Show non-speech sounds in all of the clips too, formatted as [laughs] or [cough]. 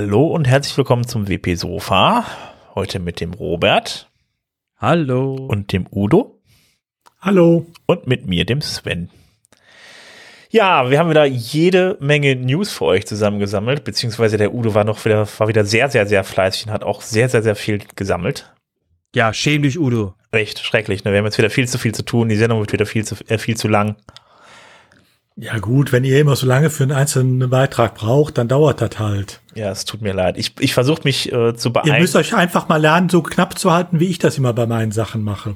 Hallo und herzlich willkommen zum WP Sofa. Heute mit dem Robert. Hallo. Und dem Udo. Hallo. Und mit mir, dem Sven. Ja, wir haben wieder jede Menge News für euch zusammengesammelt, beziehungsweise der Udo war noch wieder, war wieder sehr, sehr, sehr fleißig und hat auch sehr, sehr, sehr viel gesammelt. Ja, schäm dich, Udo. Recht schrecklich, ne? Wir haben jetzt wieder viel zu viel zu tun, die Sendung wird wieder viel zu, äh, viel zu lang. Ja gut, wenn ihr immer so lange für einen einzelnen Beitrag braucht, dann dauert das halt. Ja, es tut mir leid. Ich, ich versuche mich äh, zu beeilen. Ihr müsst euch einfach mal lernen, so knapp zu halten, wie ich das immer bei meinen Sachen mache.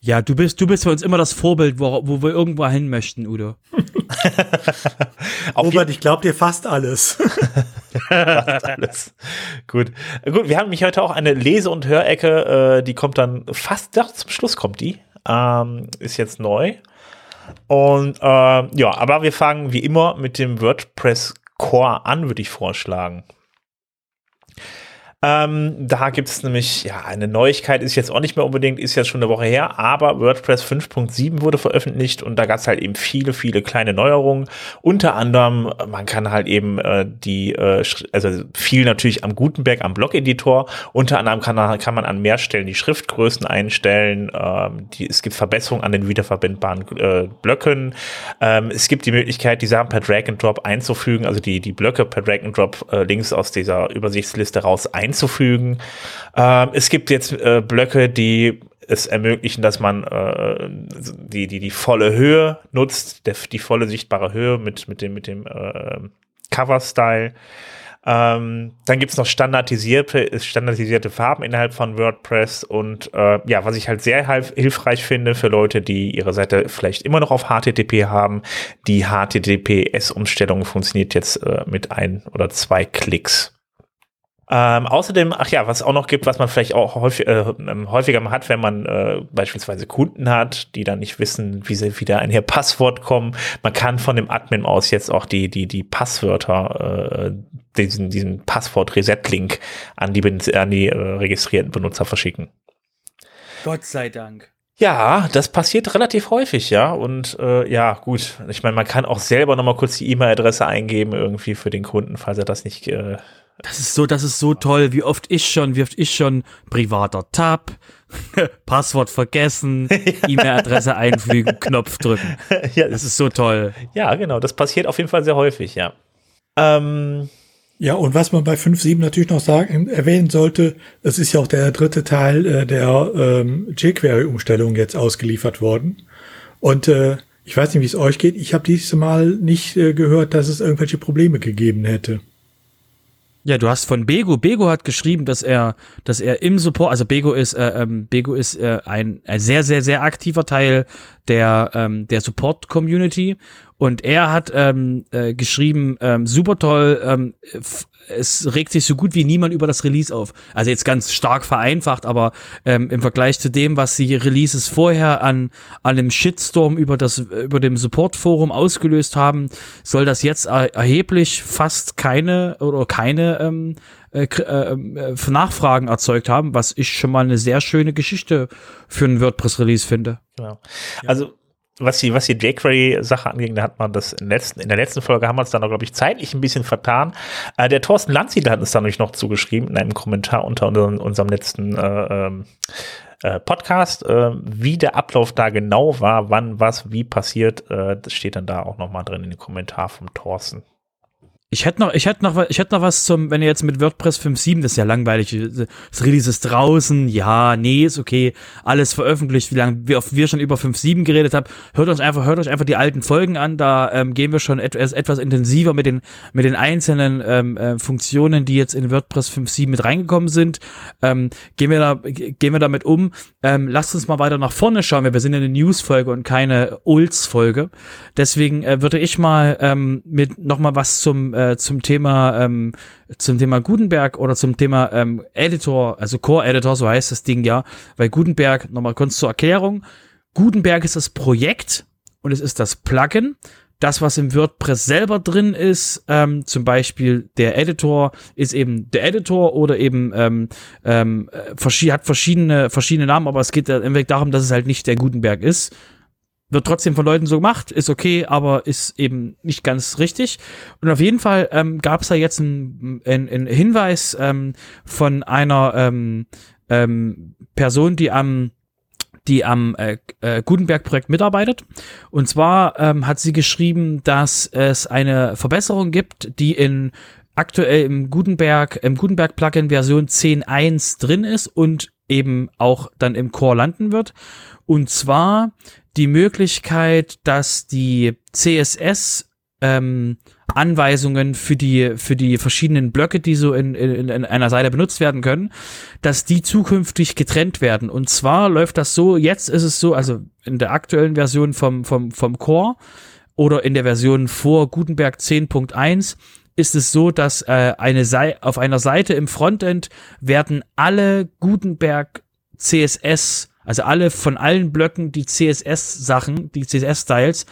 Ja, du bist, du bist für uns immer das Vorbild, wo, wo wir irgendwo hin möchten, Udo. [laughs] Robert, ich glaube dir fast alles. [laughs] fast alles. Gut. Gut, wir haben mich heute auch eine Lese- und Hörecke, äh, die kommt dann fast, doch, zum Schluss kommt die. Ähm, ist jetzt neu. Und äh, ja, aber wir fangen wie immer mit dem WordPress Core an, würde ich vorschlagen. Ähm, da gibt es nämlich, ja, eine Neuigkeit ist jetzt auch nicht mehr unbedingt, ist jetzt schon eine Woche her, aber WordPress 5.7 wurde veröffentlicht und da gab es halt eben viele, viele kleine Neuerungen. Unter anderem, man kann halt eben äh, die, äh, also viel natürlich am Gutenberg, am Blog-Editor. Unter anderem kann, kann man an mehr Stellen die Schriftgrößen einstellen. Ähm, die, es gibt Verbesserungen an den wiederverwendbaren äh, Blöcken. Ähm, es gibt die Möglichkeit, die Sachen per Drag and Drop einzufügen, also die, die Blöcke per Drag and Drop äh, links aus dieser Übersichtsliste raus einzufügen einzufügen. Ähm, es gibt jetzt äh, Blöcke, die es ermöglichen, dass man äh, die, die, die volle Höhe nutzt, der, die volle sichtbare Höhe mit, mit dem, mit dem äh, Cover-Style. Ähm, dann gibt's noch standardisierte, standardisierte Farben innerhalb von WordPress und äh, ja, was ich halt sehr hilfreich finde für Leute, die ihre Seite vielleicht immer noch auf HTTP haben, die HTTPS-Umstellung funktioniert jetzt äh, mit ein oder zwei Klicks. Ähm, außerdem, ach ja, was auch noch gibt, was man vielleicht auch häufig, äh, ähm, häufiger mal hat, wenn man äh, beispielsweise Kunden hat, die dann nicht wissen, wie sie wieder an ihr Passwort kommen. Man kann von dem Admin aus jetzt auch die, die, die Passwörter, äh, diesen, diesen Passwort-Reset-Link an die, an die äh, registrierten Benutzer verschicken. Gott sei Dank. Ja, das passiert relativ häufig, ja. Und äh, ja, gut. Ich meine, man kann auch selber noch mal kurz die E-Mail-Adresse eingeben irgendwie für den Kunden, falls er das nicht äh, das ist so, das ist so toll, wie oft ich schon, wie oft ich schon privater Tab, [laughs] Passwort vergessen. [laughs] E-Mail-Adresse einfügen, Knopf drücken. [laughs] Ja, das ist so toll. Ja, genau, das passiert auf jeden Fall sehr häufig, ja. Ähm, ja, und was man bei 5.7 natürlich noch sagen, erwähnen sollte, es ist ja auch der dritte Teil äh, der ähm, jQuery-Umstellung jetzt ausgeliefert worden. Und äh, ich weiß nicht, wie es euch geht. Ich habe dieses Mal nicht äh, gehört, dass es irgendwelche Probleme gegeben hätte. Ja, du hast von Bego. Bego hat geschrieben, dass er, dass er im Support, also Bego ist, äh, ähm, Bego ist äh, ein, ein sehr, sehr, sehr aktiver Teil der, ähm, der Support-Community und er hat ähm, äh, geschrieben, ähm, super toll, ähm, es regt sich so gut wie niemand über das Release auf. Also jetzt ganz stark vereinfacht, aber ähm, im Vergleich zu dem, was die Releases vorher an, an dem Shitstorm über das über dem Support-Forum ausgelöst haben, soll das jetzt er erheblich fast keine oder keine ähm, äh, äh, äh, Nachfragen erzeugt haben, was ich schon mal eine sehr schöne Geschichte für ein WordPress-Release finde. Genau. Also was die, was die jQuery-Sache anging, da hat man das in, letzten, in der letzten Folge haben wir uns dann, glaube ich, zeitlich ein bisschen vertan. Äh, der Thorsten Landsiedler hat uns dann nämlich noch zugeschrieben in einem Kommentar unter unserem, unserem letzten äh, ähm, äh, Podcast, äh, wie der Ablauf da genau war, wann was wie passiert, äh, das steht dann da auch nochmal drin in dem Kommentar vom Thorsten. Ich hätte noch, ich hätte noch, ich hätte noch was zum, wenn ihr jetzt mit WordPress 5.7, das ist ja langweilig, das Release ist draußen, ja, nee, ist okay, alles veröffentlicht, wie lange, wie oft wir schon über 5.7 geredet haben, hört euch einfach, hört euch einfach die alten Folgen an, da ähm, gehen wir schon etwas, etwas intensiver mit den, mit den einzelnen ähm, äh, Funktionen, die jetzt in WordPress 5.7 mit reingekommen sind, ähm, gehen wir da, gehen wir damit um, ähm, lasst uns mal weiter nach vorne schauen, wir sind in eine News-Folge und keine Olds-Folge, deswegen äh, würde ich mal ähm, mit noch mal was zum äh, zum Thema ähm, zum Thema Gutenberg oder zum Thema ähm, Editor, also Core Editor, so heißt das Ding ja, weil Gutenberg nochmal kurz zur Erklärung. Gutenberg ist das Projekt und es ist das Plugin. Das, was im WordPress selber drin ist, ähm, zum Beispiel der Editor, ist eben der Editor oder eben ähm, ähm, hat verschiedene verschiedene Namen, aber es geht im Endeffekt darum, dass es halt nicht der Gutenberg ist wird trotzdem von Leuten so gemacht, ist okay, aber ist eben nicht ganz richtig. Und auf jeden Fall ähm, gab es da jetzt einen ein Hinweis ähm, von einer ähm, ähm, Person, die am die am äh, äh, Gutenberg-Projekt mitarbeitet. Und zwar ähm, hat sie geschrieben, dass es eine Verbesserung gibt, die in aktuell im Gutenberg, im Gutenberg-Plugin Version 10.1 drin ist und eben auch dann im Core landen wird. Und zwar die Möglichkeit, dass die CSS ähm, Anweisungen für die, für die verschiedenen Blöcke, die so in, in, in einer Seite benutzt werden können, dass die zukünftig getrennt werden. Und zwar läuft das so, jetzt ist es so, also in der aktuellen Version vom, vom, vom Core oder in der Version vor Gutenberg 10.1 ist es so, dass äh, eine Sei auf einer Seite im Frontend werden alle Gutenberg CSS, also alle von allen Blöcken die CSS-Sachen, die CSS-Styles,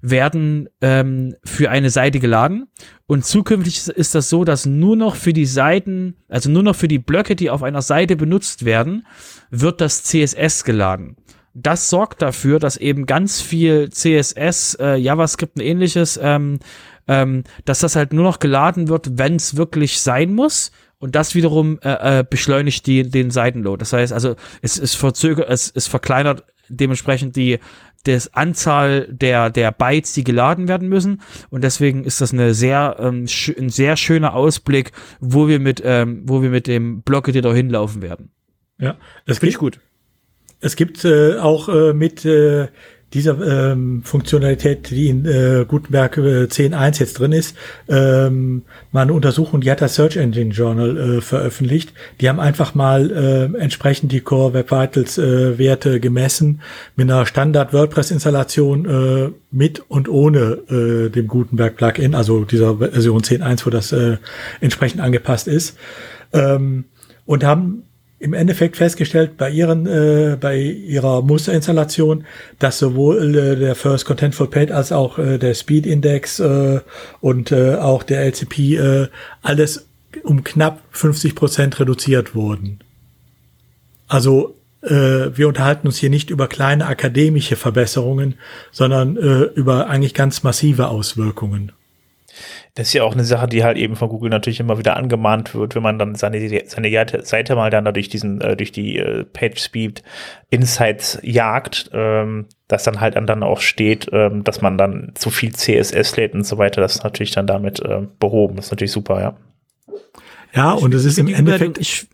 werden ähm, für eine Seite geladen. Und zukünftig ist das so, dass nur noch für die Seiten, also nur noch für die Blöcke, die auf einer Seite benutzt werden, wird das CSS geladen. Das sorgt dafür, dass eben ganz viel CSS, äh, JavaScript und ähnliches, ähm, ähm, dass das halt nur noch geladen wird, wenn es wirklich sein muss. Und das wiederum äh, äh, beschleunigt die, den Seitenload. Das heißt also, es, es verzögert, es, es verkleinert dementsprechend die das Anzahl der der Bytes, die geladen werden müssen und deswegen ist das eine sehr ähm, ein sehr schöner Ausblick, wo wir mit ähm, wo wir mit dem Block-Editor hinlaufen werden. Ja, das finde ich gut. Es gibt äh, auch äh, mit äh, dieser ähm, Funktionalität, die in äh, Gutenberg äh, 10.1 jetzt drin ist, ähm, mal eine Untersuchung, die hat das Search Engine Journal äh, veröffentlicht. Die haben einfach mal äh, entsprechend die Core Web Vitals äh, Werte gemessen mit einer Standard WordPress Installation äh, mit und ohne äh, dem Gutenberg Plugin, also dieser Version 10.1, wo das äh, entsprechend angepasst ist. Ähm, und haben im Endeffekt festgestellt bei ihren äh, bei ihrer Musterinstallation, dass sowohl äh, der First Contentful Page als auch äh, der Speed Index äh, und äh, auch der LCP äh, alles um knapp 50 Prozent reduziert wurden. Also äh, wir unterhalten uns hier nicht über kleine akademische Verbesserungen, sondern äh, über eigentlich ganz massive Auswirkungen. Das ist ja auch eine Sache, die halt eben von Google natürlich immer wieder angemahnt wird, wenn man dann seine, seine Seite mal dann durch diesen, äh, durch die äh, Page Speed Insights jagt, ähm, dass dann halt dann auch steht, ähm, dass man dann zu viel CSS lädt und so weiter. Das ist natürlich dann damit äh, behoben. Das ist natürlich super, ja. Ja, und es ist im Endeffekt. Ich,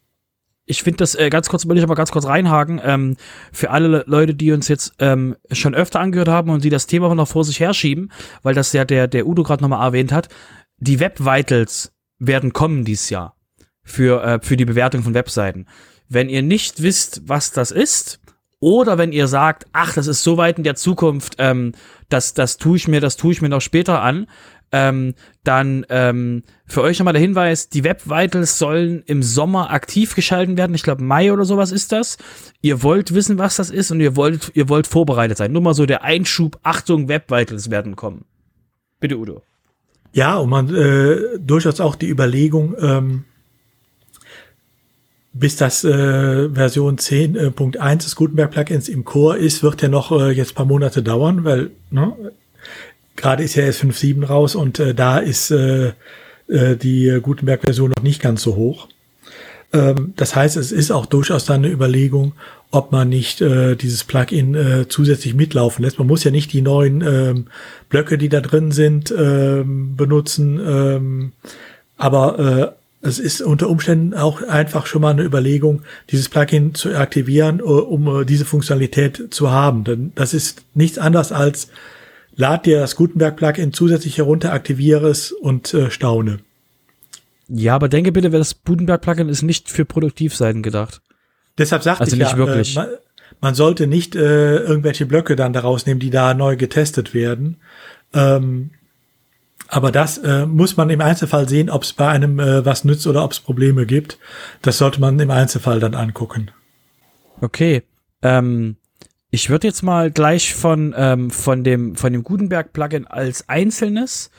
ich finde das äh, ganz kurz, will ich aber ganz kurz reinhaken, ähm, für alle Leute, die uns jetzt ähm, schon öfter angehört haben und die das Thema noch vor sich herschieben, weil das ja der, der Udo gerade nochmal erwähnt hat, die Web Vitals werden kommen dieses Jahr für, äh, für die Bewertung von Webseiten. Wenn ihr nicht wisst, was das ist, oder wenn ihr sagt, ach, das ist so weit in der Zukunft, ähm, das, das tue ich mir, das tue ich mir noch später an, ähm, dann ähm, für euch nochmal der Hinweis, die Web Vitals sollen im Sommer aktiv geschalten werden. Ich glaube, Mai oder sowas ist das. Ihr wollt wissen, was das ist und ihr wollt, ihr wollt vorbereitet sein. Nur mal so der Einschub, Achtung, Web Vitals werden kommen. Bitte, Udo. Ja, und man äh, durchaus auch die Überlegung, ähm, bis das äh, Version 10.1 äh, des Gutenberg-Plugins im Core ist, wird ja noch äh, jetzt paar Monate dauern, weil ne, gerade ist ja erst 5.7 raus und äh, da ist äh, äh, die Gutenberg-Version noch nicht ganz so hoch. Ähm, das heißt, es ist auch durchaus dann eine Überlegung, ob man nicht äh, dieses Plugin äh, zusätzlich mitlaufen lässt. Man muss ja nicht die neuen ähm, Blöcke, die da drin sind, ähm, benutzen, ähm, aber äh, es ist unter Umständen auch einfach schon mal eine Überlegung, dieses Plugin zu aktivieren, uh, um uh, diese Funktionalität zu haben. Denn das ist nichts anderes als lad dir das Gutenberg-Plugin zusätzlich herunter, aktiviere es und äh, staune. Ja, aber denke bitte, das Gutenberg-Plugin ist nicht für Produktivseiten gedacht. Deshalb sagte also ich nicht ja, wirklich. Äh, man, man, sollte nicht äh, irgendwelche Blöcke dann daraus nehmen, die da neu getestet werden. Ähm, aber das äh, muss man im Einzelfall sehen, ob es bei einem äh, was nützt oder ob es Probleme gibt. Das sollte man im Einzelfall dann angucken. Okay. Ähm, ich würde jetzt mal gleich von, ähm, von dem, von dem Gutenberg-Plugin als einzelnes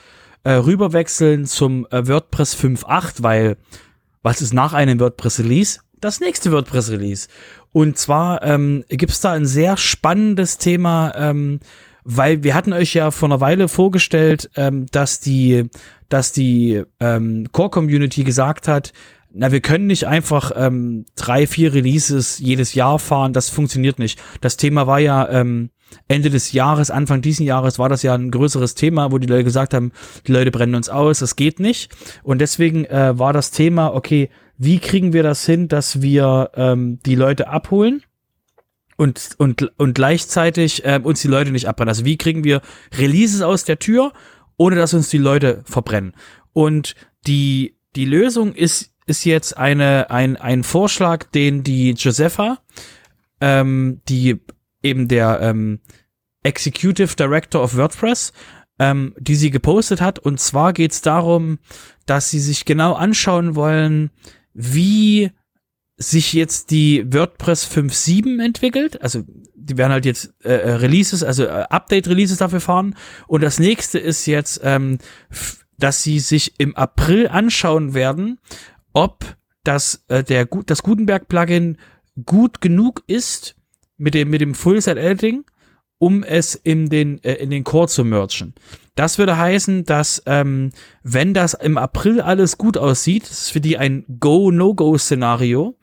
äh, rüberwechseln zum äh, WordPress 5.8, weil was ist nach einem WordPress-Release? das nächste WordPress-Release. Und zwar ähm, gibt es da ein sehr spannendes Thema, ähm, weil wir hatten euch ja vor einer Weile vorgestellt, ähm, dass die, dass die ähm, Core-Community gesagt hat, na, wir können nicht einfach ähm, drei, vier Releases jedes Jahr fahren, das funktioniert nicht. Das Thema war ja ähm, Ende des Jahres, Anfang diesen Jahres war das ja ein größeres Thema, wo die Leute gesagt haben, die Leute brennen uns aus, das geht nicht. Und deswegen äh, war das Thema, okay, wie kriegen wir das hin, dass wir ähm, die Leute abholen? und, und, und gleichzeitig äh, uns die Leute nicht abbrennen. Also wie kriegen wir Releases aus der Tür, ohne dass uns die Leute verbrennen. Und die, die Lösung ist, ist jetzt eine, ein, ein Vorschlag, den die Josepha, ähm, die eben der ähm, Executive Director of WordPress, ähm, die sie gepostet hat. Und zwar geht es darum, dass sie sich genau anschauen wollen, wie sich jetzt die WordPress 5.7 entwickelt, also die werden halt jetzt äh, äh Releases, also äh, Update-Releases dafür fahren. Und das nächste ist jetzt, ähm, dass sie sich im April anschauen werden, ob das, äh, der, das Gutenberg-Plugin gut genug ist mit dem, mit dem Full-Set-Editing, um es in den, äh, in den Core zu merchen. Das würde heißen, dass ähm, wenn das im April alles gut aussieht, das ist für die ein Go-No-Go-Szenario.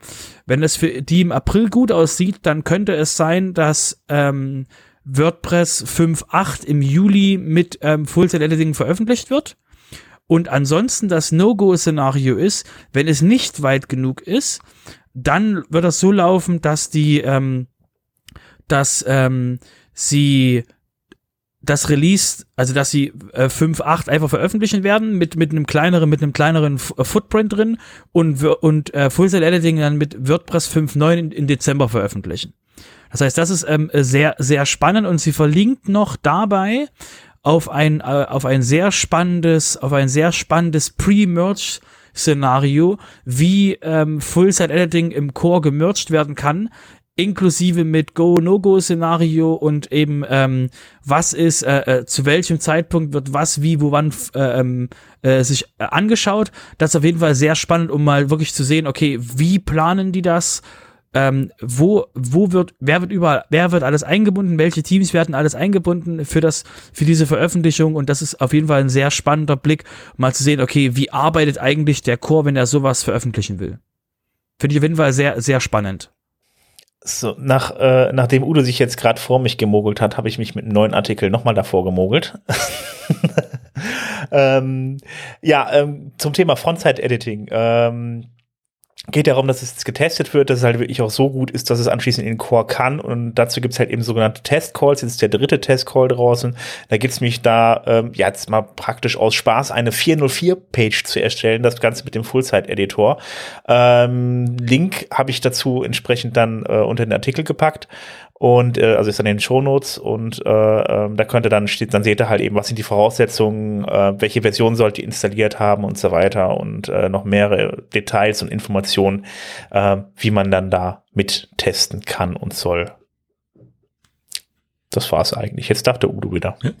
Wenn das für die im April gut aussieht, dann könnte es sein, dass ähm, WordPress 5.8 im Juli mit ähm, Full-Set-Editing veröffentlicht wird. Und ansonsten das No-Go-Szenario ist, wenn es nicht weit genug ist, dann wird das so laufen, dass die, ähm, dass ähm, sie das Release, also dass sie äh, 5.8 einfach veröffentlichen werden mit mit einem kleineren mit einem kleineren F äh, Footprint drin und und äh, Full Sail Editing dann mit WordPress 5.9 in, in Dezember veröffentlichen. Das heißt, das ist ähm, sehr sehr spannend und sie verlinkt noch dabei auf ein äh, auf ein sehr spannendes auf ein sehr spannendes Pre-Merge Szenario, wie ähm, Full-Site Editing im Core gemerged werden kann, inklusive mit Go-No-Go-Szenario und eben ähm, was ist, äh, äh, zu welchem Zeitpunkt wird was, wie, wo, wann äh, ähm, äh, sich äh, angeschaut. Das ist auf jeden Fall sehr spannend, um mal wirklich zu sehen, okay, wie planen die das? Ähm, wo, wo wird, wer wird überall, wer wird alles eingebunden, welche Teams werden alles eingebunden für das, für diese Veröffentlichung und das ist auf jeden Fall ein sehr spannender Blick, mal zu sehen, okay, wie arbeitet eigentlich der Chor, wenn er sowas veröffentlichen will. Finde ich auf jeden Fall sehr, sehr spannend. So, nach, äh, nachdem Udo sich jetzt gerade vor mich gemogelt hat, habe ich mich mit einem neuen Artikel nochmal davor gemogelt. [laughs] ähm, ja, ähm, zum Thema Frontside-Editing. Ähm, geht darum, dass es getestet wird, dass es halt wirklich auch so gut ist, dass es anschließend in den Core kann. Und dazu gibt es halt eben sogenannte Testcalls. Jetzt ist der dritte Testcall draußen. Da gibt es mich da ähm, ja, jetzt mal praktisch aus Spaß eine 404-Page zu erstellen, das Ganze mit dem Full-Site-Editor. Ähm, Link habe ich dazu entsprechend dann äh, unter den Artikel gepackt. Und äh, also ist dann in den Shownotes und äh, äh, da könnte dann steht, dann seht ihr halt eben, was sind die Voraussetzungen, äh, welche Version sollt ihr installiert haben und so weiter und äh, noch mehrere Details und Informationen, äh, wie man dann da mit testen kann und soll. Das war's eigentlich. Jetzt dachte Udo wieder. Ja.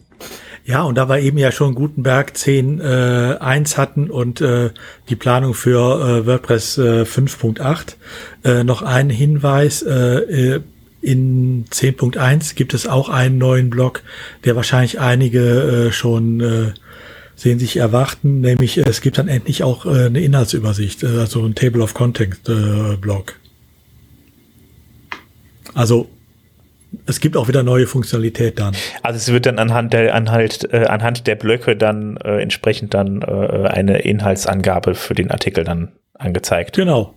Ja, und da wir eben ja schon Gutenberg 10.1 äh, hatten und äh, die Planung für äh, WordPress äh, 5.8, äh, noch ein Hinweis, äh, äh in 10.1 gibt es auch einen neuen Blog, der wahrscheinlich einige schon sehen sich erwarten, nämlich es gibt dann endlich auch äh, eine Inhaltsübersicht, äh, also ein Table of Content äh, Blog. Also es gibt auch wieder neue Funktionalität dann. Also es wird dann anhand der anhalt, äh, anhand der Blöcke dann äh, entsprechend dann äh, eine Inhaltsangabe für den Artikel dann angezeigt. Genau.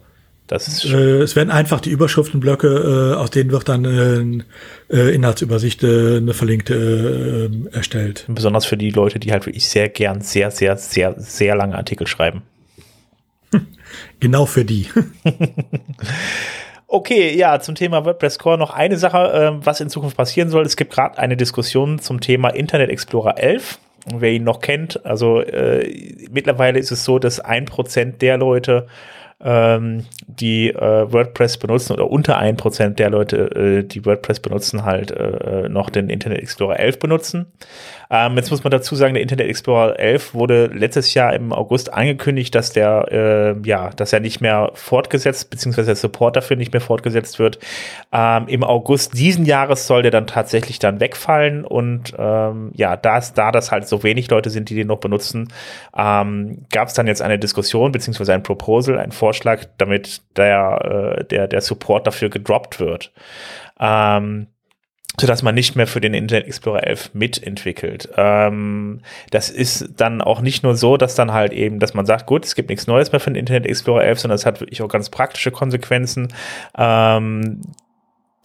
Das ist äh, es werden einfach die Überschriftenblöcke, äh, aus denen wird dann äh, äh, Inhaltsübersicht, äh, eine verlinkte äh, erstellt. Besonders für die Leute, die halt wirklich sehr gern sehr, sehr, sehr, sehr lange Artikel schreiben. [laughs] Genau für die. [laughs] Okay, ja, zum Thema WordPress Core noch eine Sache, äh, was in Zukunft passieren soll. Es gibt gerade eine Diskussion zum Thema Internet Explorer 11. Wer ihn noch kennt, also äh, mittlerweile ist es so, dass ein Prozent der Leute ähm, die äh, WordPress benutzen oder unter ein Prozent der Leute, äh, die WordPress benutzen, halt äh, noch den Internet Explorer 11 benutzen. Ähm, jetzt muss man dazu sagen, der Internet Explorer 11 wurde letztes Jahr im August angekündigt, dass der, äh, ja, dass er nicht mehr fortgesetzt, beziehungsweise der Support dafür nicht mehr fortgesetzt wird. Ähm, Im August diesen Jahres soll der dann tatsächlich dann wegfallen und ähm, ja, da, es, da das halt so wenig Leute sind, die den noch benutzen, ähm, gab es dann jetzt eine Diskussion, beziehungsweise ein Proposal, ein Vorschlag, Vorschlag, damit der, äh, der, der Support dafür gedroppt wird. Ähm, sodass man nicht mehr für den Internet Explorer 11 mitentwickelt. Ähm, das ist dann auch nicht nur so, dass dann halt eben, dass man sagt, gut, es gibt nichts Neues mehr für den Internet Explorer 11, sondern es hat wirklich auch ganz praktische Konsequenzen. Ähm,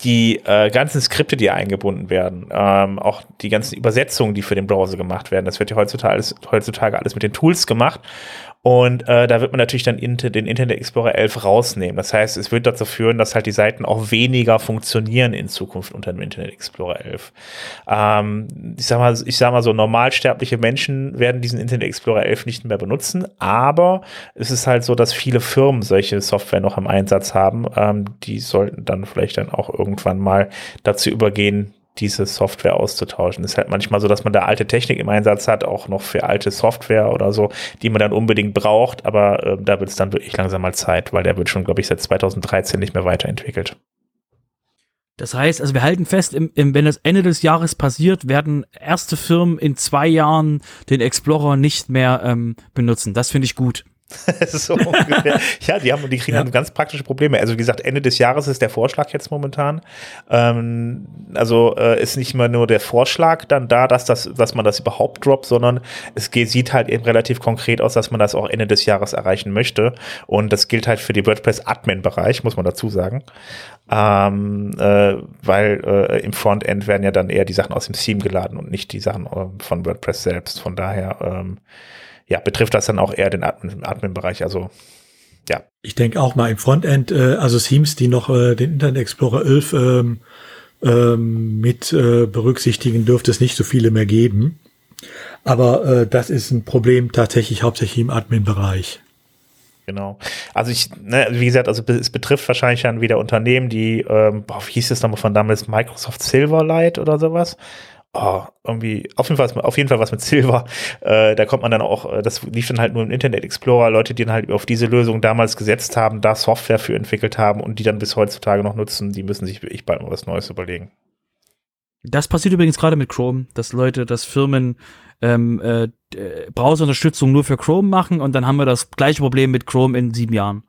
die äh, ganzen Skripte, die eingebunden werden, ähm, auch die ganzen Übersetzungen, die für den Browser gemacht werden, das wird ja heutzutage alles, heutzutage alles mit den Tools gemacht. Und äh, da wird man natürlich dann inter, den Internet Explorer 11 rausnehmen. Das heißt, es wird dazu führen, dass halt die Seiten auch weniger funktionieren in Zukunft unter dem Internet Explorer 11. Ähm, ich sag mal, ich sag mal so, normalsterbliche Menschen werden diesen Internet Explorer 11 nicht mehr benutzen, aber es ist halt so, dass viele Firmen solche Software noch im Einsatz haben. Ähm, die sollten dann vielleicht dann auch irgendwann mal dazu übergehen, diese Software auszutauschen. Es ist halt manchmal so, dass man da alte Technik im Einsatz hat, auch noch für alte Software oder so, die man dann unbedingt braucht, aber äh, da wird es dann wirklich langsam mal Zeit, weil der wird schon, glaube ich, seit 2013 nicht mehr weiterentwickelt. Das heißt, also wir halten fest, im, im, wenn das Ende des Jahres passiert, werden erste Firmen in zwei Jahren den Explorer nicht mehr ähm, benutzen. Das finde ich gut. [laughs] so ja, die haben, die kriegen ja. dann ganz praktische Probleme. Also wie gesagt, Ende des Jahres ist der Vorschlag jetzt momentan. Ähm, also äh, ist nicht mehr nur der Vorschlag dann da, dass das, dass man das überhaupt droppt, sondern es geht, sieht halt eben relativ konkret aus, dass man das auch Ende des Jahres erreichen möchte. Und das gilt halt für die WordPress-Admin-Bereich, muss man dazu sagen. Ähm, äh, weil äh, im Frontend werden ja dann eher die Sachen aus dem Theme geladen und nicht die Sachen äh, von WordPress selbst. Von daher ähm, ja, betrifft das dann auch eher den Admin-Bereich. Also ja. Ich denke auch mal im Frontend, äh, also Themes, die noch äh, den Internet Explorer 11 ähm, ähm, mit äh, berücksichtigen, dürfte es nicht so viele mehr geben. Aber äh, das ist ein Problem tatsächlich hauptsächlich im Admin-Bereich. Genau. Also ich, ne, wie gesagt, also es betrifft wahrscheinlich dann wieder Unternehmen, die, ähm, boah, wie hieß es nochmal von damals, Microsoft Silverlight oder sowas oh, irgendwie, auf jeden, Fall, auf jeden Fall was mit Silver. Äh, da kommt man dann auch, äh, das lief dann halt nur im Internet Explorer, Leute, die dann halt auf diese Lösung damals gesetzt haben, da Software für entwickelt haben und die dann bis heutzutage noch nutzen, die müssen sich wirklich bald mal was Neues überlegen. Das passiert übrigens gerade mit Chrome, dass Leute, dass Firmen ähm, äh, Browserunterstützung nur für Chrome machen und dann haben wir das gleiche Problem mit Chrome in sieben Jahren.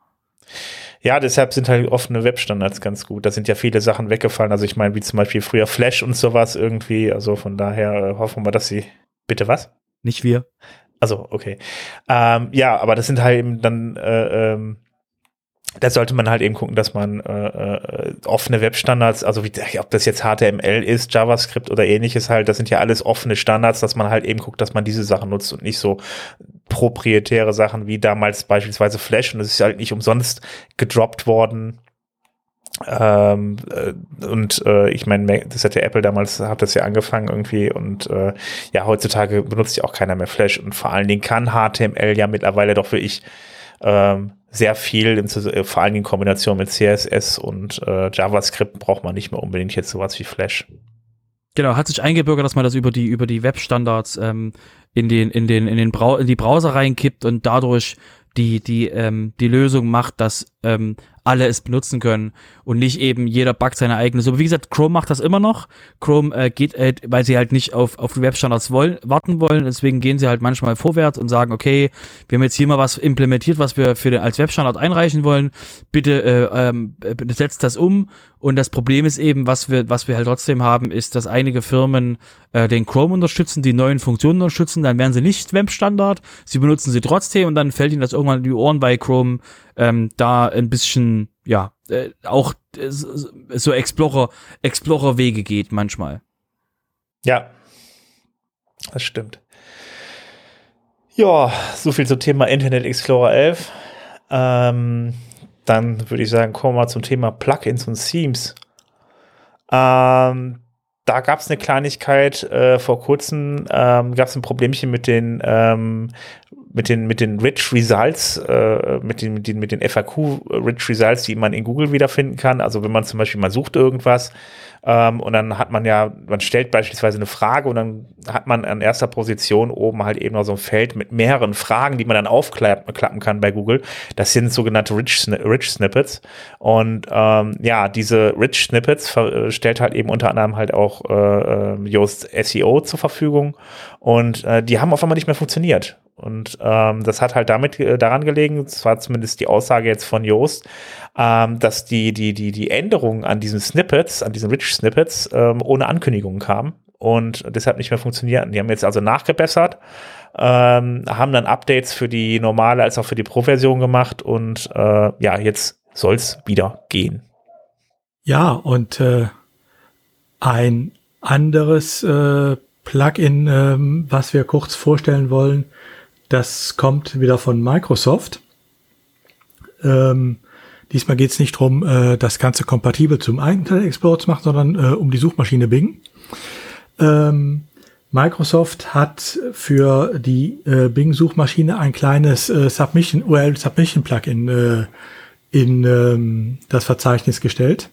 Ja, deshalb sind halt offene Webstandards ganz gut. Da sind ja viele Sachen weggefallen. Also ich meine, wie zum Beispiel früher Flash und sowas irgendwie. Also von daher äh, hoffen wir, dass sie. Bitte was? Nicht wir. Also, okay. Ähm, ja, aber das sind halt eben dann äh, ähm, da sollte man halt eben gucken, dass man äh, äh, offene Webstandards, also wie, ob das jetzt HTML ist, JavaScript oder ähnliches halt, das sind ja alles offene Standards, dass man halt eben guckt, dass man diese Sachen nutzt und nicht so proprietäre Sachen wie damals beispielsweise Flash und das ist halt nicht umsonst gedroppt worden. Ähm, äh, und äh, ich meine, das hat ja Apple damals, hat das ja angefangen irgendwie und äh, ja, heutzutage benutzt ja auch keiner mehr Flash und vor allen Dingen kann HTML ja mittlerweile doch für ich ähm, sehr viel, im, äh, vor allem in Kombination mit CSS und äh, JavaScript braucht man nicht mehr unbedingt jetzt sowas wie Flash. Genau, hat sich eingebürgert, dass man das über die über die Webstandards ähm, in den in den in den Brau in die Browser reinkippt und dadurch die die ähm, die Lösung macht, dass ähm, alle es benutzen können und nicht eben jeder backt seine eigene Suppe. Wie gesagt, Chrome macht das immer noch. Chrome äh, geht, äh, weil sie halt nicht auf, auf die Webstandards wollen, warten wollen. Deswegen gehen sie halt manchmal vorwärts und sagen, okay, wir haben jetzt hier mal was implementiert, was wir für den, als Webstandard einreichen wollen. Bitte äh, ähm, setzt das um. Und das Problem ist eben, was wir, was wir halt trotzdem haben, ist, dass einige Firmen äh, den Chrome unterstützen, die neuen Funktionen unterstützen, dann werden sie nicht Webstandard, sie benutzen sie trotzdem und dann fällt ihnen das irgendwann in die Ohren bei Chrome, ähm, da ein bisschen, ja, äh, auch äh, so Explorer, Explorer-Wege geht manchmal. Ja, das stimmt. Ja, so viel zum Thema Internet Explorer 11. Ähm, dann würde ich sagen, kommen wir mal zum Thema Plugins und Themes. Ähm, da gab es eine Kleinigkeit äh, vor kurzem, ähm, gab es ein Problemchen mit den ähm, mit den, mit den Rich Results, äh, mit den, mit den, mit den FAQ Rich Results, die man in Google wiederfinden kann. Also wenn man zum Beispiel mal sucht irgendwas, ähm, und dann hat man ja, man stellt beispielsweise eine Frage und dann hat man an erster Position oben halt eben noch so ein Feld mit mehreren Fragen, die man dann aufklappen kann bei Google. Das sind sogenannte Rich, Rich Snippets. Und ähm, ja, diese Rich Snippets äh, stellt halt eben unter anderem halt auch äh, äh Yoast SEO zur Verfügung. Und äh, die haben auf einmal nicht mehr funktioniert. Und ähm, das hat halt damit äh, daran gelegen, das war zumindest die Aussage jetzt von Joost, ähm, dass die, die, die, die Änderungen an diesen Snippets, an diesen Rich Snippets, ähm, ohne Ankündigungen kamen und deshalb nicht mehr funktionierten. Die haben jetzt also nachgebessert, ähm, haben dann Updates für die normale als auch für die Pro-Version gemacht und äh, ja, jetzt soll's wieder gehen. Ja, und äh, ein anderes äh, Plugin, ähm, was wir kurz vorstellen wollen, das kommt wieder von Microsoft. Ähm, diesmal geht es nicht darum, äh, das Ganze kompatibel zum Internet Explorer zu machen, sondern äh, um die Suchmaschine Bing. Ähm, Microsoft hat für die äh, Bing-Suchmaschine ein kleines äh, Submission, URL Submission Plugin äh, in ähm, das Verzeichnis gestellt,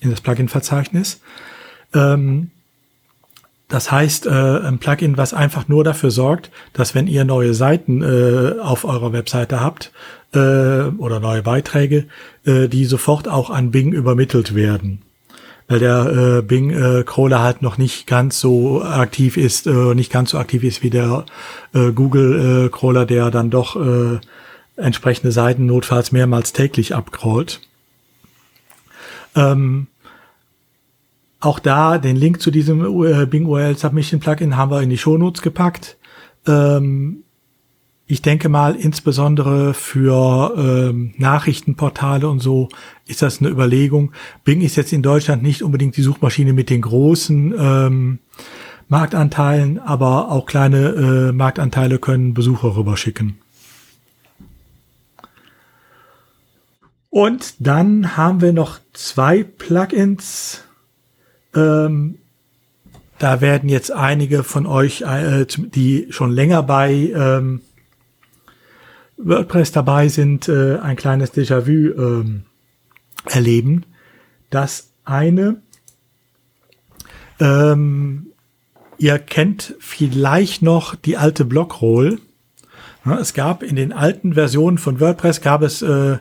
in das Plugin-Verzeichnis. Ähm, das heißt, äh, ein Plugin, was einfach nur dafür sorgt, dass wenn ihr neue Seiten äh, auf eurer Webseite habt äh, oder neue Beiträge, äh, die sofort auch an Bing übermittelt werden. Weil der äh, Bing-Crawler äh, halt noch nicht ganz so aktiv ist, äh, nicht ganz so aktiv ist wie der äh, Google-Crawler, äh, der dann doch äh, entsprechende Seiten notfalls mehrmals täglich abcrawlt. Ähm, auch da den Link zu diesem äh, Bing URL Submission Plugin haben wir in die Shownotes gepackt. Ähm, ich denke mal, insbesondere für ähm, Nachrichtenportale und so ist das eine Überlegung. Bing ist jetzt in Deutschland nicht unbedingt die Suchmaschine mit den großen ähm, Marktanteilen, aber auch kleine äh, Marktanteile können Besucher rüberschicken. Und dann haben wir noch zwei Plugins, ähm, da werden jetzt einige von euch, äh, die schon länger bei ähm, WordPress dabei sind, äh, ein kleines Déjà-vu ähm, erleben. Das eine, ähm, ihr kennt vielleicht noch die alte Blockroll. Es gab in den alten Versionen von WordPress gab es äh,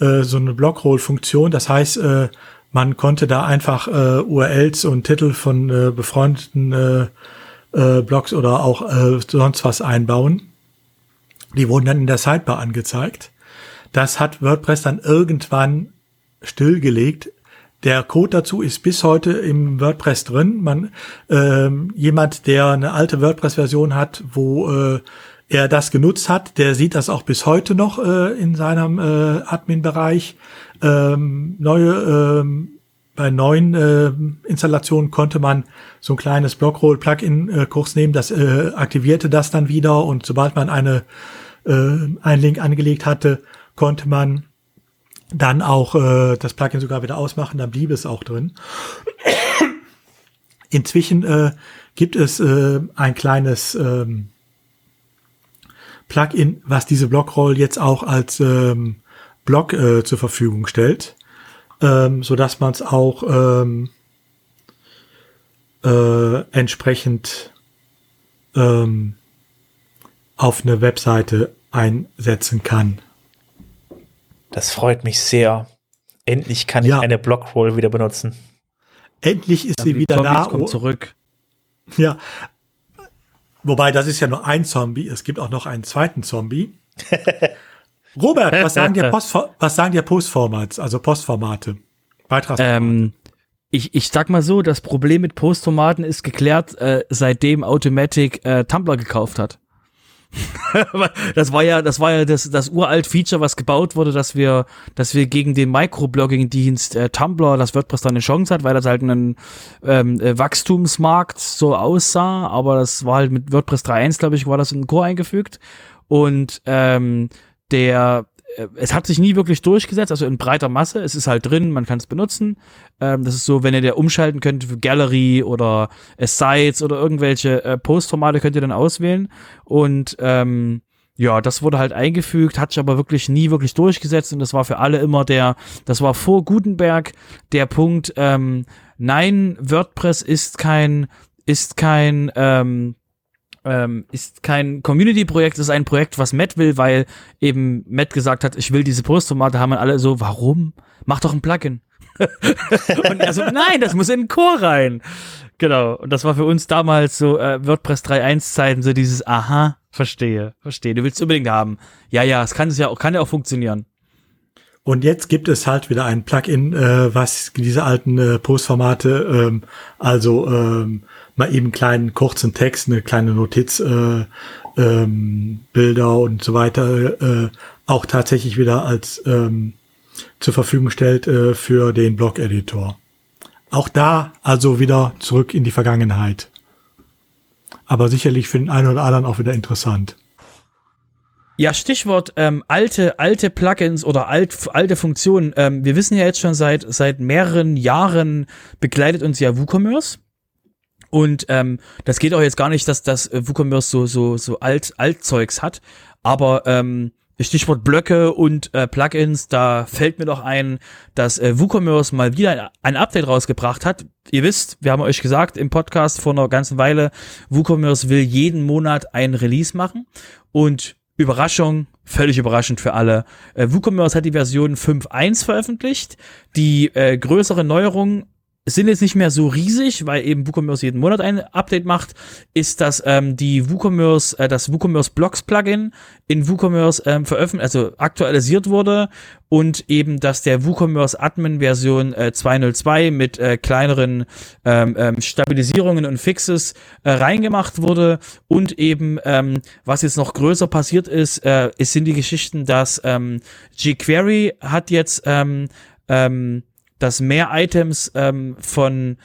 äh, so eine Blockroll-Funktion. Das heißt, äh, man konnte da einfach äh, URLs und Titel von äh, befreundeten äh, äh, Blogs oder auch äh, sonst was einbauen. Die wurden dann in der Sidebar angezeigt. Das hat WordPress dann irgendwann stillgelegt. Der Code dazu ist bis heute im WordPress drin. Man ähm, jemand, der eine alte WordPress-Version hat, wo äh, er das genutzt hat, der sieht das auch bis heute noch äh, in seinem äh, Admin-Bereich ähm, neue, ähm, bei neuen äh, Installationen konnte man so ein kleines Blockroll-Plugin-Kurs äh, nehmen, das äh, aktivierte das dann wieder. Und sobald man eine, äh, einen Link angelegt hatte, konnte man dann auch äh, das Plugin sogar wieder ausmachen, dann blieb es auch drin. Inzwischen äh, gibt es äh, ein kleines ähm, Plugin, was diese Blockroll jetzt auch als ähm, Blog äh, zur Verfügung stellt, ähm, so dass man es auch ähm, äh, entsprechend ähm, auf eine Webseite einsetzen kann. Das freut mich sehr. Endlich kann ja. ich eine Blockroll wieder benutzen. Endlich ist ja, sie wieder Zombies da. Kommt zurück. Ja. Wobei, das ist ja nur ein Zombie. Es gibt auch noch einen zweiten Zombie. [laughs] Robert, was sagen dir, [laughs] Post, was sagen dir Postformats, also Postformate? Beitragsformate? Ähm, ich, ich sag mal so, das Problem mit Postformaten ist geklärt, äh, seitdem Automatic äh, Tumblr gekauft hat. [laughs] das war ja, das war ja das, das uralt Feature, was gebaut wurde, dass wir, dass wir gegen den Microblogging-Dienst äh, Tumblr, das WordPress da eine Chance hat, weil das halt ein ähm, äh, Wachstumsmarkt so aussah, aber das war halt mit WordPress 3.1, glaube ich, war das in den Core eingefügt und ähm, der äh, es hat sich nie wirklich durchgesetzt, also in breiter Masse. Es ist halt drin, man kann es benutzen. Ähm, das ist so, wenn ihr der umschalten könnt für Gallery oder äh, Sites oder irgendwelche äh, Postformate könnt ihr dann auswählen. Und ähm, ja, das wurde halt eingefügt, hat sich aber wirklich nie wirklich durchgesetzt und das war für alle immer der, das war vor Gutenberg der Punkt, ähm, nein, WordPress ist kein, ist kein, ähm, ähm, ist kein Community-Projekt, ist ein Projekt, was Matt will, weil eben Matt gesagt hat, ich will diese Postformate, haben alle so, warum? Mach doch ein Plugin. [laughs] und er so, nein, das muss in den Chor rein. Genau. Und das war für uns damals so äh, WordPress 3.1 Zeiten so dieses, aha, verstehe, verstehe. Du willst unbedingt haben. Ja, ja, es kann es ja auch, kann ja auch funktionieren. Und jetzt gibt es halt wieder ein Plugin, äh, was diese alten äh, Postformate, ähm, also ähm, mal eben kleinen kurzen Text, eine kleine Notiz, äh, ähm, Bilder und so weiter, äh, auch tatsächlich wieder als ähm, zur Verfügung stellt äh, für den Blog-Editor. Auch da also wieder zurück in die Vergangenheit. Aber sicherlich für den einen oder anderen auch wieder interessant. Ja, Stichwort ähm, alte, alte Plugins oder alt, alte Funktionen. Ähm, wir wissen ja jetzt schon seit, seit mehreren Jahren begleitet uns ja WooCommerce. Und ähm, das geht auch jetzt gar nicht, dass das äh, WooCommerce so, so, so alt, Altzeugs hat. Aber ähm, Stichwort Blöcke und äh, Plugins, da fällt mir doch ein, dass äh, WooCommerce mal wieder ein, Update rausgebracht hat. Ihr wisst, wir haben euch gesagt im Podcast vor einer ganzen Weile, WooCommerce will jeden Monat ein Release machen und Überraschung, völlig überraschend für alle. Äh, WooCommerce hat die Version 5.1 veröffentlicht. Die äh, größere Neuerung sind jetzt nicht mehr so riesig, weil eben WooCommerce jeden Monat ein Update macht, ist, dass ähm, die WooCommerce, äh, das WooCommerce Blocks Plugin in WooCommerce ähm, veröffentlicht, also aktualisiert wurde und eben, dass der WooCommerce Admin Version äh, 2.02 mit äh, kleineren ähm, ähm, Stabilisierungen und Fixes äh, reingemacht wurde und eben, ähm, was jetzt noch größer passiert ist, äh, es sind die Geschichten, dass ähm, jQuery hat jetzt ähm, ähm, dass mehr Items ähm, von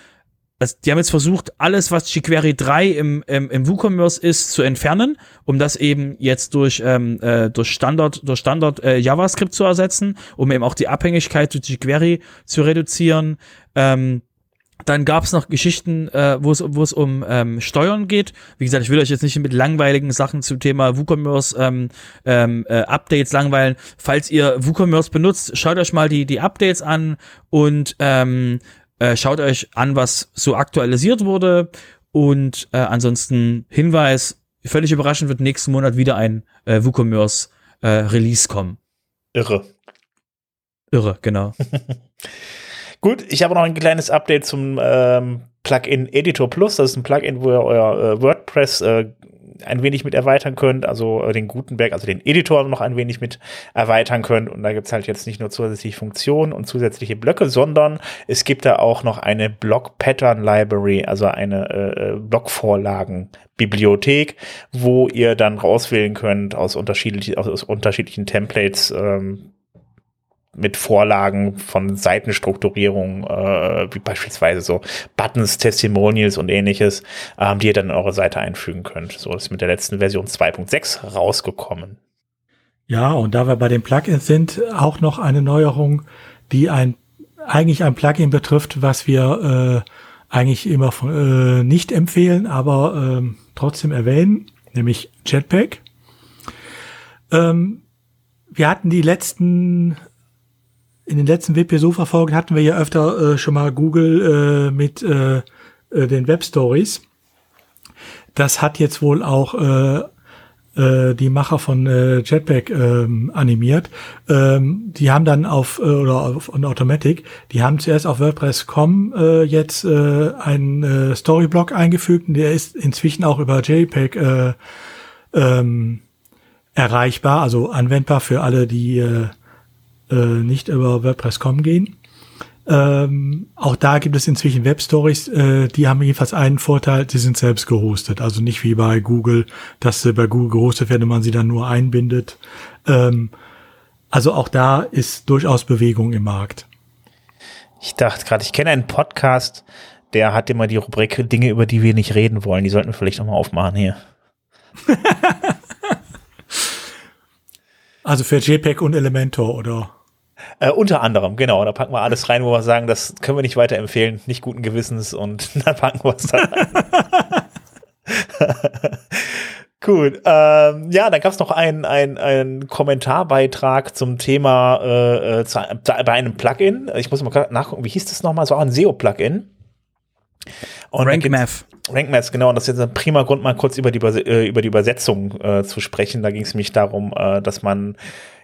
also die haben jetzt versucht, alles, was jQuery 3 im, im, im WooCommerce ist, zu entfernen, um das eben jetzt durch, ähm, äh, durch Standard, durch Standard äh, JavaScript zu ersetzen, um eben auch die Abhängigkeit zu jQuery zu reduzieren. Ähm, dann gab es noch Geschichten, äh, wo es um ähm, Steuern geht. Wie gesagt, ich will euch jetzt nicht mit langweiligen Sachen zum Thema WooCommerce ähm, ähm, äh, Updates langweilen. Falls ihr WooCommerce benutzt, schaut euch mal die die Updates an und ähm, äh, schaut euch an, was so aktualisiert wurde. Und äh, ansonsten Hinweis: Völlig überraschend wird nächsten Monat wieder ein äh, WooCommerce äh, Release kommen. Irre. Irre, genau. [laughs] Gut, ich habe noch ein kleines Update zum ähm, Plugin Editor Plus. Das ist ein Plugin, wo ihr euer äh, WordPress äh, ein wenig mit erweitern könnt, also äh, den Gutenberg, also den Editor noch ein wenig mit erweitern könnt. Und da gibt's halt jetzt nicht nur zusätzliche Funktionen und zusätzliche Blöcke, sondern es gibt da auch noch eine Block Pattern Library, also eine äh, äh Blockvorlagen-Bibliothek, wo ihr dann rauswählen könnt aus, unterschiedlichen aus, aus unterschiedlichen Templates, ähm, mit Vorlagen von Seitenstrukturierung, äh, wie beispielsweise so Buttons, Testimonials und ähnliches, ähm, die ihr dann in eure Seite einfügen könnt. So ist mit der letzten Version 2.6 rausgekommen. Ja, und da wir bei den Plugins sind, auch noch eine Neuerung, die ein eigentlich ein Plugin betrifft, was wir äh, eigentlich immer äh, nicht empfehlen, aber äh, trotzdem erwähnen, nämlich Jetpack. Ähm, wir hatten die letzten in den letzten WP-Sofa-Folgen hatten wir ja öfter äh, schon mal Google äh, mit äh, äh, den Web Stories. Das hat jetzt wohl auch äh, äh, die Macher von Jetpack ähm, animiert. Ähm, die haben dann auf oder auf on Automatic, die haben zuerst auf WordPress.com jetzt einen Storyblock eingefügt und der ist inzwischen auch über JPEG äh, ähm, erreichbar, also anwendbar für alle, die nicht über WordPress.com gehen. Ähm, auch da gibt es inzwischen Webstories, äh, die haben jedenfalls einen Vorteil, die sind selbst gehostet. Also nicht wie bei Google, dass sie bei Google gehostet werden und man sie dann nur einbindet. Ähm, also auch da ist durchaus Bewegung im Markt. Ich dachte gerade, ich kenne einen Podcast, der hat immer die Rubrik Dinge, über die wir nicht reden wollen. Die sollten wir vielleicht nochmal aufmachen hier. [laughs] also für JPEG und Elementor, oder? Äh, unter anderem, genau. Da packen wir alles rein, wo wir sagen, das können wir nicht weiterempfehlen, nicht guten Gewissens und [laughs] dann packen wir es da rein. [laughs] Gut, ähm, ja, da gab es noch einen ein Kommentarbeitrag zum Thema äh, äh zu, bei einem Plugin. Ich muss mal nachgucken, wie hieß das nochmal? Es war ein SEO-Plugin. RankMath. RankMath, genau. Und das ist jetzt ein prima Grund, mal kurz über die, äh, über die Übersetzung äh, zu sprechen. Da ging es nämlich darum, äh, dass man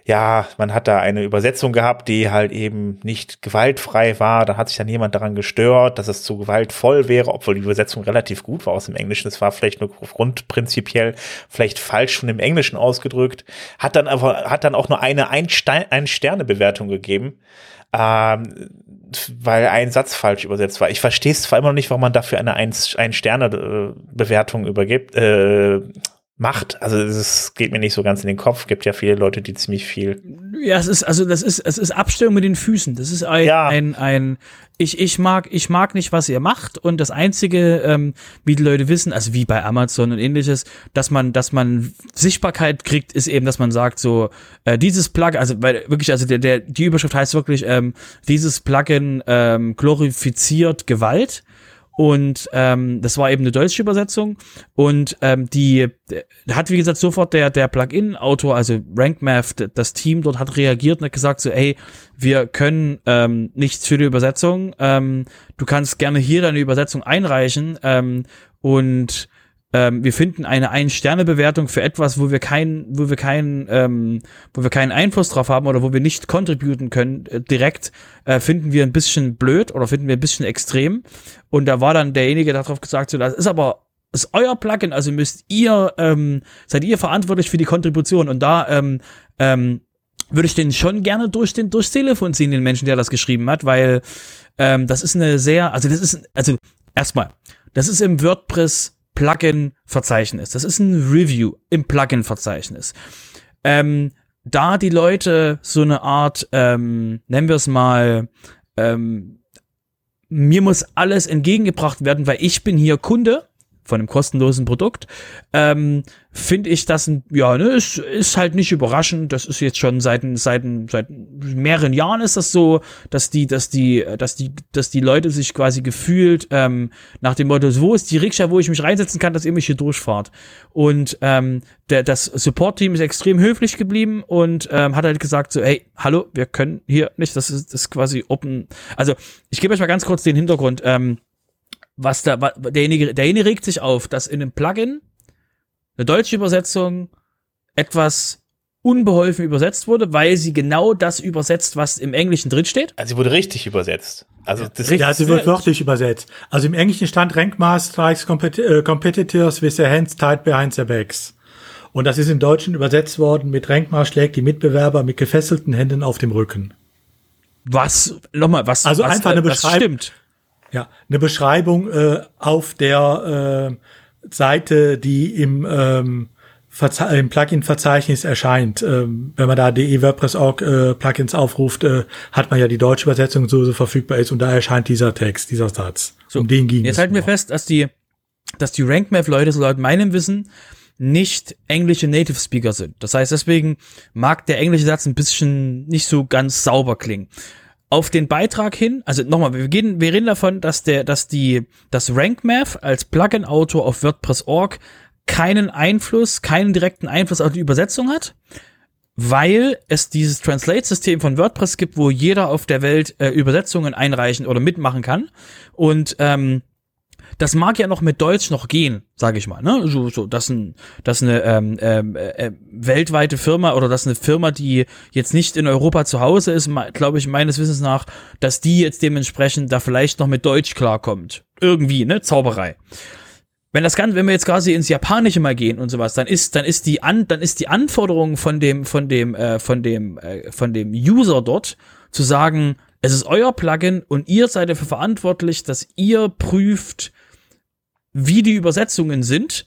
ja, man hat da eine Übersetzung gehabt, die halt eben nicht gewaltfrei war. Da hat sich dann jemand daran gestört, dass es zu gewaltvoll wäre, obwohl die Übersetzung relativ gut war aus dem Englischen. Es war vielleicht nur grundprinzipiell vielleicht falsch schon im Englischen ausgedrückt. Hat dann aber, hat dann auch nur eine Ein-Sterne-Bewertung gegeben. Ähm, weil ein Satz falsch übersetzt war. Ich verstehe es zwar immer noch nicht, warum man dafür eine Ein-Sterne-Bewertung übergibt, äh, macht. Also es geht mir nicht so ganz in den Kopf. Gibt ja viele Leute, die ziemlich viel. Ja, es ist also das ist es ist Abstimmung mit den Füßen. Das ist ein ja. ein, ein ich ich mag ich mag nicht was ihr macht und das einzige ähm, wie die Leute wissen, also wie bei Amazon und ähnliches, dass man dass man Sichtbarkeit kriegt, ist eben, dass man sagt so äh, dieses Plugin, also weil wirklich also der der die Überschrift heißt wirklich ähm, dieses Plugin ähm, glorifiziert Gewalt und ähm, das war eben eine deutsche Übersetzung. Und ähm, die hat, wie gesagt, sofort der, der Plugin-Autor, also RankMath, das Team dort hat reagiert und hat gesagt so, ey, wir können ähm, nichts für die Übersetzung. Ähm, du kannst gerne hier deine Übersetzung einreichen. Ähm, und ähm, wir finden eine Ein-Sterne-Bewertung für etwas, wo wir keinen, wo wir keinen, ähm, wo wir keinen Einfluss drauf haben oder wo wir nicht contributen können, äh, direkt, äh, finden wir ein bisschen blöd oder finden wir ein bisschen extrem. Und da war dann derjenige, der darauf gesagt hat, das ist aber ist euer Plugin, also müsst ihr, ähm, seid ihr verantwortlich für die Kontribution. Und da ähm, ähm, würde ich den schon gerne durch den durchs Telefon ziehen, den Menschen, der das geschrieben hat, weil ähm, das ist eine sehr, also das ist, also erstmal, das ist im WordPress Plugin-Verzeichnis. Das ist ein Review im Plugin-Verzeichnis. Ähm, da die Leute so eine Art, ähm, nennen wir es mal, ähm, mir muss alles entgegengebracht werden, weil ich bin hier Kunde von einem kostenlosen Produkt, ähm, finde ich das, ein, ja, ne, ist, ist halt nicht überraschend. Das ist jetzt schon seit, seit, seit mehreren Jahren ist das so, dass die, dass die, dass die, dass die Leute sich quasi gefühlt ähm, nach dem Motto, wo ist die Rikscha, wo ich mich reinsetzen kann, dass ihr mich hier durchfahrt. Und ähm, der, das Support-Team ist extrem höflich geblieben und ähm, hat halt gesagt so, hey, hallo, wir können hier nicht, das ist, das ist quasi open. Also ich gebe euch mal ganz kurz den Hintergrund. Ähm, was da, derjenige, derjenige regt sich auf, dass in einem Plugin eine deutsche Übersetzung etwas unbeholfen übersetzt wurde, weil sie genau das übersetzt, was im Englischen drinsteht. Also sie wurde richtig übersetzt. Also das ja, sie wird wörtlich übersetzt. Also im Englischen stand Rankmaster strikes compet uh, competitors with their hands tied behind their backs. Und das ist im Deutschen übersetzt worden mit Rankmar schlägt die Mitbewerber mit gefesselten Händen auf dem Rücken. Was? Nochmal, was? Also was, einfach eine Beschreibung. Ja, eine Beschreibung äh, auf der äh, Seite, die im, ähm, im Plugin-Verzeichnis erscheint. Ähm, wenn man da die WordPress.org äh, Plugins aufruft, äh, hat man ja die deutsche Übersetzung, so, so verfügbar ist und da erscheint dieser Text, dieser Satz. So, um den ging Jetzt halten wir fest, dass die, dass die RankMath-Leute, so laut meinem Wissen, nicht englische Native Speaker sind. Das heißt, deswegen mag der englische Satz ein bisschen nicht so ganz sauber klingen auf den Beitrag hin, also nochmal, wir, gehen, wir reden davon, dass der, dass die, das RankMath als Plugin-Autor auf WordPress.org keinen Einfluss, keinen direkten Einfluss auf die Übersetzung hat, weil es dieses Translate-System von WordPress gibt, wo jeder auf der Welt äh, Übersetzungen einreichen oder mitmachen kann. Und ähm, das mag ja noch mit Deutsch noch gehen, sage ich mal. Ne? So, so, dass, ein, dass eine ähm, ähm, äh, weltweite Firma oder dass eine Firma, die jetzt nicht in Europa zu Hause ist, glaube ich meines Wissens nach, dass die jetzt dementsprechend da vielleicht noch mit Deutsch klarkommt. Irgendwie, ne? Zauberei. Wenn das Ganze, wenn wir jetzt quasi ins Japanische mal gehen und sowas, dann ist, dann ist die an, dann ist die Anforderung von dem, von dem, äh, von dem, äh, von dem User dort zu sagen, es ist euer Plugin und ihr seid dafür verantwortlich, dass ihr prüft, wie die Übersetzungen sind,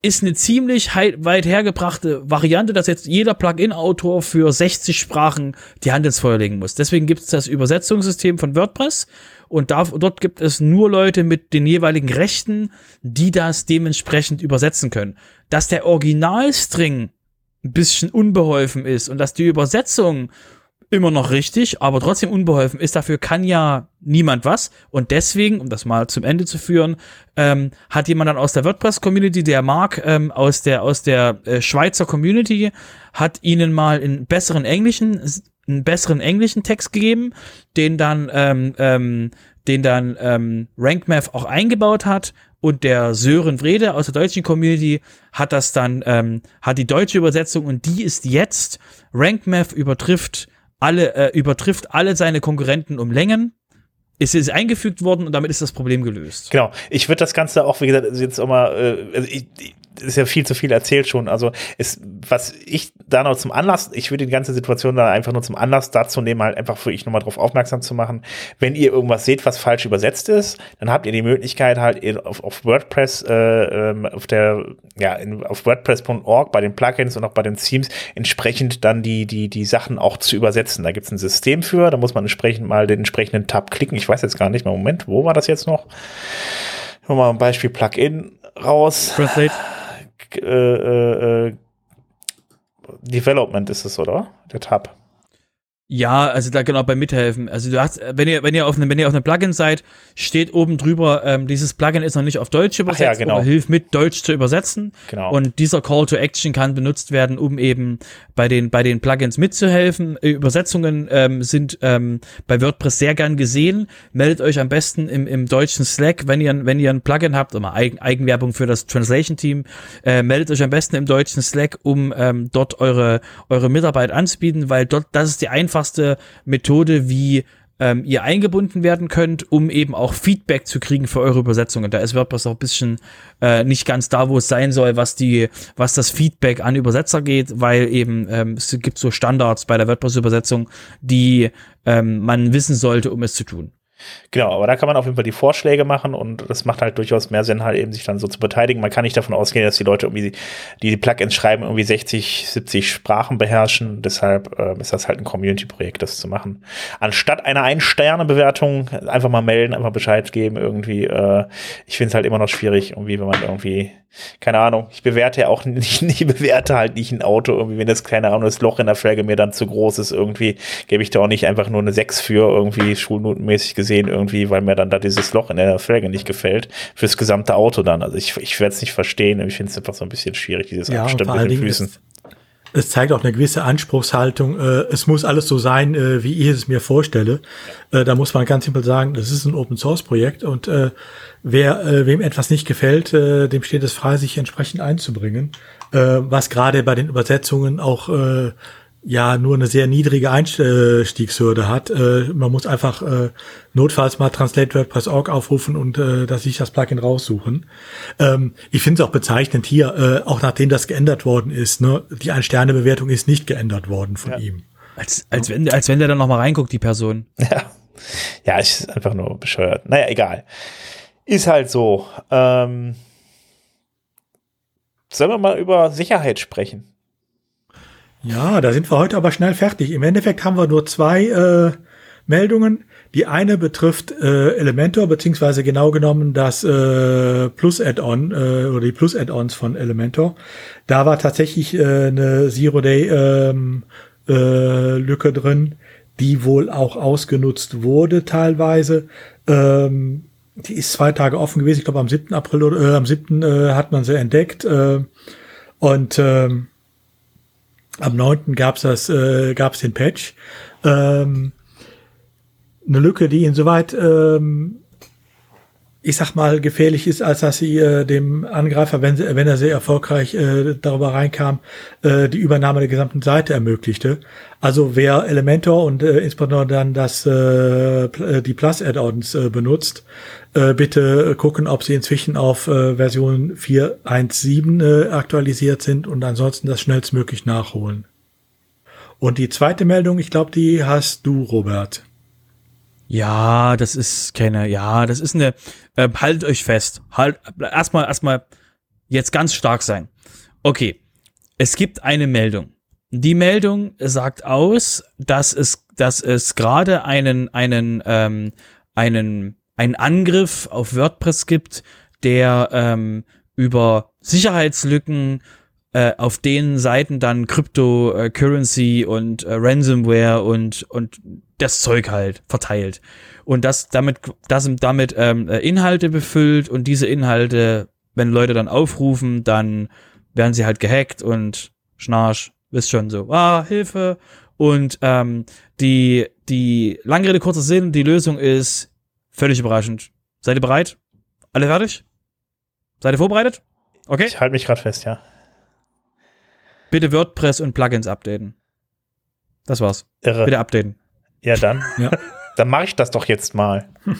ist eine ziemlich weit hergebrachte Variante, dass jetzt jeder Plugin-Autor für 60 Sprachen die Hand ins Feuer legen muss. Deswegen gibt es das Übersetzungssystem von WordPress und da, dort gibt es nur Leute mit den jeweiligen Rechten, die das dementsprechend übersetzen können. Dass der Originalstring ein bisschen unbeholfen ist und dass die Übersetzung immer noch richtig, aber trotzdem unbeholfen ist. Dafür kann ja niemand was. Und deswegen, um das mal zum Ende zu führen, ähm, hat jemand dann aus der WordPress-Community, der Mark ähm, aus der aus der äh, Schweizer Community, hat ihnen mal in besseren englischen einen besseren englischen Text gegeben, den dann ähm, ähm, den dann ähm, RankMath auch eingebaut hat und der Sören Wrede aus der deutschen Community hat das dann, ähm, hat die deutsche Übersetzung und die ist jetzt, RankMath übertrifft alle, äh, übertrifft alle seine Konkurrenten um Längen. Es ist eingefügt worden und damit ist das Problem gelöst. Genau. Ich würde das Ganze auch, wie gesagt, jetzt auch mal, äh, also ich, ist ja viel zu viel erzählt schon. Also ist, was ich da noch zum Anlass, ich würde die ganze Situation da einfach nur zum Anlass dazu nehmen, halt einfach für ich nochmal drauf aufmerksam zu machen. Wenn ihr irgendwas seht, was falsch übersetzt ist, dann habt ihr die Möglichkeit halt auf, auf WordPress, äh, ähm, auf der, ja, in, auf WordPress.org bei den Plugins und auch bei den Themes entsprechend dann die, die, die Sachen auch zu übersetzen. Da gibt es ein System für, da muss man entsprechend mal den entsprechenden Tab klicken. Ich weiß jetzt gar nicht mal, Moment, wo war das jetzt noch? Mal ein Beispiel Plugin raus. Translate äh, äh, äh, Development ist es, oder? Der Tab. Ja, also da genau bei mithelfen. Also du hast, wenn ihr, wenn ihr auf einem, wenn ihr auf einem Plugin seid, steht oben drüber, ähm, dieses Plugin ist noch nicht auf Deutsch übersetzt ja, genau. hilft mit Deutsch zu übersetzen. Genau. Und dieser Call to Action kann benutzt werden, um eben bei den, bei den Plugins mitzuhelfen. Äh, Übersetzungen ähm, sind ähm, bei WordPress sehr gern gesehen. Meldet euch am besten im, im deutschen Slack, wenn ihr, wenn ihr ein Plugin habt, immer Eigen, Eigenwerbung für das Translation Team, äh, meldet euch am besten im deutschen Slack, um ähm, dort eure, eure Mitarbeit anzubieten, weil dort, das ist die einfachste einfachste Methode, wie ähm, ihr eingebunden werden könnt, um eben auch Feedback zu kriegen für eure Übersetzungen. Da ist WordPress auch ein bisschen äh, nicht ganz da, wo es sein soll, was die, was das Feedback an Übersetzer geht, weil eben ähm, es gibt so Standards bei der WordPress-Übersetzung, die ähm, man wissen sollte, um es zu tun. Genau, aber da kann man auf jeden Fall die Vorschläge machen und das macht halt durchaus mehr Sinn, halt eben sich dann so zu beteiligen. Man kann nicht davon ausgehen, dass die Leute irgendwie, die die Plugins schreiben, irgendwie 60, 70 Sprachen beherrschen. Deshalb äh, ist das halt ein Community-Projekt, das zu machen. Anstatt einer Ein-Sterne-Bewertung einfach mal melden, einfach Bescheid geben irgendwie. Äh, ich finde es halt immer noch schwierig, irgendwie, wenn man irgendwie keine Ahnung, ich bewerte ja auch [laughs] nicht, ich bewerte halt nicht ein Auto irgendwie, wenn das, keine Ahnung, das Loch in der Felge mir dann zu groß ist irgendwie, gebe ich da auch nicht einfach nur eine 6 für irgendwie schulnotenmäßig gesehen irgendwie, weil mir dann da dieses Loch in der Felge nicht gefällt, fürs gesamte Auto dann. Also ich, ich werde es nicht verstehen, ich finde es einfach so ein bisschen schwierig, dieses ja, Abstimmen mit den Füßen. Ist, es zeigt auch eine gewisse Anspruchshaltung. Äh, es muss alles so sein, äh, wie ich es mir vorstelle. Äh, da muss man ganz simpel sagen, das ist ein Open Source Projekt und äh, wer äh, wem etwas nicht gefällt, äh, dem steht es frei, sich entsprechend einzubringen. Äh, was gerade bei den Übersetzungen auch äh, ja nur eine sehr niedrige Einstiegshürde hat. Äh, man muss einfach äh, notfalls mal Translate WordPress.org aufrufen und äh, dass sich das Plugin raussuchen. Ähm, ich finde es auch bezeichnend hier, äh, auch nachdem das geändert worden ist. Ne, die Ein-Sterne-Bewertung ist nicht geändert worden von ja. ihm. Als, als, wenn, als wenn der dann noch mal reinguckt, die Person. Ja, ja ist einfach nur bescheuert. Naja, egal. Ist halt so. Ähm, sollen wir mal über Sicherheit sprechen? Ja, da sind wir heute aber schnell fertig. Im Endeffekt haben wir nur zwei äh, Meldungen. Die eine betrifft äh, Elementor, beziehungsweise genau genommen das äh, Plus-Add-on äh, oder die Plus-Add-ons von Elementor. Da war tatsächlich äh, eine Zero-Day-Lücke ähm, äh, drin, die wohl auch ausgenutzt wurde teilweise. Ähm, die ist zwei Tage offen gewesen. Ich glaube, am 7. April oder äh, am 7. Äh, hat man sie entdeckt. Äh, und ähm, am 9. gab's das, äh, gab's den Patch. Ähm, eine Lücke, die insoweit, ähm, ich sag mal, gefährlich ist, als dass sie äh, dem Angreifer, wenn, sie, wenn er sehr erfolgreich äh, darüber reinkam, äh, die Übernahme der gesamten Seite ermöglichte. Also wer Elementor und äh, insbesondere dann das äh, die Plus-Add-ons äh, benutzt, äh, bitte gucken, ob sie inzwischen auf äh, Version 4.1.7 äh, aktualisiert sind und ansonsten das schnellstmöglich nachholen. Und die zweite Meldung, ich glaube, die hast du, Robert. Ja, das ist keine, ja, das ist eine, äh, haltet euch fest. Halt, erstmal, erstmal jetzt ganz stark sein. Okay. Es gibt eine Meldung. Die Meldung sagt aus, dass es, dass es gerade einen, einen, ähm, einen einen Angriff auf WordPress gibt, der ähm, über Sicherheitslücken äh, auf den Seiten dann Cryptocurrency und äh, Ransomware und, und das Zeug halt verteilt. Und das damit, das damit ähm, äh, Inhalte befüllt und diese Inhalte, wenn Leute dann aufrufen, dann werden sie halt gehackt und Schnarch, wisst schon so, ah, Hilfe. Und ähm, die, die lange Rede, kurzer Sinn, die Lösung ist völlig überraschend. Seid ihr bereit? Alle fertig? Seid ihr vorbereitet? Okay. Ich halte mich gerade fest, ja. Bitte WordPress und Plugins updaten. Das war's. Irre. Bitte updaten. Ja, dann. Ja. [laughs] Dann mache ich das doch jetzt mal. [laughs]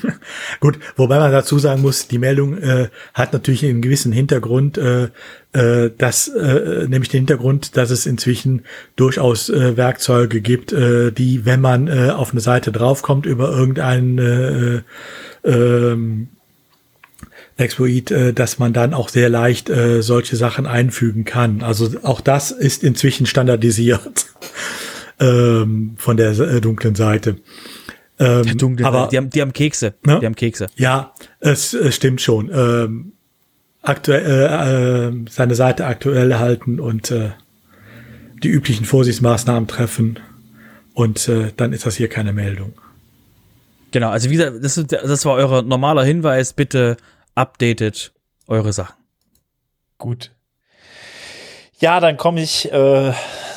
Gut, wobei man dazu sagen muss, die Meldung äh, hat natürlich einen gewissen Hintergrund, äh, äh, dass, äh, nämlich den Hintergrund, dass es inzwischen durchaus äh, Werkzeuge gibt, äh, die, wenn man äh, auf eine Seite draufkommt über irgendeinen äh, ähm, Exploit, äh, dass man dann auch sehr leicht äh, solche Sachen einfügen kann. Also auch das ist inzwischen standardisiert ähm, von der äh, dunklen Seite. Ähm, Der dunkle, aber die haben, die haben Kekse. Ne? Die haben Kekse. ja, es, es stimmt schon. Ähm, aktuell äh, äh, seine Seite aktuell halten und äh, die üblichen Vorsichtsmaßnahmen treffen und äh, dann ist das hier keine Meldung. Genau, also wie gesagt, das, ist, das war euer normaler Hinweis. Bitte updatet eure Sachen. Gut. Ja, dann komme ich äh,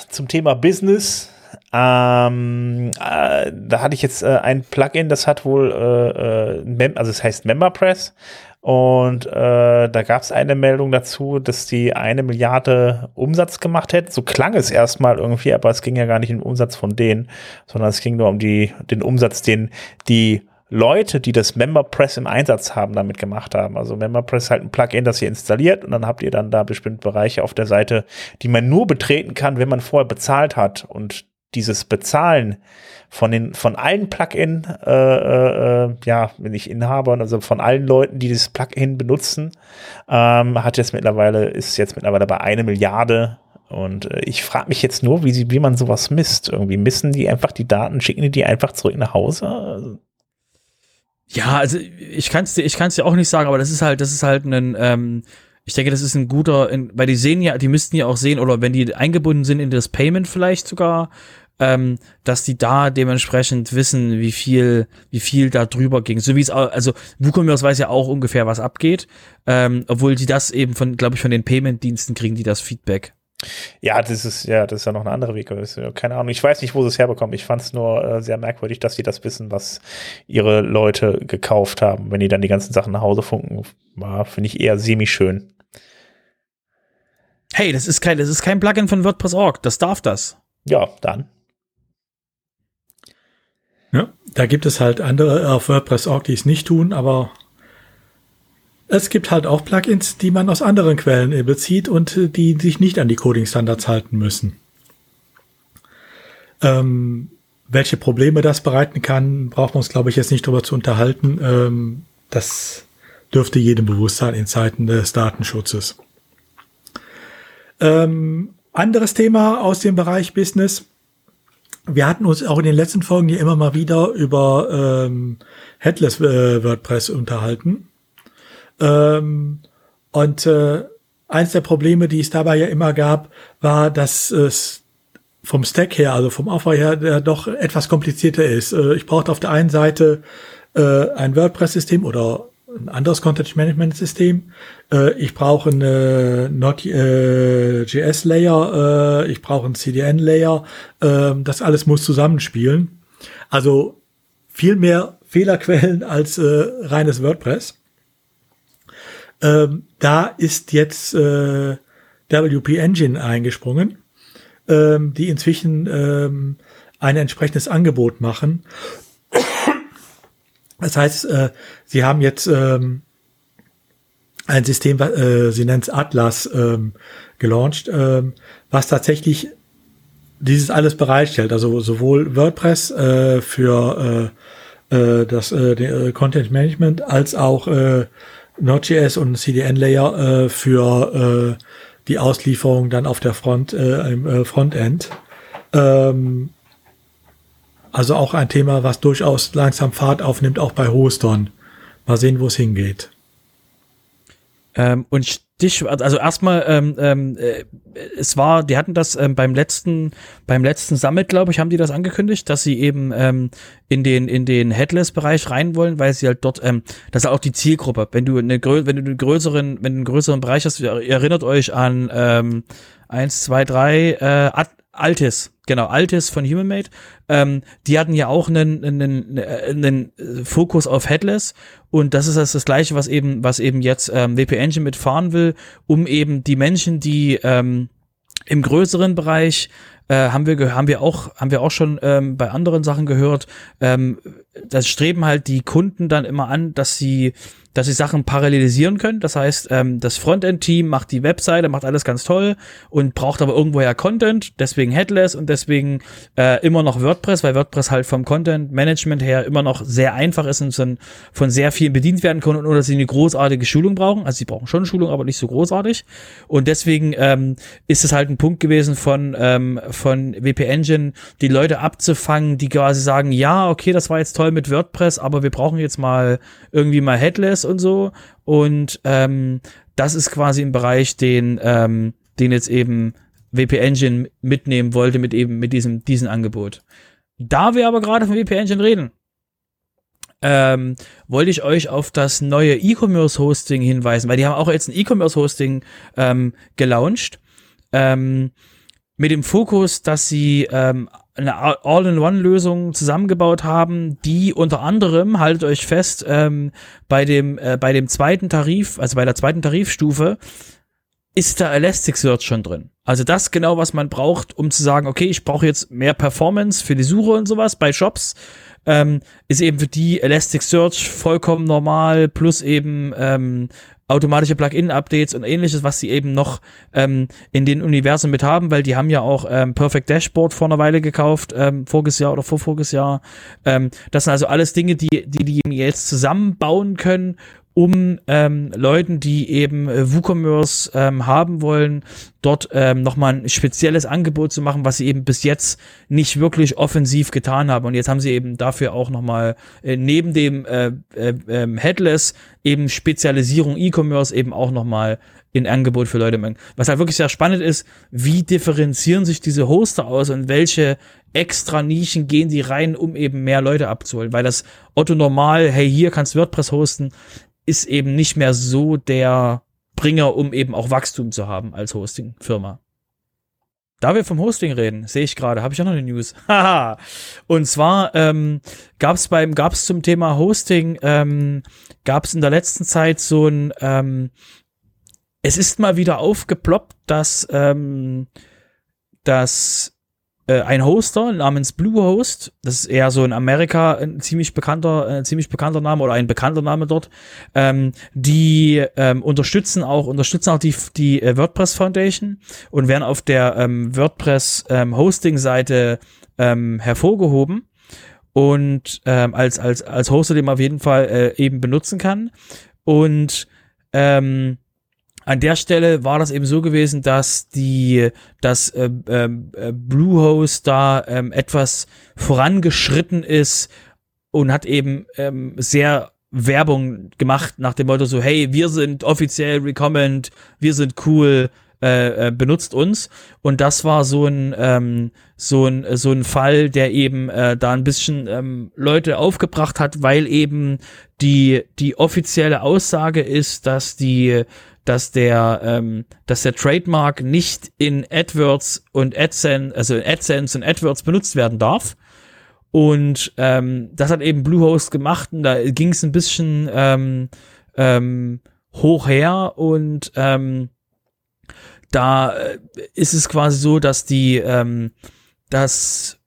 zum Thema Business. Ähm, äh, da hatte ich jetzt äh, ein Plugin, das hat wohl, äh, äh, also es heißt MemberPress. Und äh, da gab es eine Meldung dazu, dass die eine Milliarde Umsatz gemacht hätten. So klang es erstmal irgendwie, aber es ging ja gar nicht um den Umsatz von denen, sondern es ging nur um die, den Umsatz, den die Leute, die das MemberPress im Einsatz haben, damit gemacht haben. Also MemberPress ist halt ein Plugin, das ihr installiert und dann habt ihr dann da bestimmte Bereiche auf der Seite, die man nur betreten kann, wenn man vorher bezahlt hat. Und dieses Bezahlen von den von allen Plugin, äh, äh, äh, ja, wenn ich Inhabern, also von allen Leuten, die dieses Plugin benutzen, ähm, hat jetzt mittlerweile ist jetzt mittlerweile bei eine Milliarde. Und äh, ich frage mich jetzt nur, wie sie, wie man sowas misst. Irgendwie missen die einfach die Daten, schicken die die einfach zurück nach Hause? Ja, also ich kann es dir, ich kann's dir auch nicht sagen, aber das ist halt, das ist halt ein, ähm, ich denke, das ist ein guter, weil die sehen ja, die müssten ja auch sehen, oder wenn die eingebunden sind in das Payment vielleicht sogar, ähm, dass die da dementsprechend wissen, wie viel, wie viel da drüber ging. So wie es also WooCommerce weiß ja auch ungefähr, was abgeht, ähm, obwohl die das eben von, glaube ich, von den Payment-Diensten kriegen, die das Feedback. Ja, das ist ja, das ist ja noch ein anderer Weg. Keine Ahnung. Ich weiß nicht, wo sie es herbekommen. Ich fand es nur äh, sehr merkwürdig, dass sie das wissen, was ihre Leute gekauft haben. Wenn die dann die ganzen Sachen nach Hause funken, war finde ich eher semi schön. Hey, das ist kein, das ist kein Plugin von WordPress.org, das darf das. Ja, dann. Ja, da gibt es halt andere auf WordPress.org, die es nicht tun, aber es gibt halt auch Plugins, die man aus anderen Quellen bezieht und die sich nicht an die Coding-Standards halten müssen. Ähm, welche Probleme das bereiten kann, braucht man uns, glaube ich, jetzt nicht drüber zu unterhalten. Ähm, das dürfte jedem bewusst sein in Zeiten des Datenschutzes. Ähm, anderes Thema aus dem Bereich Business. Wir hatten uns auch in den letzten Folgen hier immer mal wieder über ähm, Headless äh, WordPress unterhalten. Ähm, und äh, eins der Probleme, die es dabei ja immer gab, war, dass es vom Stack her, also vom Aufbau her, der doch etwas komplizierter ist. Äh, ich brauchte auf der einen Seite äh, ein WordPress-System oder ein anderes Content-Management-System. Äh, ich brauche eine Node.js-Layer, äh, ich brauche einen CDN-Layer. Äh, das alles muss zusammenspielen. Also viel mehr Fehlerquellen als äh, reines WordPress. Ähm, da ist jetzt äh, WP Engine eingesprungen, ähm, die inzwischen ähm, ein entsprechendes Angebot machen. Das heißt, äh, sie haben jetzt ähm, ein System, äh, sie nennt es Atlas, ähm, gelauncht, ähm, was tatsächlich dieses alles bereitstellt. Also sowohl WordPress äh, für äh, äh, das äh, äh, Content Management als auch äh, Node.js und CDN-Layer äh, für äh, die Auslieferung dann auf der Front äh, im äh, Frontend. Ähm, also auch ein Thema, was durchaus langsam Fahrt aufnimmt, auch bei Hostern. Mal sehen, wo es hingeht. Ähm, und dich, also erstmal, ähm, ähm, äh, es war, die hatten das ähm, beim letzten, beim letzten Summit, glaube ich, haben die das angekündigt, dass sie eben ähm, in den in den Headless-Bereich rein wollen, weil sie halt dort, ähm, das ist auch die Zielgruppe. Wenn du eine wenn du einen größeren, wenn du einen größeren Bereich hast, ihr erinnert euch an ähm, eins, zwei, drei, äh, Altis, genau, Altis von HumanMate, ähm, die hatten ja auch einen, einen, einen Fokus auf Headless und das ist das, das gleiche, was eben, was eben jetzt ähm, WP Engine mitfahren will, um eben die Menschen, die ähm, im größeren Bereich äh, haben wir haben wir auch haben wir auch schon ähm, bei anderen Sachen gehört. Ähm, das streben halt die Kunden dann immer an, dass sie dass sie Sachen parallelisieren können. Das heißt, ähm, das Frontend-Team macht die Webseite, macht alles ganz toll und braucht aber irgendwoher Content, deswegen Headless und deswegen äh, immer noch WordPress, weil WordPress halt vom Content-Management her immer noch sehr einfach ist und von, von sehr vielen bedient werden kann, ohne dass sie eine großartige Schulung brauchen. Also sie brauchen schon Schulung, aber nicht so großartig. Und deswegen ähm, ist es halt ein Punkt gewesen von, ähm, von WP Engine, die Leute abzufangen, die quasi sagen, ja, okay, das war jetzt toll mit WordPress, aber wir brauchen jetzt mal irgendwie mal Headless und so. Und ähm, das ist quasi ein Bereich, den, ähm, den jetzt eben WP Engine mitnehmen wollte mit eben mit diesem diesem Angebot. Da wir aber gerade von WP Engine reden, ähm, wollte ich euch auf das neue E-Commerce Hosting hinweisen, weil die haben auch jetzt ein E-Commerce Hosting ähm, gelauncht. Ähm, mit dem Fokus, dass sie ähm, eine All-in-One-Lösung zusammengebaut haben, die unter anderem, haltet euch fest, ähm, bei dem äh, bei dem zweiten Tarif, also bei der zweiten Tarifstufe, ist da Elasticsearch schon drin. Also das genau, was man braucht, um zu sagen, okay, ich brauche jetzt mehr Performance für die Suche und sowas bei Shops, ähm, ist eben für die Elasticsearch vollkommen normal, plus eben ähm, automatische Plugin-Updates und ähnliches, was sie eben noch ähm, in den Universen mit haben, weil die haben ja auch ähm, Perfect Dashboard vor einer Weile gekauft, ähm, voriges Jahr oder vorvoriges Jahr. Ähm, das sind also alles Dinge, die, die die jetzt zusammenbauen können, um ähm, Leuten, die eben äh, WooCommerce ähm, haben wollen, dort ähm, nochmal ein spezielles Angebot zu machen, was sie eben bis jetzt nicht wirklich offensiv getan haben. Und jetzt haben sie eben dafür auch nochmal äh, neben dem äh, äh, äh, Headless eben Spezialisierung E-Commerce eben auch nochmal in Angebot für Leute. Was halt wirklich sehr spannend ist, wie differenzieren sich diese Hoster aus und welche extra Nischen gehen die rein, um eben mehr Leute abzuholen. Weil das Otto normal, hey, hier kannst WordPress hosten, ist eben nicht mehr so der Bringer, um eben auch Wachstum zu haben als Hosting-Firma. Da wir vom Hosting reden, sehe ich gerade, habe ich auch noch eine News. [laughs] Haha. Und zwar ähm, gab es beim, gab es zum Thema Hosting, ähm, gab es in der letzten Zeit so ein, ähm, es ist mal wieder aufgeploppt, dass, ähm, dass äh, ein Hoster namens Bluehost, das ist eher so in Amerika ein ziemlich bekannter, ein ziemlich bekannter Name oder ein bekannter Name dort, ähm, die ähm, unterstützen auch, unterstützen auch die, die äh, WordPress Foundation und werden auf der ähm, WordPress ähm, Hosting Seite ähm, hervorgehoben und ähm, als, als, als Hoster, den man auf jeden Fall äh, eben benutzen kann. Und ähm, an der Stelle war das eben so gewesen, dass die, dass äh, ähm, äh, Bluehost da ähm, etwas vorangeschritten ist und hat eben ähm, sehr Werbung gemacht nach dem Motto so, hey, wir sind offiziell recommend, wir sind cool, äh, äh, benutzt uns. Und das war so ein, ähm, so ein, so ein Fall, der eben äh, da ein bisschen ähm, Leute aufgebracht hat, weil eben die, die offizielle Aussage ist, dass die, dass der, ähm, dass der Trademark nicht in AdWords und AdSense, also in AdSense und AdWords benutzt werden darf. Und ähm, das hat eben Bluehost gemacht und da ging es ein bisschen ähm, ähm, hoch her und ähm, da äh, ist es quasi so, dass die, ähm, dass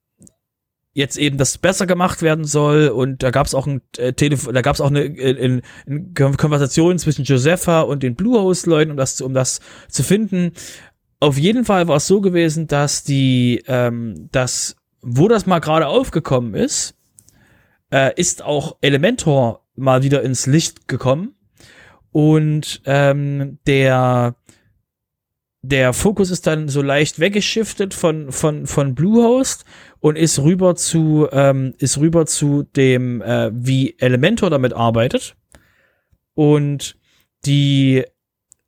jetzt eben das besser gemacht werden soll. Und da gab es auch ein äh, Telefon, da gab es auch eine, eine, eine, Konversation zwischen Josepha und den Bluehost-Leuten, um das, um das zu finden. Auf jeden Fall war es so gewesen, dass die, ähm, dass, wo das mal gerade aufgekommen ist, äh, ist auch Elementor mal wieder ins Licht gekommen. Und ähm, der der Fokus ist dann so leicht weggeschiftet von von von Bluehost und ist rüber zu ähm, ist rüber zu dem äh, wie Elementor damit arbeitet und die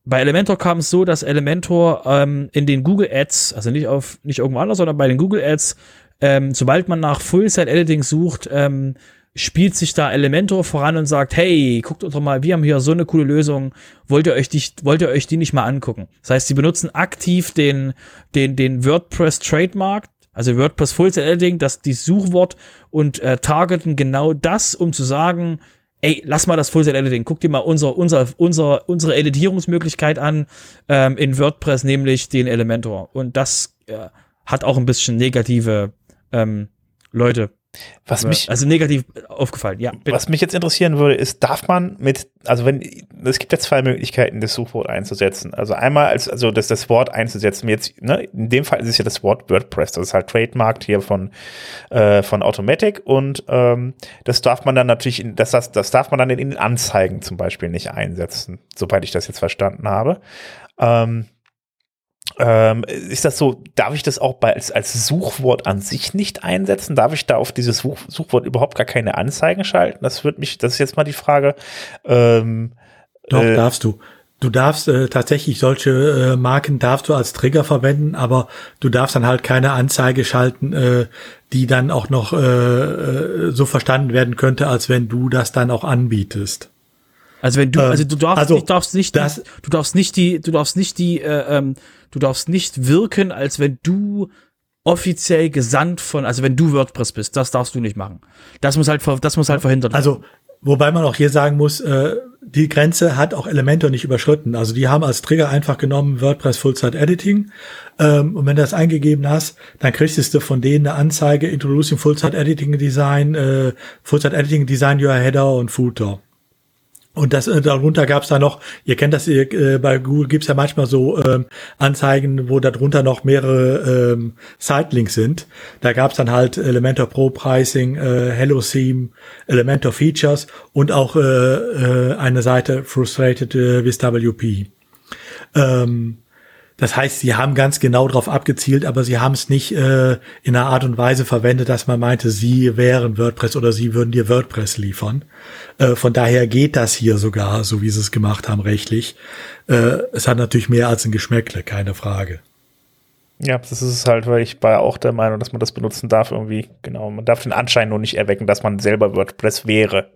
bei Elementor kam es so, dass Elementor ähm, in den Google Ads, also nicht auf nicht irgendwo anders, sondern bei den Google Ads, ähm, sobald man nach Full-Set-Editing sucht, ähm, spielt sich da Elementor voran und sagt, hey, guckt doch mal, wir haben hier so eine coole Lösung, wollt ihr euch die, wollt ihr euch die nicht mal angucken? Das heißt, sie benutzen aktiv den, den, den WordPress Trademark, also WordPress Full Editing, das, die Suchwort und äh, targeten genau das, um zu sagen, ey, lass mal das Full Set Editing, guck dir mal unser, unser, unser, unsere Editierungsmöglichkeit an ähm, in WordPress, nämlich den Elementor. Und das äh, hat auch ein bisschen negative ähm, Leute was mich, also negativ aufgefallen, ja. Bitte. Was mich jetzt interessieren würde, ist, darf man mit, also wenn, es gibt ja zwei Möglichkeiten, das Suchwort einzusetzen. Also einmal als, also das, das Wort einzusetzen. Jetzt, ne, in dem Fall ist es ja das Wort WordPress. Das ist halt trademarked hier von, äh, von Automatic und ähm, das darf man dann natürlich, in, das, das, das darf man dann in den Anzeigen zum Beispiel nicht einsetzen, sobald ich das jetzt verstanden habe. Ähm, ähm, ist das so, darf ich das auch bei, als, als Suchwort an sich nicht einsetzen? Darf ich da auf dieses Such, Suchwort überhaupt gar keine Anzeigen schalten? Das wird mich, das ist jetzt mal die Frage. Ähm, Doch, äh, darfst du. Du darfst äh, tatsächlich solche äh, Marken darfst du als Trigger verwenden, aber du darfst dann halt keine Anzeige schalten, äh, die dann auch noch äh, äh so verstanden werden könnte, als wenn du das dann auch anbietest. Also wenn du, ähm, also du darfst also nicht, darfst nicht, das, du darfst nicht die, du darfst nicht die, äh, ähm, du darfst nicht wirken, als wenn du offiziell gesandt von, also wenn du WordPress bist, das darfst du nicht machen. Das muss halt, das muss halt verhindert werden. Also, wobei man auch hier sagen muss, äh, die Grenze hat auch Elementor nicht überschritten. Also die haben als Trigger einfach genommen WordPress Full Site Editing. Ähm, und wenn du das eingegeben hast, dann kriegst du von denen eine Anzeige Introducing Full Site Editing Design, äh, Full Site Editing Design Your Header und Footer. Und das äh, darunter gab es da noch, ihr kennt das, ihr, äh, bei Google gibt's ja manchmal so ähm, Anzeigen, wo darunter noch mehrere ähm, Sitelinks sind. Da gab's dann halt Elementor Pro Pricing, äh, Hello Theme, Elementor Features und auch äh, äh, eine Seite Frustrated äh, with WP. Ähm, das heißt, sie haben ganz genau darauf abgezielt, aber sie haben es nicht äh, in einer Art und Weise verwendet, dass man meinte, sie wären WordPress oder sie würden dir WordPress liefern. Äh, von daher geht das hier sogar, so wie sie es gemacht haben, rechtlich. Äh, es hat natürlich mehr als ein Geschmäckle, keine Frage. Ja, das ist halt, weil ich war auch der Meinung, dass man das benutzen darf irgendwie. Genau, man darf den Anschein nur nicht erwecken, dass man selber WordPress wäre.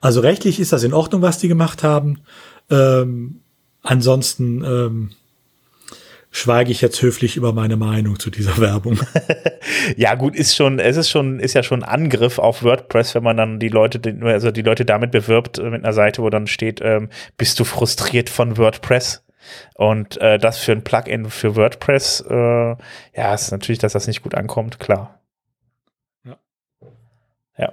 Also rechtlich ist das in Ordnung, was die gemacht haben. Ähm, ansonsten ähm, schweige ich jetzt höflich über meine Meinung zu dieser Werbung. [laughs] ja, gut, ist schon, es ist schon, ist ja schon Angriff auf WordPress, wenn man dann die Leute, also die Leute damit bewirbt äh, mit einer Seite, wo dann steht, ähm, bist du frustriert von WordPress? Und äh, das für ein Plugin für WordPress, äh, ja, ist natürlich, dass das nicht gut ankommt, klar. Ja. Ja.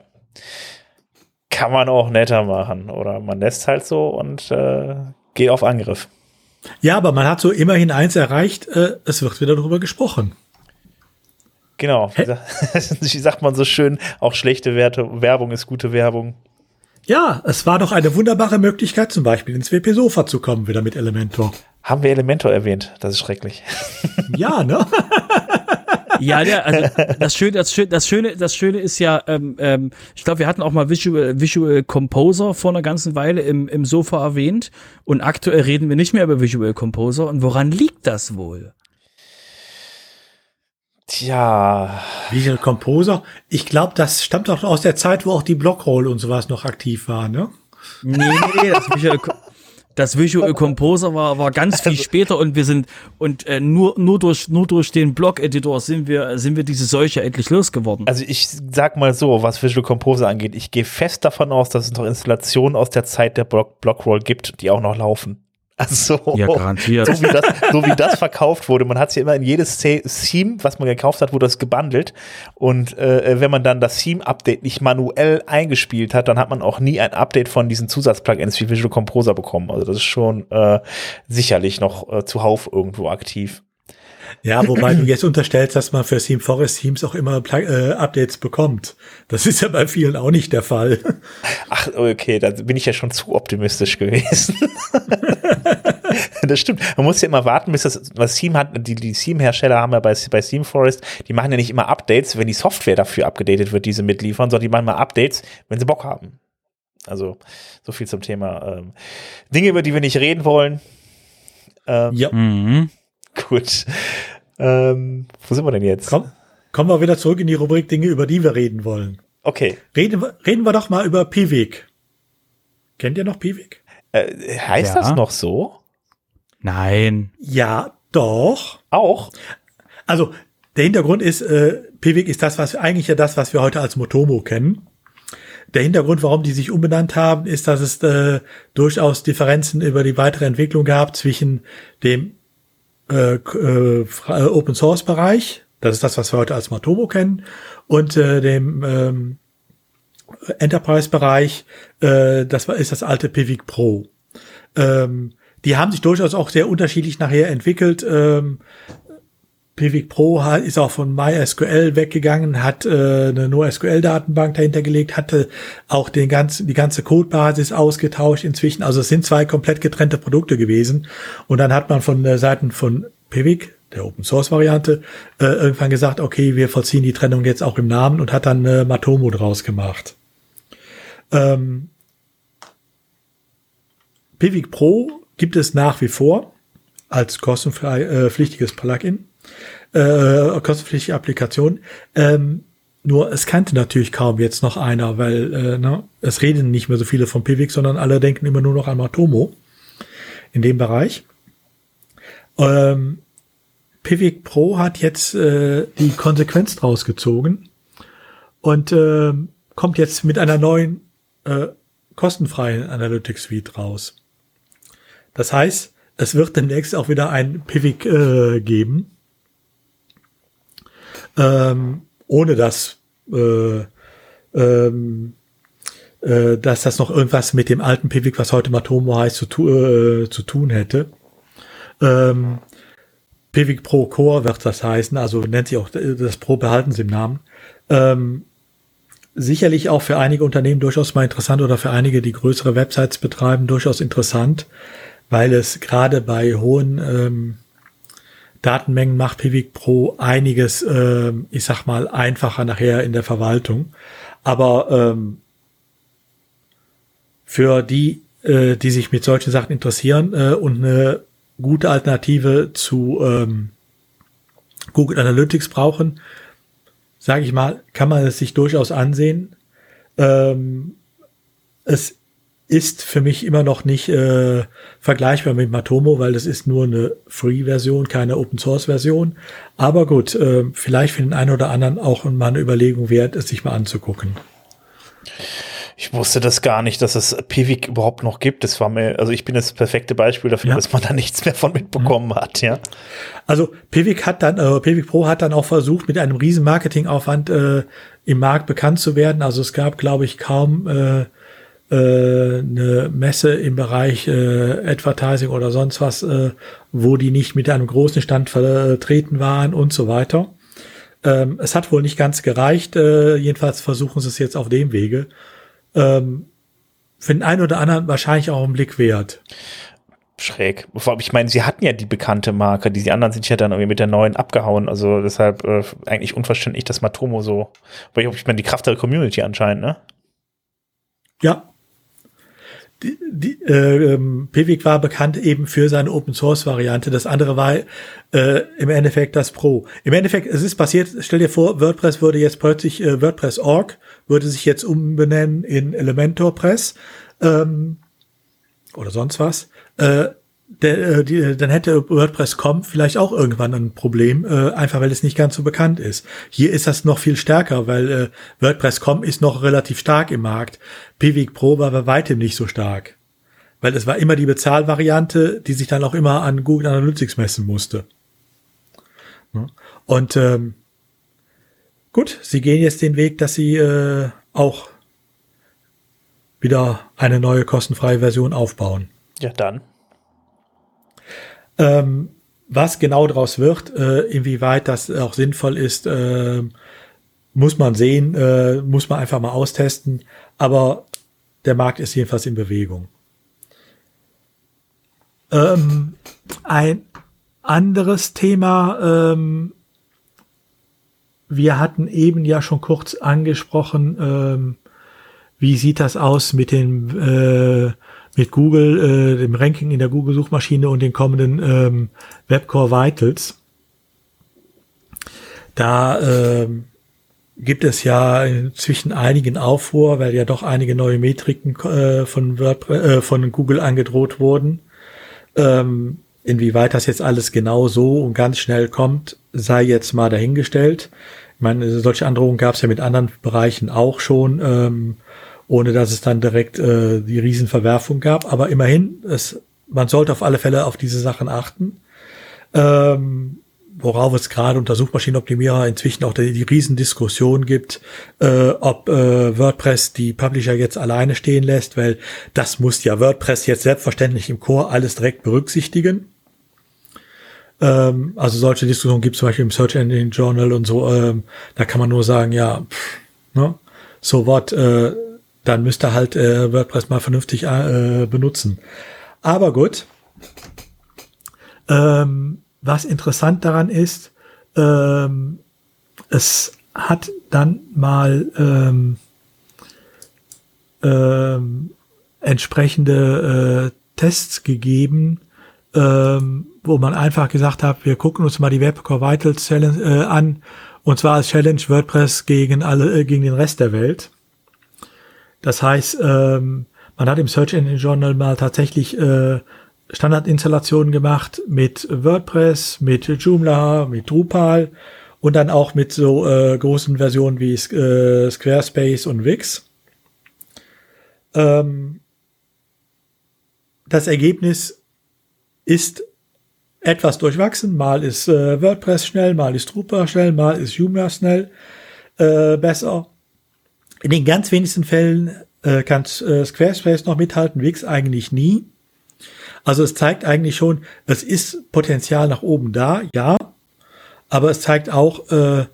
Kann man auch netter machen. Oder man lässt halt so und äh, geht auf Angriff. Ja, aber man hat so immerhin eins erreicht, äh, es wird wieder darüber gesprochen. Genau. [laughs] Wie sagt man so schön, auch schlechte Werte, Werbung ist gute Werbung. Ja, es war doch eine wunderbare Möglichkeit, zum Beispiel ins WP Sofa zu kommen, wieder mit Elementor. Haben wir Elementor erwähnt? Das ist schrecklich. Ja, ne? [laughs] Ja, der, also das Schöne, das Schöne, das Schöne, das Schöne ist ja, ähm, ähm, ich glaube, wir hatten auch mal Visual, Visual Composer vor einer ganzen Weile im, im Sofa erwähnt und aktuell reden wir nicht mehr über Visual Composer. Und woran liegt das wohl? Tja. Visual Composer? Ich glaube, das stammt auch aus der Zeit, wo auch die Blockroll und sowas noch aktiv war, ne? Nee, nee, nee, das Visual, das Visual [laughs] Composer war, war ganz viel also später und wir sind und äh, nur nur durch nur durch den Blog-Editor sind wir sind wir diese Seuche endlich losgeworden. Also ich sag mal so, was Visual Composer angeht, ich gehe fest davon aus, dass es noch Installationen aus der Zeit der Block Blockroll gibt, die auch noch laufen. Also, ja, garantiert. So wie, das, so wie das verkauft wurde. Man hat es ja immer in jedes Theme, was man gekauft hat, wurde das gebundelt. Und äh, wenn man dann das Theme-Update nicht manuell eingespielt hat, dann hat man auch nie ein Update von diesen Zusatzplugins wie Visual Composer bekommen. Also das ist schon äh, sicherlich noch äh, zuhauf irgendwo aktiv. Ja, wobei du jetzt unterstellst, dass man für Theme Forest Teams auch immer äh, Updates bekommt. Das ist ja bei vielen auch nicht der Fall. Ach, okay, da bin ich ja schon zu optimistisch gewesen. [laughs] das stimmt. Man muss ja immer warten, bis das, was Theme hat, die, die Theme-Hersteller haben ja bei, bei Theme Forest, die machen ja nicht immer Updates, wenn die Software dafür abgedatet wird, die sie mitliefern, sondern die machen mal Updates, wenn sie Bock haben. Also, so viel zum Thema ähm, Dinge, über die wir nicht reden wollen. Ähm, Ja, Mhm. [laughs] Gut. Ähm, wo sind wir denn jetzt? komm, kommen wir wieder zurück in die Rubrik Dinge, über die wir reden wollen. Okay. Reden wir, reden wir doch mal über Piwik. Kennt ihr noch Piwik? Äh, heißt Ja. das noch so? Nein. Ja, doch. Auch? Also der Hintergrund ist, äh, Piwik ist das, was eigentlich ja das, was wir heute als Motomo kennen. Der Hintergrund, warum die sich umbenannt haben, ist, dass es äh, durchaus Differenzen über die weitere Entwicklung gab zwischen dem äh, äh, äh, Open Source Bereich, das ist das, was wir heute als Matomo kennen, und äh, dem ähm, Enterprise Bereich, äh, das ist das alte Piwik Pro. Ähm, die haben sich durchaus auch sehr unterschiedlich nachher entwickelt. Ähm, Piwik Pro ist auch von MySQL weggegangen, hat äh, eine NoSQL-Datenbank dahinter gelegt, hatte auch den ganzen, die ganze Codebasis ausgetauscht inzwischen. Also es sind zwei komplett getrennte Produkte gewesen. Und dann hat man von der Seiten von Piwik, der Open Source Variante, äh, irgendwann gesagt, okay, wir vollziehen die Trennung jetzt auch im Namen und hat dann äh, Matomo draus gemacht. Ähm, Piwik Pro gibt es nach wie vor als kostenfrei äh, Plugin, äh, kostenpflichtige Applikation. Ähm, nur es kannte natürlich kaum jetzt noch einer, weil äh, ne, es reden nicht mehr so viele von Piwik, sondern alle denken immer nur noch an Matomo in dem Bereich. Ähm, Piwik Pro hat jetzt äh, die Konsequenz draus gezogen und äh, kommt jetzt mit einer neuen äh, kostenfreien Analytics Suite raus. Das heißt, es wird demnächst auch wieder ein Piwik äh, geben, ähm, ohne dass, äh, ähm, äh, dass das noch irgendwas mit dem alten Piwik, was heute Matomo heißt, zu, tu äh, zu tun hätte. Ähm, Piwik Pro Core wird das heißen, also nennt sich auch das Pro behalten sie im Namen. Ähm, sicherlich auch für einige Unternehmen durchaus mal interessant oder für einige, die größere Websites betreiben, durchaus interessant, weil es gerade bei hohen ähm, Datenmengen macht Piwik Pro einiges, ähm, ich sag mal, einfacher nachher in der Verwaltung. Aber ähm, für die, äh, die sich mit solchen Sachen interessieren äh, und eine gute Alternative zu ähm, Google Analytics brauchen, sage ich mal, kann man es sich durchaus ansehen. Ähm, es ist für mich immer noch nicht äh, vergleichbar mit Matomo, weil das ist nur eine Free-Version, keine Open-Source-Version. Aber gut, äh, vielleicht für den einen oder anderen auch mal eine Überlegung wert, es sich mal anzugucken. Ich wusste das gar nicht, dass es Piwik überhaupt noch gibt. Das war mir, also ich bin das perfekte Beispiel dafür, Ja. dass man da nichts mehr von mitbekommen hat, ja. Also Piwik hat dann, äh, Piwik Pro hat dann auch versucht, mit einem riesen Marketingaufwand äh, im Markt bekannt zu werden. Also es gab, glaube ich, kaum äh, eine Messe im Bereich äh, Advertising oder sonst was, äh, wo die nicht mit einem großen Stand vertreten waren und so weiter. Ähm, es hat wohl nicht ganz gereicht. Äh, jedenfalls versuchen sie es jetzt auf dem Wege. Ähm, für den einen oder anderen wahrscheinlich auch einen Blick wert. Schräg. Ich meine, sie hatten ja die bekannte Marke, die, die anderen sind ja dann irgendwie mit der neuen abgehauen. Also deshalb äh, eigentlich unverständlich, dass Matomo so, weil ich, ich meine, die Kraft der Community anscheinend, ne? Ja. Die, die, äh, ähm, Piwik war bekannt eben für seine Open Source Variante. Das andere war äh, im Endeffekt das Pro. Im Endeffekt, es ist passiert, stell dir vor, WordPress würde jetzt plötzlich, äh, WordPress.org würde sich jetzt umbenennen in Elementor Press ähm, oder sonst was. Äh, der, äh, die, dann hätte WordPress.com vielleicht auch irgendwann ein Problem, äh, einfach weil es nicht ganz so bekannt ist. Hier ist das noch viel stärker, weil äh, WordPress.com ist noch relativ stark im Markt. Piwik Pro war bei weitem nicht so stark. Weil es war immer die Bezahlvariante, die sich dann auch immer an Google Analytics messen musste. Ja. Und ähm, gut, sie gehen jetzt den Weg, dass sie äh, auch wieder eine neue kostenfreie Version aufbauen. Ja, dann. Ähm, was genau daraus wird, äh, inwieweit das auch sinnvoll ist, äh, muss man sehen, äh, muss man einfach mal austesten. Aber der Markt ist jedenfalls in Bewegung. Ähm, ein anderes Thema, ähm, wir hatten eben ja schon kurz angesprochen, ähm, wie sieht das aus mit den äh, mit Google, äh, dem Ranking in der Google-Suchmaschine und den kommenden ähm, Webcore Vitals. Da ähm, gibt es ja inzwischen einigen Aufruhr, weil ja doch einige neue Metriken äh, von, WordPress, äh, von Google angedroht wurden. Ähm, inwieweit das jetzt alles genau so und ganz schnell kommt, sei jetzt mal dahingestellt. Ich meine, solche Androhungen gab es ja mit anderen Bereichen auch schon, ähm, ohne dass es dann direkt äh, die Riesenverwerfung gab. Aber immerhin, es, man sollte auf alle Fälle auf diese Sachen achten. Ähm, worauf es gerade unter Suchmaschinenoptimierer inzwischen auch die, die Riesendiskussion gibt, äh, ob äh, WordPress die Publisher jetzt alleine stehen lässt, weil das muss ja WordPress jetzt selbstverständlich im Core alles direkt berücksichtigen. Ähm, also solche Diskussionen gibt es zum Beispiel im Search Engine Journal und so. Ähm, da kann man nur sagen, ja, pff, ne, so what, äh, dann müsste halt äh, WordPress mal vernünftig äh, benutzen. Aber gut. Ähm, was interessant daran ist, ähm, es hat dann mal ähm, ähm, entsprechende äh, Tests gegeben, ähm, wo man einfach gesagt hat, wir gucken uns mal die Webcore Vitals Challenge äh, an, und zwar als Challenge WordPress gegen alle, äh, gegen den Rest der Welt. Das heißt, ähm, man hat im Search Engine Journal mal tatsächlich äh, Standardinstallationen gemacht mit WordPress, mit Joomla, mit Drupal und dann auch mit so äh, großen Versionen wie äh, Squarespace und Wix. Ähm, das Ergebnis ist etwas durchwachsen. Mal ist äh, WordPress schnell, mal ist Drupal schnell, mal ist Joomla schnell äh, besser. In den ganz wenigsten Fällen äh, kann äh, Squarespace noch mithalten, Wix eigentlich nie. Also es zeigt eigentlich schon, es ist Potenzial nach oben da, ja, aber es zeigt auch, äh,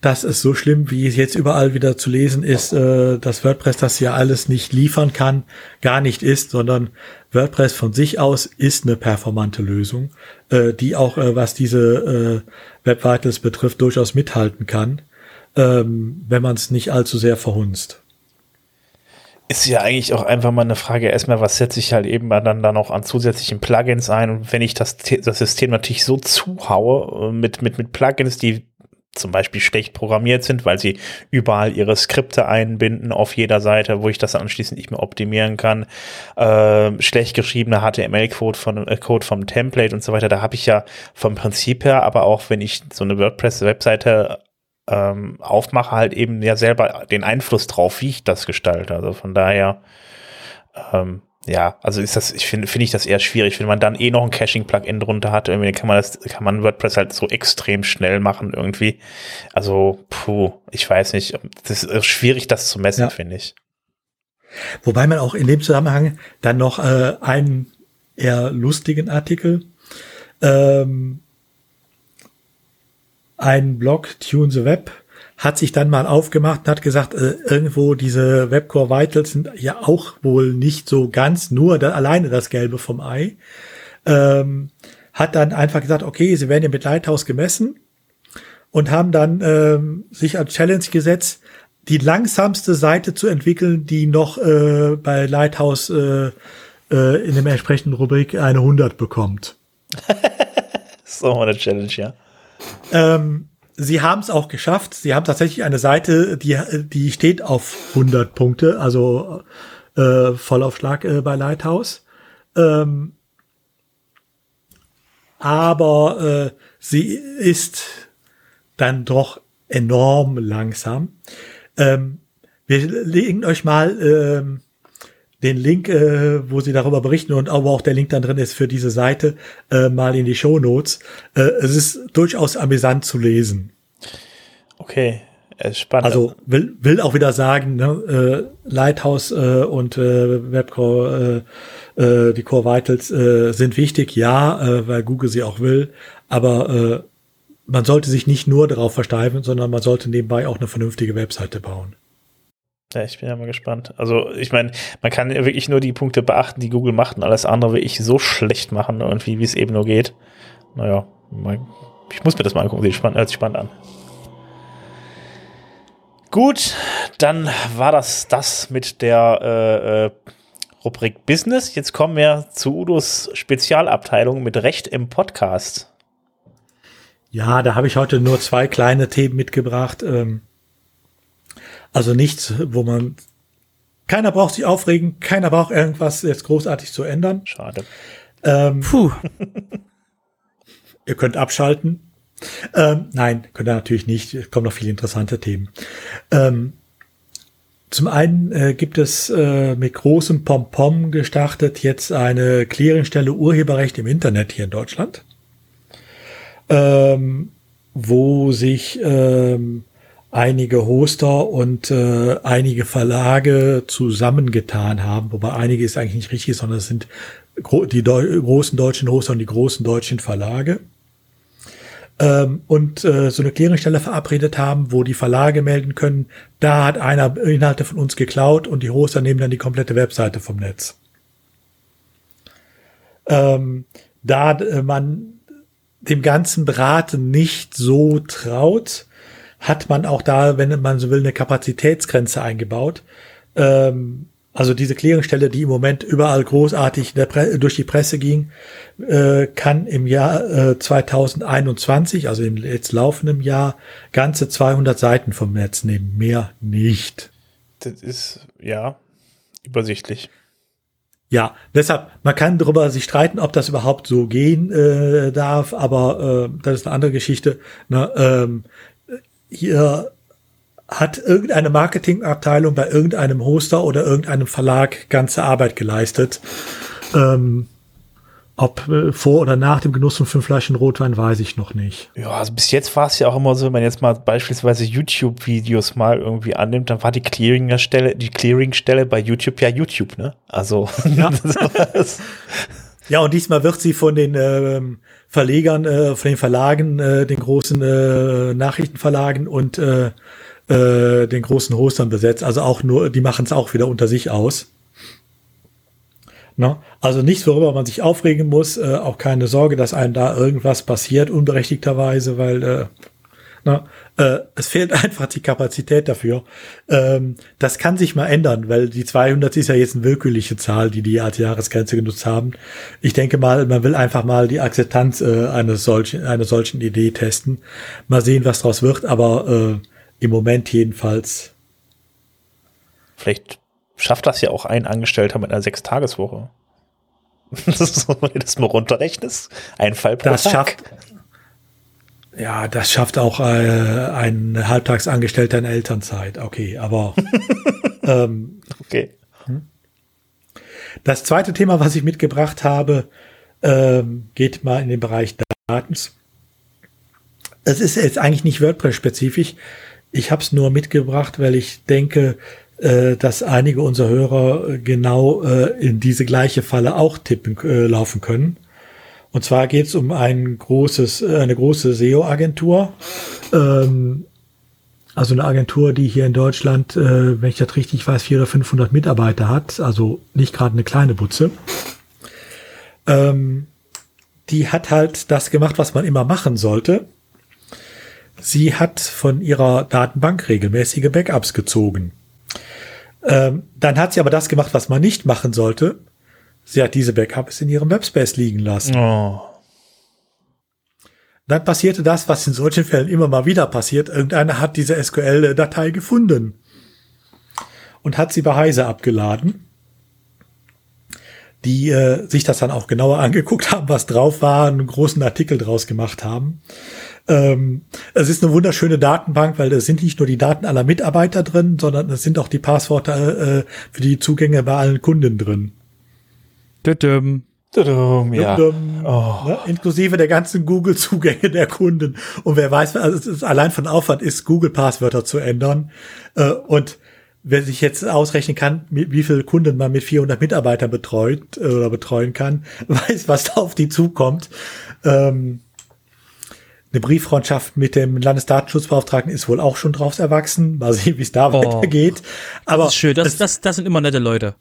dass es so schlimm, wie es jetzt überall wieder zu lesen ist, äh, dass WordPress das ja alles nicht liefern kann, gar nicht ist, sondern WordPress von sich aus ist eine performante Lösung, äh, die auch, äh, was diese äh, Web Vitals betrifft, durchaus mithalten kann, ähm, wenn man es nicht allzu sehr verhunzt ist ja eigentlich auch einfach mal eine Frage, erstmal, was setze ich halt eben dann, dann noch an zusätzlichen Plugins ein und wenn ich das, das System natürlich so zuhaue äh, mit, mit, mit Plugins, die zum Beispiel schlecht programmiert sind, weil sie überall ihre Skripte einbinden auf jeder Seite, wo ich das anschließend nicht mehr optimieren kann. Äh, schlecht geschriebene HTML-Code von äh, Code vom Template und so weiter. Da habe ich ja vom Prinzip her, aber auch wenn ich so eine WordPress-Webseite ähm, aufmache, halt eben ja selber den Einfluss drauf, wie ich das gestalte. Also von daher, ähm, ja, also ist das, ich finde, finde ich das eher schwierig, wenn man dann eh noch ein Caching-Plugin drunter hat, irgendwie kann man das, kann man WordPress halt so extrem schnell machen irgendwie. Also, puh, ich weiß nicht, das ist schwierig, das zu messen, ja. finde ich. Wobei man auch in dem Zusammenhang dann noch äh, einen eher lustigen Artikel ähm, ein Blog, Tune the Web, hat sich dann mal aufgemacht und hat gesagt, äh, irgendwo diese Webcore Vitals sind ja auch wohl nicht so ganz nur da, alleine das Gelbe vom Ei. Ähm, hat dann einfach gesagt, okay, sie werden ja mit Lighthouse gemessen und haben dann ähm, sich als Challenge gesetzt, die langsamste Seite zu entwickeln, die noch äh, bei Lighthouse äh, äh, in dem entsprechenden Rubrik eine 100 bekommt. [laughs] so eine Challenge, ja. Ähm, sie haben es auch geschafft. Sie haben tatsächlich eine Seite, die, die steht auf 100 Punkte, also äh, Vollaufschlag äh, bei Lighthouse. Ähm, aber äh, sie ist dann doch enorm langsam. Ähm, wir legen euch mal ähm, den Link, äh, wo sie darüber berichten und aber auch der Link dann drin ist für diese Seite, äh, mal in die Show Notes. Äh, es ist durchaus amüsant zu lesen. Okay, spannend. Also will, will auch wieder sagen, ne, äh, Lighthouse äh, und äh, Webcore, äh, äh, die Core Vitals äh, sind wichtig, ja, äh, weil Google sie auch will, aber äh, man sollte sich nicht nur darauf versteifen, sondern man sollte nebenbei auch eine vernünftige Webseite bauen. Ja, ich bin ja mal gespannt. Also, ich meine, man kann wirklich nur die Punkte beachten, die Google macht und alles andere will ich so schlecht machen, irgendwie, wie es eben nur geht. Naja, ich muss mir das mal angucken, sieht spannend, hört sich spannend an. Gut, dann war das das mit der äh, äh, Rubrik Business. Jetzt kommen wir zu Udos Spezialabteilung mit Recht im Podcast. Ja, da habe ich heute nur zwei kleine Themen mitgebracht. Ähm, also nichts, wo man keiner braucht sich aufregen, keiner braucht irgendwas jetzt großartig zu ändern. Schade. Ähm, Puh. [laughs] ihr könnt abschalten. Ähm, nein, könnt ihr natürlich nicht. Es kommen noch viele interessante Themen. Ähm, zum einen äh, gibt es äh, mit großem Pompom gestartet jetzt eine Clearingstelle Urheberrecht im Internet hier in Deutschland, ähm, wo sich ähm, einige Hoster und äh, einige Verlage zusammengetan haben, wobei einige ist eigentlich nicht richtig, sondern es sind gro die Deu großen deutschen Hoster und die großen deutschen Verlage. Ähm, und äh, so eine Klärungsstelle verabredet haben, wo die Verlage melden können, da hat einer Inhalte von uns geklaut und die Hoster nehmen dann die komplette Webseite vom Netz. Ähm, da äh, man dem ganzen Draht nicht so traut, hat man auch da, wenn man so will, eine Kapazitätsgrenze eingebaut. Ähm, also diese Klärungsstelle, die im Moment überall großartig durch die Presse ging, äh, kann im Jahr äh, 2021, also im jetzt laufenden Jahr, ganze 200 Seiten vom Netz nehmen. Mehr nicht. Das ist, ja, übersichtlich. Ja, deshalb, man kann darüber sich streiten, ob das überhaupt so gehen äh, darf, aber äh, das ist eine andere Geschichte. Ne? Ähm, hier hat irgendeine Marketingabteilung bei irgendeinem Hoster oder irgendeinem Verlag ganze Arbeit geleistet. Ähm, ob äh, vor oder nach dem Genuss von fünf Flaschen Rotwein, weiß ich noch nicht. Ja, also bis jetzt war es ja auch immer so, wenn man jetzt mal beispielsweise YouTube-Videos mal irgendwie annimmt, dann war die Clearing-Stelle, die Clearing-Stelle bei YouTube ja YouTube, ne? Also. Ja. [laughs] [laughs] ja, und diesmal wird sie von den ähm, Verlegern, äh, von den Verlagen, äh, den großen äh, Nachrichtenverlagen und äh, äh, den großen Hostern besetzt. Also auch nur, die machen es auch wieder unter sich aus. Na? Also nichts, worüber man sich aufregen muss, äh, auch keine Sorge, dass einem da irgendwas passiert, unberechtigterweise, weil äh, na, äh, es fehlt [laughs] einfach die Kapazität dafür. Ähm, das kann sich mal ändern, weil die 200 ist ja jetzt eine willkürliche Zahl, die die als Jahresgrenze genutzt haben. Ich denke mal, man will einfach mal die Akzeptanz äh, eines solchen, einer solchen Idee testen. Mal sehen, was draus wird, aber äh, im Moment jedenfalls. Vielleicht schafft das ja auch ein Angestellter mit einer Sechstageswoche. [laughs] das ist so, wenn du das mal runterrechnest. Ein Fall pro das Tag. Schafft, ja, das schafft auch äh, ein Halbtagsangestellter in Elternzeit. Okay, aber [laughs] ähm, okay. Das zweite Thema, was ich mitgebracht habe, ähm, geht mal in den Bereich Datens. Es ist jetzt eigentlich nicht WordPress-spezifisch. Ich habe es nur mitgebracht, weil ich denke, äh, dass einige unserer Hörer genau äh, in diese gleiche Falle auch tippen äh, laufen können. Und zwar geht es um ein großes, äh, eine große SEO-Agentur. Ähm, also eine Agentur, die hier in Deutschland, äh, wenn ich das richtig weiß, 400 oder 500 Mitarbeiter hat. Also nicht gerade eine kleine Butze. Ähm, die hat halt das gemacht, was man immer machen sollte. Sie hat von ihrer Datenbank regelmäßige Backups gezogen. Ähm, dann hat sie aber das gemacht, was man nicht machen sollte. Sie hat diese Backups in ihrem Webspace liegen lassen. Oh. Dann passierte das, was in solchen Fällen immer mal wieder passiert. Irgendeiner hat diese SQL-Datei gefunden und hat sie bei Heise abgeladen die äh, sich das dann auch genauer angeguckt haben, was drauf war, einen großen Artikel draus gemacht haben. Ähm, es ist eine wunderschöne Datenbank, weil es sind nicht nur die Daten aller Mitarbeiter drin, sondern es sind auch die Passworte äh, für die Zugänge bei allen Kunden drin. Tudum. Tudum, ja. Tudum, oh. ne? Inklusive der ganzen Google-Zugänge der Kunden. Und wer weiß, also es ist allein von Aufwand ist, Google-Passwörter zu ändern. Äh, und wer sich jetzt ausrechnen kann, wie viele Kunden man mit 400 Mitarbeitern betreut äh, oder betreuen kann, [laughs] weiß, was da auf die zukommt. Ähm, eine Brieffreundschaft mit dem Landesdatenschutzbeauftragten ist wohl auch schon draus erwachsen. Mal sehen, wie es da oh, weitergeht. Aber das ist schön. Das, es, das, das sind immer nette Leute.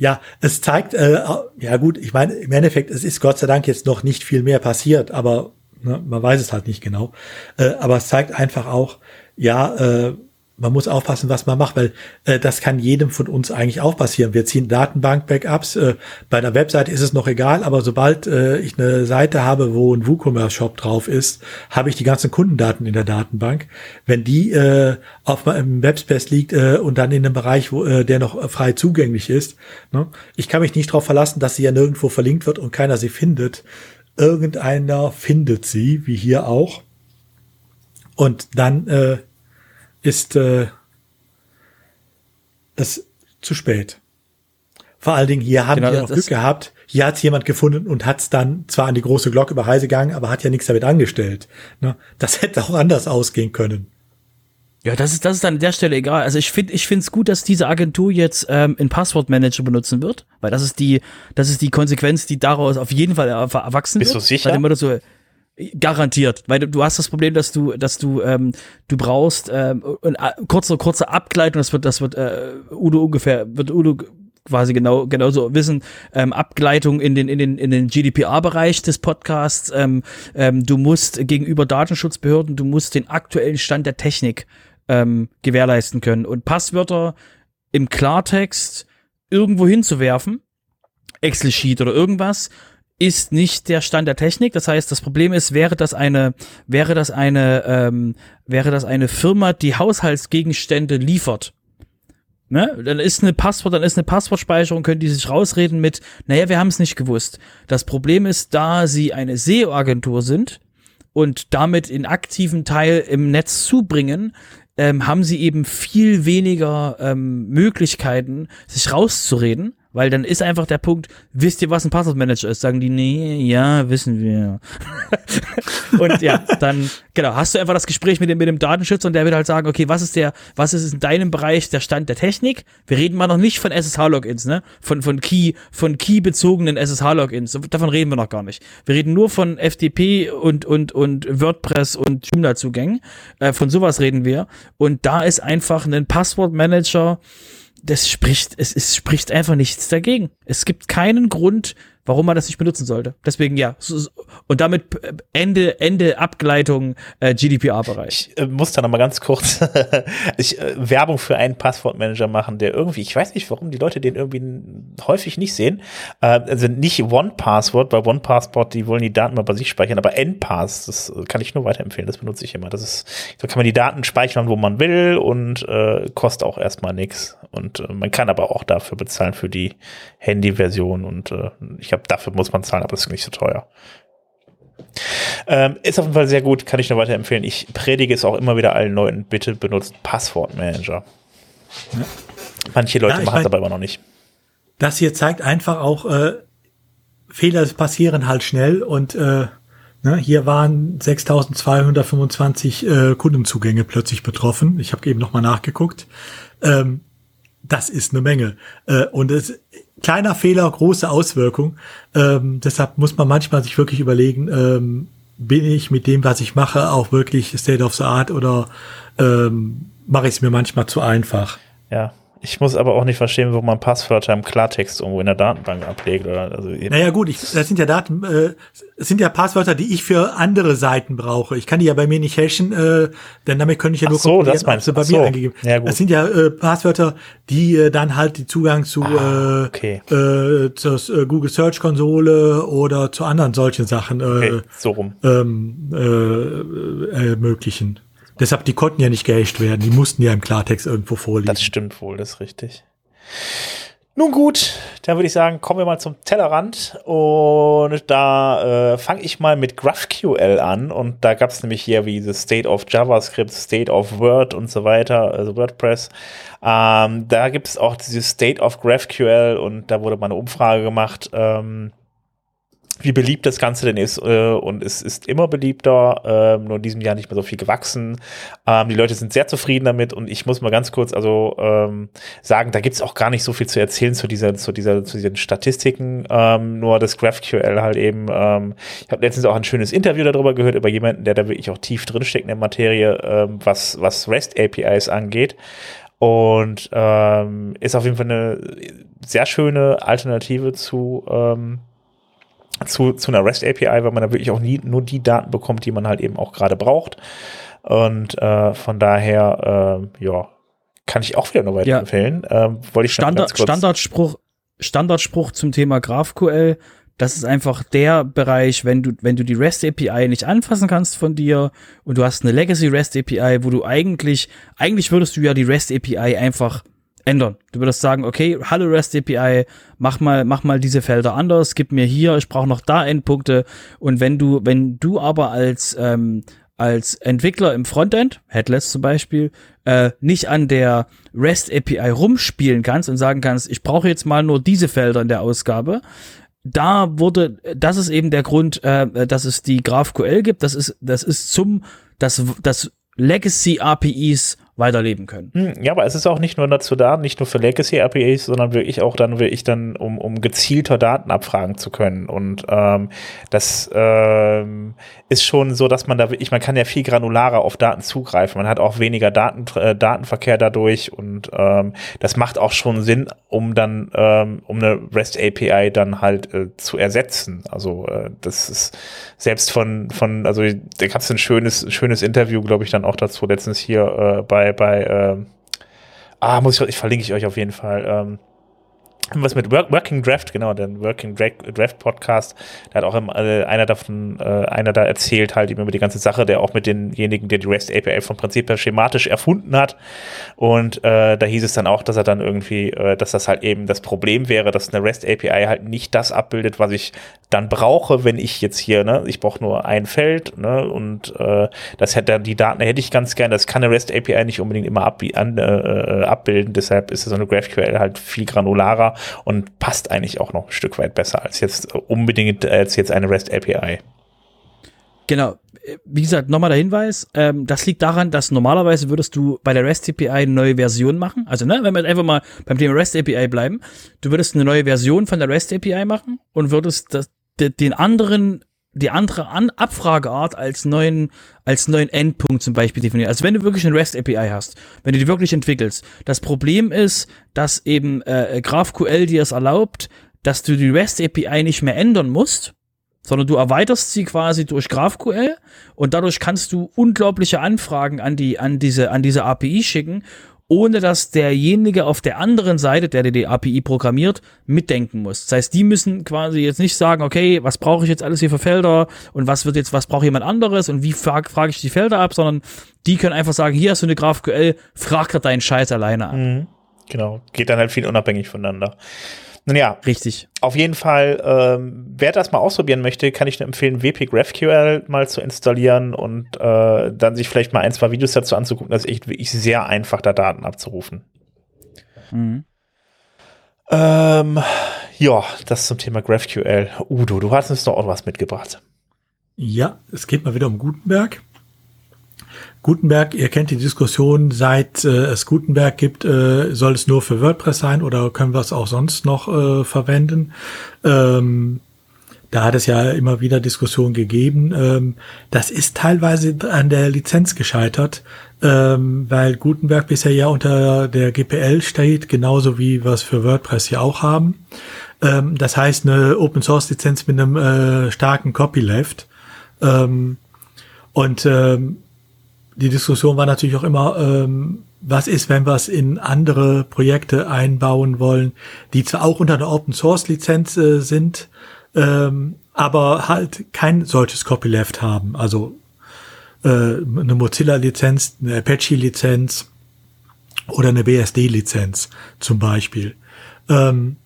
Ja, es zeigt, äh, ja gut, ich meine, im Endeffekt, es ist Gott sei Dank jetzt noch nicht viel mehr passiert, aber ne, man weiß es halt nicht genau. Äh, aber es zeigt einfach auch, ja, äh, man muss aufpassen, was man macht, weil äh, das kann jedem von uns eigentlich auch passieren. Wir ziehen Datenbank-Backups. Äh, bei einer Webseite ist es noch egal, aber sobald äh, ich eine Seite habe, wo ein WooCommerce-Shop drauf ist, habe ich die ganzen Kundendaten in der Datenbank. Wenn die äh, auf meinem Webspace liegt äh, und dann in einem Bereich, wo äh, der noch frei zugänglich ist, ne? ich kann mich nicht darauf verlassen, dass sie ja nirgendwo verlinkt wird und keiner sie findet. Irgendeiner findet sie, wie hier auch. Und dann äh, ist äh, es zu spät. Vor allen Dingen, hier haben genau, wir noch Glück gehabt. Hier hat es jemand gefunden und hat es dann zwar an die große Glocke bei Reise gegangen, aber hat ja nichts damit angestellt. Ne? Das [laughs] hätte auch anders ausgehen können. Ja, das ist, das ist dann an der Stelle egal. Also ich finde, ich finde es gut, dass diese Agentur jetzt ähm, einen Passwortmanager benutzen wird, weil das ist die, das ist die Konsequenz, die daraus auf jeden Fall erwachsen Bist wird. Bist du sicher? Weil so, Garantiert, weil du, du hast das Problem, dass du, dass du, ähm, du brauchst ähm, eine kurze, kurze Abgleitung. Das wird, das wird äh, Udo ungefähr, wird Udo quasi genau genauso wissen. Ähm, Abgleitung in den in den in den GDPR-Bereich des Podcasts. Ähm, ähm, du musst gegenüber Datenschutzbehörden, du musst den aktuellen Stand der Technik ähm, gewährleisten können und Passwörter im Klartext irgendwo hinzuwerfen, Excel-Sheet oder irgendwas ist nicht der Stand der Technik. Das heißt, das Problem ist, wäre das eine, wäre das eine, ähm, wäre das eine Firma, die Haushaltsgegenstände liefert. Ne? Dann ist eine Passwort, dann ist eine Passwortspeicherung, können die sich rausreden mit, naja, wir haben es nicht gewusst. Das Problem ist, da sie eine SEO-Agentur sind und damit in aktiven Teil im Netz zubringen, ähm, haben sie eben viel weniger ähm, Möglichkeiten, sich rauszureden weil dann ist einfach der Punkt, wisst ihr, was ein Passwortmanager ist? Sagen die, nee, ja, wissen wir. [laughs] und ja, dann, genau, hast du einfach das Gespräch mit dem, mit dem Datenschützer und der wird halt sagen, okay, was ist der, was ist in deinem Bereich der Stand der Technik? Wir reden mal noch nicht von SSH-Logins, ne? Von, von Key, von Key-bezogenen SSH-Logins. Davon reden wir noch gar nicht. Wir reden nur von FTP und, und, und WordPress und Joomla-Zugängen. Äh, von sowas reden wir. Und da ist einfach ein Passwortmanager, das spricht, es, es spricht einfach nichts dagegen. Es gibt keinen Grund, warum man das nicht benutzen sollte. Deswegen ja. Und damit äh, Ende, Ende Abgleitung äh, GDPR-Bereich. Ich äh, muss da noch mal ganz kurz [laughs] ich, äh, Werbung für einen Passwortmanager machen, der irgendwie, ich weiß nicht, warum die Leute den irgendwie häufig nicht sehen. Äh, also nicht OnePassword, bei OnePassword, die wollen die Daten mal bei sich speichern, aber NPass, das kann ich nur weiterempfehlen, das benutze ich immer. Das ist, da kann man die Daten speichern, wo man will und äh, kostet auch erstmal nichts. Und äh, man kann aber auch dafür bezahlen für die Handy-Version und äh, ich ich glaube, dafür muss man zahlen, aber das ist nicht so teuer. Ähm, ist auf jeden Fall sehr gut, kann ich nur weiterempfehlen. Ich predige es auch immer wieder allen Leuten, bitte benutzt Passwortmanager. Ja. Manche Leute ja, machen es aber immer noch nicht. Das hier zeigt einfach auch, äh, Fehler passieren halt schnell und äh, ne, hier waren 6225 äh, Kundenzugänge plötzlich betroffen. Ich habe eben nochmal nachgeguckt. Ähm, das ist eine Menge. Äh, und es kleiner Fehler, große Auswirkung. Ähm, deshalb muss man manchmal sich wirklich überlegen, ähm, bin ich mit dem, was ich mache, auch wirklich State of the Art oder ähm, mache ich es mir manchmal zu einfach? Ja, ich muss aber auch nicht verstehen, wo man Passwörter im Klartext irgendwo in der Datenbank ablegt. Oder, also naja gut, ich, das sind ja Daten, äh, sind ja Passwörter, die ich für andere Seiten brauche. Ich kann die ja bei mir nicht hashen, äh, denn damit könnte ich ja nur Ach so, das meinst du bei so. mir eingegeben. Ja, gut. Das sind ja äh, Passwörter, die äh, dann halt die Zugang zu, ah, okay. äh, äh, zur äh, Google Search Konsole oder zu anderen solchen Sachen äh, okay, so rum. Ähm, äh, ermöglichen. Deshalb, die konnten ja nicht gehasht werden. Die mussten ja im Klartext irgendwo vorliegen. Das stimmt wohl, das ist richtig. Nun gut, dann würde ich sagen, kommen wir mal zum Tellerrand und da äh, fange ich mal mit GraphQL an und da gab es nämlich hier wie the State of JavaScript, State of Word und so weiter, also WordPress. Ähm, da gibt es auch dieses State of GraphQL und da wurde mal eine Umfrage gemacht. Ähm, wie beliebt das Ganze denn ist äh, und es ist immer beliebter, äh, nur in diesem Jahr nicht mehr so viel gewachsen. Ähm, die Leute sind sehr zufrieden damit und ich muss mal ganz kurz also ähm, sagen, da gibt's auch gar nicht so viel zu erzählen zu dieser, zu dieser, zu diesen Statistiken, ähm, nur das GraphQL halt eben. Ähm, ich habe letztens auch ein schönes Interview darüber gehört über jemanden, der da wirklich auch tief drinsteckt in der Materie, ähm, was, was REST APIs angeht. Und ähm, ist auf jeden Fall eine sehr schöne Alternative zu ähm, zu, zu einer REST API, weil man da wirklich auch nie nur die Daten bekommt, die man halt eben auch gerade braucht. Und äh, von daher, äh, ja, kann ich auch wieder nur weiterempfehlen. Ja. Ähm, wollte ich Standard, Standardspruch, Standardspruch zum Thema GraphQL. Das ist einfach der Bereich, wenn du, wenn du die REST API nicht anfassen kannst von dir und du hast eine Legacy REST API, wo du eigentlich, eigentlich würdest du ja die REST API einfach ändern. Du würdest sagen, okay, hallo REST API, mach mal, mach mal diese Felder anders, gib mir hier, ich brauche noch da Endpunkte. Und wenn du, wenn du aber als ähm, als Entwickler im Frontend, Headless zum Beispiel, äh, nicht an der REST API rumspielen kannst und sagen kannst, ich brauche jetzt mal nur diese Felder in der Ausgabe. Da wurde, das ist eben der Grund, äh, dass es die GraphQL gibt. Das ist, das ist zum, das, das Legacy APIs weiterleben können. Hm, ja, aber es ist auch nicht nur dazu da, nicht nur für Legacy APIs, sondern wirklich auch dann wirklich dann, um, um gezielter Daten abfragen zu können. Und ähm, das ähm, ist schon so, dass man da wirklich, man kann ja viel granularer auf Daten zugreifen. Man hat auch weniger Daten, äh, Datenverkehr dadurch und ähm, das macht auch schon Sinn, um dann, ähm, um eine REST API dann halt äh, zu ersetzen. Also äh, das ist selbst von, von, also da gab es ein schönes, schönes Interview, glaube ich, dann auch dazu letztens hier äh, bei, bei, äh, ah, muss ich, ich verlinke ich euch auf jeden Fall. Ähm, was mit Work, Working Draft, genau, den Working Draft Podcast, da hat auch äh, einer davon, äh, einer da erzählt halt eben über die ganze Sache, der auch mit denjenigen, der die REST API vom Prinzip her schematisch erfunden hat. Und äh, da hieß es dann auch, dass er dann irgendwie, äh, dass das halt eben das Problem wäre, dass eine REST API halt nicht das abbildet, was ich dann brauche, wenn ich jetzt hier, ne, ich brauche nur ein Feld, ne, und äh, das hätte die Daten hätte ich ganz gerne. Das kann eine REST API nicht unbedingt immer ab, an, äh, äh, abbilden. Deshalb ist so eine GraphQL halt viel granularer und passt eigentlich auch noch ein Stück weit besser als jetzt unbedingt als jetzt eine REST API. Genau. Wie gesagt, nochmal der Hinweis, ähm, das liegt daran, dass normalerweise würdest du bei der REST API eine neue Version machen. Also, ne, wenn wir einfach mal beim Thema REST API bleiben, du würdest eine neue Version von der REST API machen und würdest das, den anderen die andere An Abfrageart als neuen, als neuen Endpunkt zum Beispiel definieren. Also wenn du wirklich eine REST API hast, wenn du die wirklich entwickelst. Das Problem ist, dass eben äh, GraphQL dir es erlaubt, dass du die REST API nicht mehr ändern musst, sondern du erweiterst sie quasi durch GraphQL und dadurch kannst du unglaubliche Anfragen an die, an diese, an diese API schicken ohne dass derjenige auf der anderen Seite, der die API programmiert, mitdenken muss. Das heißt, die müssen quasi jetzt nicht sagen, okay, was brauche ich jetzt alles hier für Felder und was wird jetzt, was braucht jemand anderes und wie frage frag ich die Felder ab, sondern die können einfach sagen, hier hast du eine GraphQL, frag grad deinen Scheiß alleine an. Mhm. Genau, geht dann halt viel unabhängig voneinander. Nun ja, richtig. Auf jeden Fall, ähm, wer das mal ausprobieren möchte, kann ich nur empfehlen, WP GraphQL mal zu installieren und äh, dann sich vielleicht mal ein, zwei Videos dazu anzugucken. Das ist echt wirklich sehr einfach, da Daten abzurufen. Mhm. Ähm, ja, das zum Thema GraphQL. Udo, du hast uns doch auch was mitgebracht. Ja, es geht mal wieder um Gutenberg. Gutenberg, ihr kennt die Diskussion, seit äh, es Gutenberg gibt, äh, soll es nur für WordPress sein oder können wir es auch sonst noch äh, verwenden? Ähm, da hat es ja immer wieder Diskussionen gegeben. Ähm, das ist teilweise an der Lizenz gescheitert, ähm, weil Gutenberg bisher ja unter der GPL steht, genauso wie wir es für WordPress ja auch haben. Ähm, das heißt eine Open Source Lizenz mit einem äh, starken Copyleft. Ähm, und ähm, die Diskussion war natürlich auch immer, ähm, was ist, wenn wir es in andere Projekte einbauen wollen, die zwar auch unter einer Open Source Lizenz äh, sind, ähm, aber halt kein solches Copyleft haben. Also äh, eine Mozilla Lizenz, eine Apache Lizenz oder eine BSD Lizenz zum Beispiel. Ähm,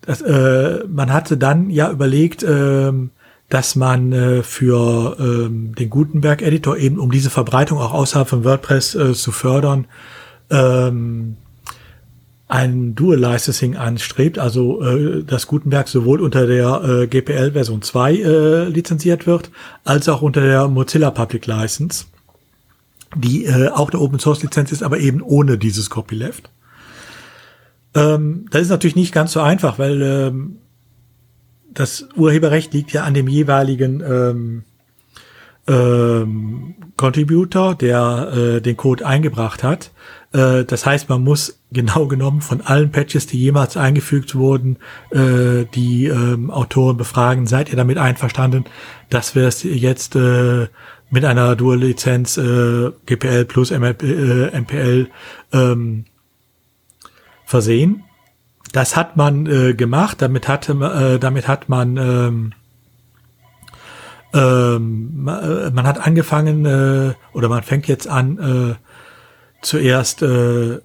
das, äh, man hatte dann ja überlegt, ähm, dass man äh, für ähm, den Gutenberg-Editor eben, um diese Verbreitung auch außerhalb von WordPress äh, zu fördern, ähm, ein Dual Licensing anstrebt, also äh, dass Gutenberg sowohl unter der äh, GPL Version 2 äh, lizenziert wird, als auch unter der Mozilla Public License, die äh, auch eine Open Source Lizenz ist, aber eben ohne dieses Copyleft. Ähm, das ist natürlich nicht ganz so einfach, weil ähm, das Urheberrecht liegt ja an dem jeweiligen ähm, ähm, Contributor, der äh, den Code eingebracht hat. Äh, das heißt, man muss genau genommen von allen Patches, die jemals eingefügt wurden, äh, die ähm, Autoren befragen, seid ihr damit einverstanden, dass wir es jetzt äh, mit einer Dual-Lizenz äh, GPL plus MLP, äh, MPL ähm, versehen. Das hat man äh, gemacht, damit hatte äh, damit hat man ähm, ähm, äh, man hat angefangen äh, oder man fängt jetzt an äh, zuerst äh,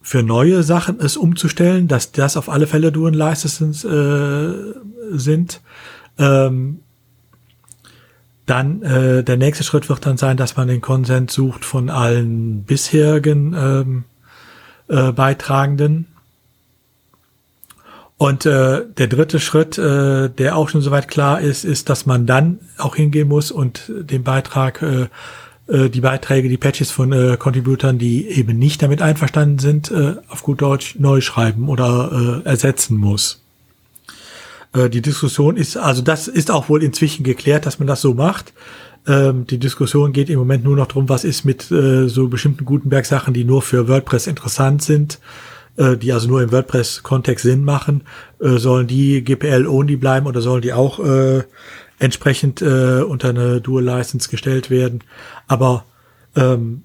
für neue Sachen es umzustellen, dass das auf alle Fälle Dual Licenses äh, sind. Ähm, dann äh, der nächste Schritt wird dann sein, dass man den Konsens sucht von allen bisherigen ähm, äh, Beitragenden. Und äh, der dritte Schritt, äh, der auch schon soweit klar ist, ist, dass man dann auch hingehen muss und den Beitrag, äh, äh, die Beiträge, die Patches von äh, Contributern, die eben nicht damit einverstanden sind, äh, auf gut Deutsch neu schreiben oder äh, ersetzen muss. Äh, die Diskussion ist, also das ist auch wohl inzwischen geklärt, dass man das so macht. Ähm, die Diskussion geht im Moment nur noch darum, was ist mit äh, so bestimmten Gutenberg-Sachen, die nur für WordPress interessant sind, äh, die also nur im WordPress-Kontext Sinn machen. Äh, sollen die GPL-only bleiben oder sollen die auch äh, entsprechend äh, unter eine Dual-License gestellt werden? Aber ähm,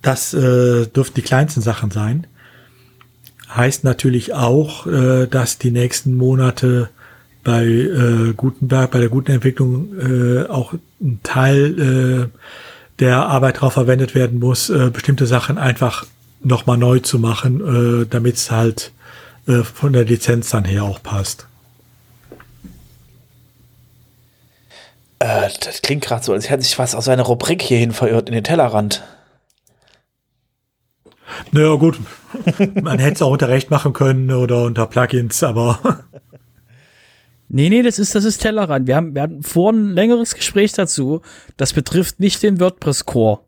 das äh, dürften die kleinsten Sachen sein heißt natürlich auch, äh, dass die nächsten Monate bei äh, Gutenberg, bei der guten Entwicklung äh, auch ein Teil äh, der Arbeit darauf verwendet werden muss, äh, bestimmte Sachen einfach nochmal neu zu machen, äh, damit es halt äh, von der Lizenz dann her auch passt. Äh, das klingt gerade so, als hätte sich was aus seiner Rubrik hierhin verirrt in den Tellerrand. Naja, gut. [laughs] Man hätte es auch unter Recht machen können oder unter Plugins, aber. [laughs] Nee, nee, das ist, das ist Tellerrand. Wir haben, wir hatten vorhin ein längeres Gespräch dazu. Das betrifft nicht den WordPress Core.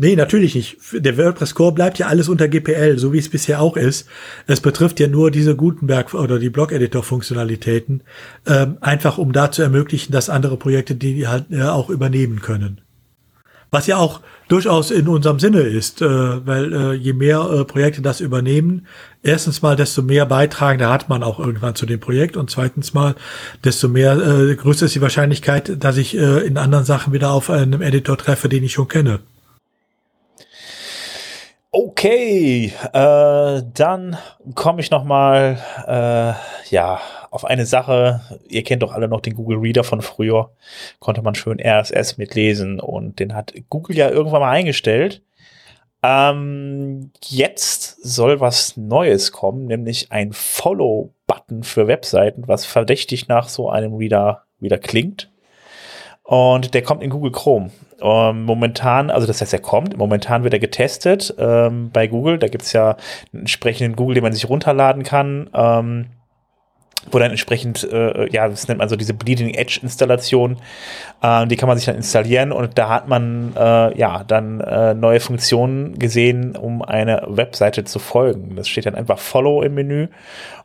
Nee, natürlich nicht. Der WordPress Core bleibt ja alles unter GPL, so wie es bisher auch ist. Es betrifft ja nur diese Gutenberg oder die Blog-Editor-Funktionalitäten, ähm, einfach um da zu ermöglichen, dass andere Projekte die halt äh, auch übernehmen können. Was ja auch durchaus in unserem Sinne ist, äh, weil äh, je mehr äh, Projekte das übernehmen, erstens mal, desto mehr Beitragende hat man auch irgendwann zu dem Projekt und zweitens mal, desto mehr äh, größer ist die Wahrscheinlichkeit, dass ich äh, in anderen Sachen wieder auf einem Editor treffe, den ich schon kenne. Okay, äh, dann komme ich noch mal, äh, ja, auf eine Sache. Ihr kennt doch alle noch den Google Reader von früher. Konnte man schön RSS mitlesen und den hat Google ja irgendwann mal eingestellt. Ähm, jetzt soll was Neues kommen, nämlich ein Follow-Button für Webseiten, was verdächtig nach so einem Reader wieder klingt. Und der kommt in Google Chrome. Ähm, momentan, also das heißt, er kommt, momentan wird er getestet ähm, bei Google. Da gibt's ja einen entsprechenden Google, den man sich runterladen kann. Ähm, wo dann entsprechend, äh, ja, das nennt man so diese Bleeding Edge Installation, äh, die kann man sich dann installieren und da hat man äh, ja dann äh, neue Funktionen gesehen, um eine Webseite zu folgen. Das steht dann einfach Follow im Menü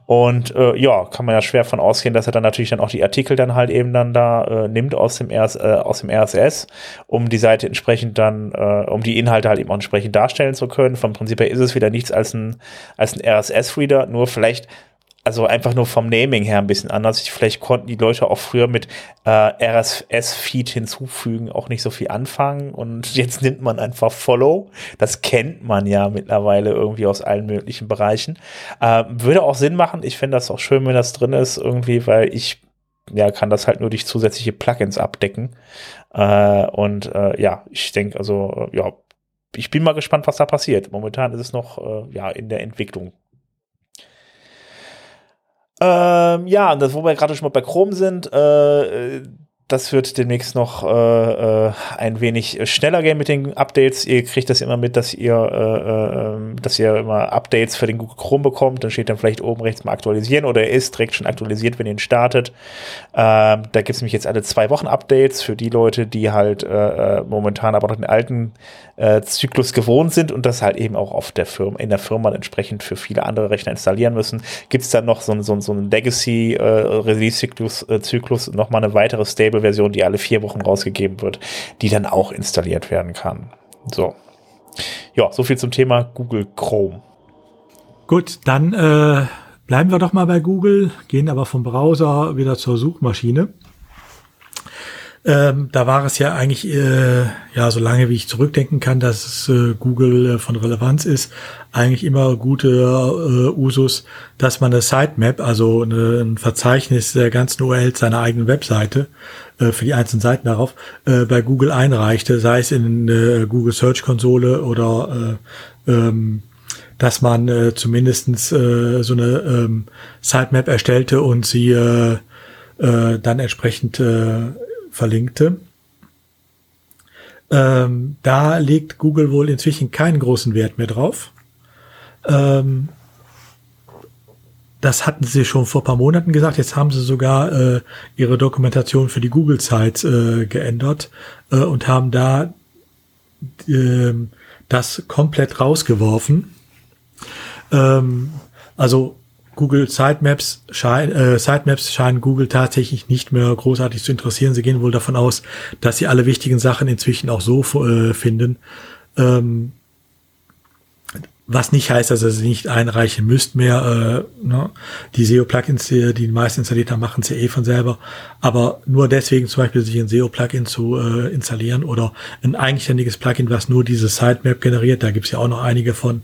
und äh, ja, kann man ja schwer von ausgehen, dass er dann natürlich dann auch die Artikel dann halt eben dann da äh, nimmt aus dem, RS, äh, aus dem RSS, um die Seite entsprechend dann, äh, um die Inhalte halt eben auch entsprechend darstellen zu können. Vom Prinzip her ist es wieder nichts als ein, als ein RSS-Reader, nur vielleicht also einfach nur vom Naming her ein bisschen anders. Vielleicht konnten die Leute auch früher mit äh, RSS-Feed hinzufügen auch nicht so viel anfangen und [laughs] jetzt nimmt man einfach Follow. Das kennt man ja mittlerweile irgendwie aus allen möglichen Bereichen. Äh, würde auch Sinn machen. Ich finde das auch schön, wenn das drin ist irgendwie, weil ich ja kann das halt nur durch zusätzliche Plugins abdecken. Äh, und äh, ja, ich denke also ja, ich bin mal gespannt, was da passiert. Momentan ist es noch äh, ja in der Entwicklung. Ähm, ja, und das, wo wir gerade schon mal bei Chrome sind, äh, das wird demnächst noch äh, äh, ein wenig schneller gehen mit den Updates. Ihr kriegt das immer mit, dass ihr, äh, äh, dass ihr immer Updates für den Google Chrome bekommt. Dann steht dann vielleicht oben rechts mal aktualisieren oder er ist direkt schon aktualisiert, wenn ihr ihn startet. Ähm, da gibt es nämlich jetzt alle zwei Wochen Updates für die Leute, die halt äh, äh, momentan aber noch den alten äh, Zyklus gewohnt sind und das halt eben auch auf der Firma, in der Firma entsprechend für viele andere Rechner installieren müssen. Gibt es dann noch so, so, so einen Legacy-Release-Zyklus, äh, Zyklus, nochmal eine weitere Stable-Version, die alle vier Wochen rausgegeben wird, die dann auch installiert werden kann. So. Ja, so viel zum Thema Google Chrome. Gut, dann äh, bleiben wir doch mal bei Google, gehen aber vom Browser wieder zur Suchmaschine. Ähm, da war es ja eigentlich, äh, ja, so lange wie ich zurückdenken kann, dass äh, Google äh, von Relevanz ist, eigentlich immer gute äh, Usus, dass man eine Sitemap, also eine, ein Verzeichnis der ganzen URLs seiner eigenen Webseite äh, für die einzelnen Seiten darauf äh, bei Google einreichte, sei es in Google Search Konsole oder äh, ähm, dass man äh, zumindestens äh, so eine ähm, Sitemap erstellte und sie äh, äh, dann entsprechend äh, verlinkte. Ähm, da legt Google wohl inzwischen keinen großen Wert mehr drauf. Ähm, das hatten sie schon vor paar Monaten gesagt. Jetzt haben sie sogar äh, ihre Dokumentation für die Google-Zeit äh, geändert äh, und haben da äh, das komplett rausgeworfen. Ähm, also Google Sitemaps, äh, Sitemaps scheinen Google tatsächlich nicht mehr großartig zu interessieren. Sie gehen wohl davon aus, dass sie alle wichtigen Sachen inzwischen auch so äh, finden. Ähm, was nicht heißt, dass ihr sie nicht einreichen müsst mehr. Äh, ne? Die SEO-Plugins, die die meisten installiert haben, machen sie eh von selber. Aber nur deswegen zum Beispiel sich ein SEO-Plugin zu äh, installieren oder ein eigenständiges Plugin, was nur diese Sitemap generiert, da gibt's ja auch noch einige von,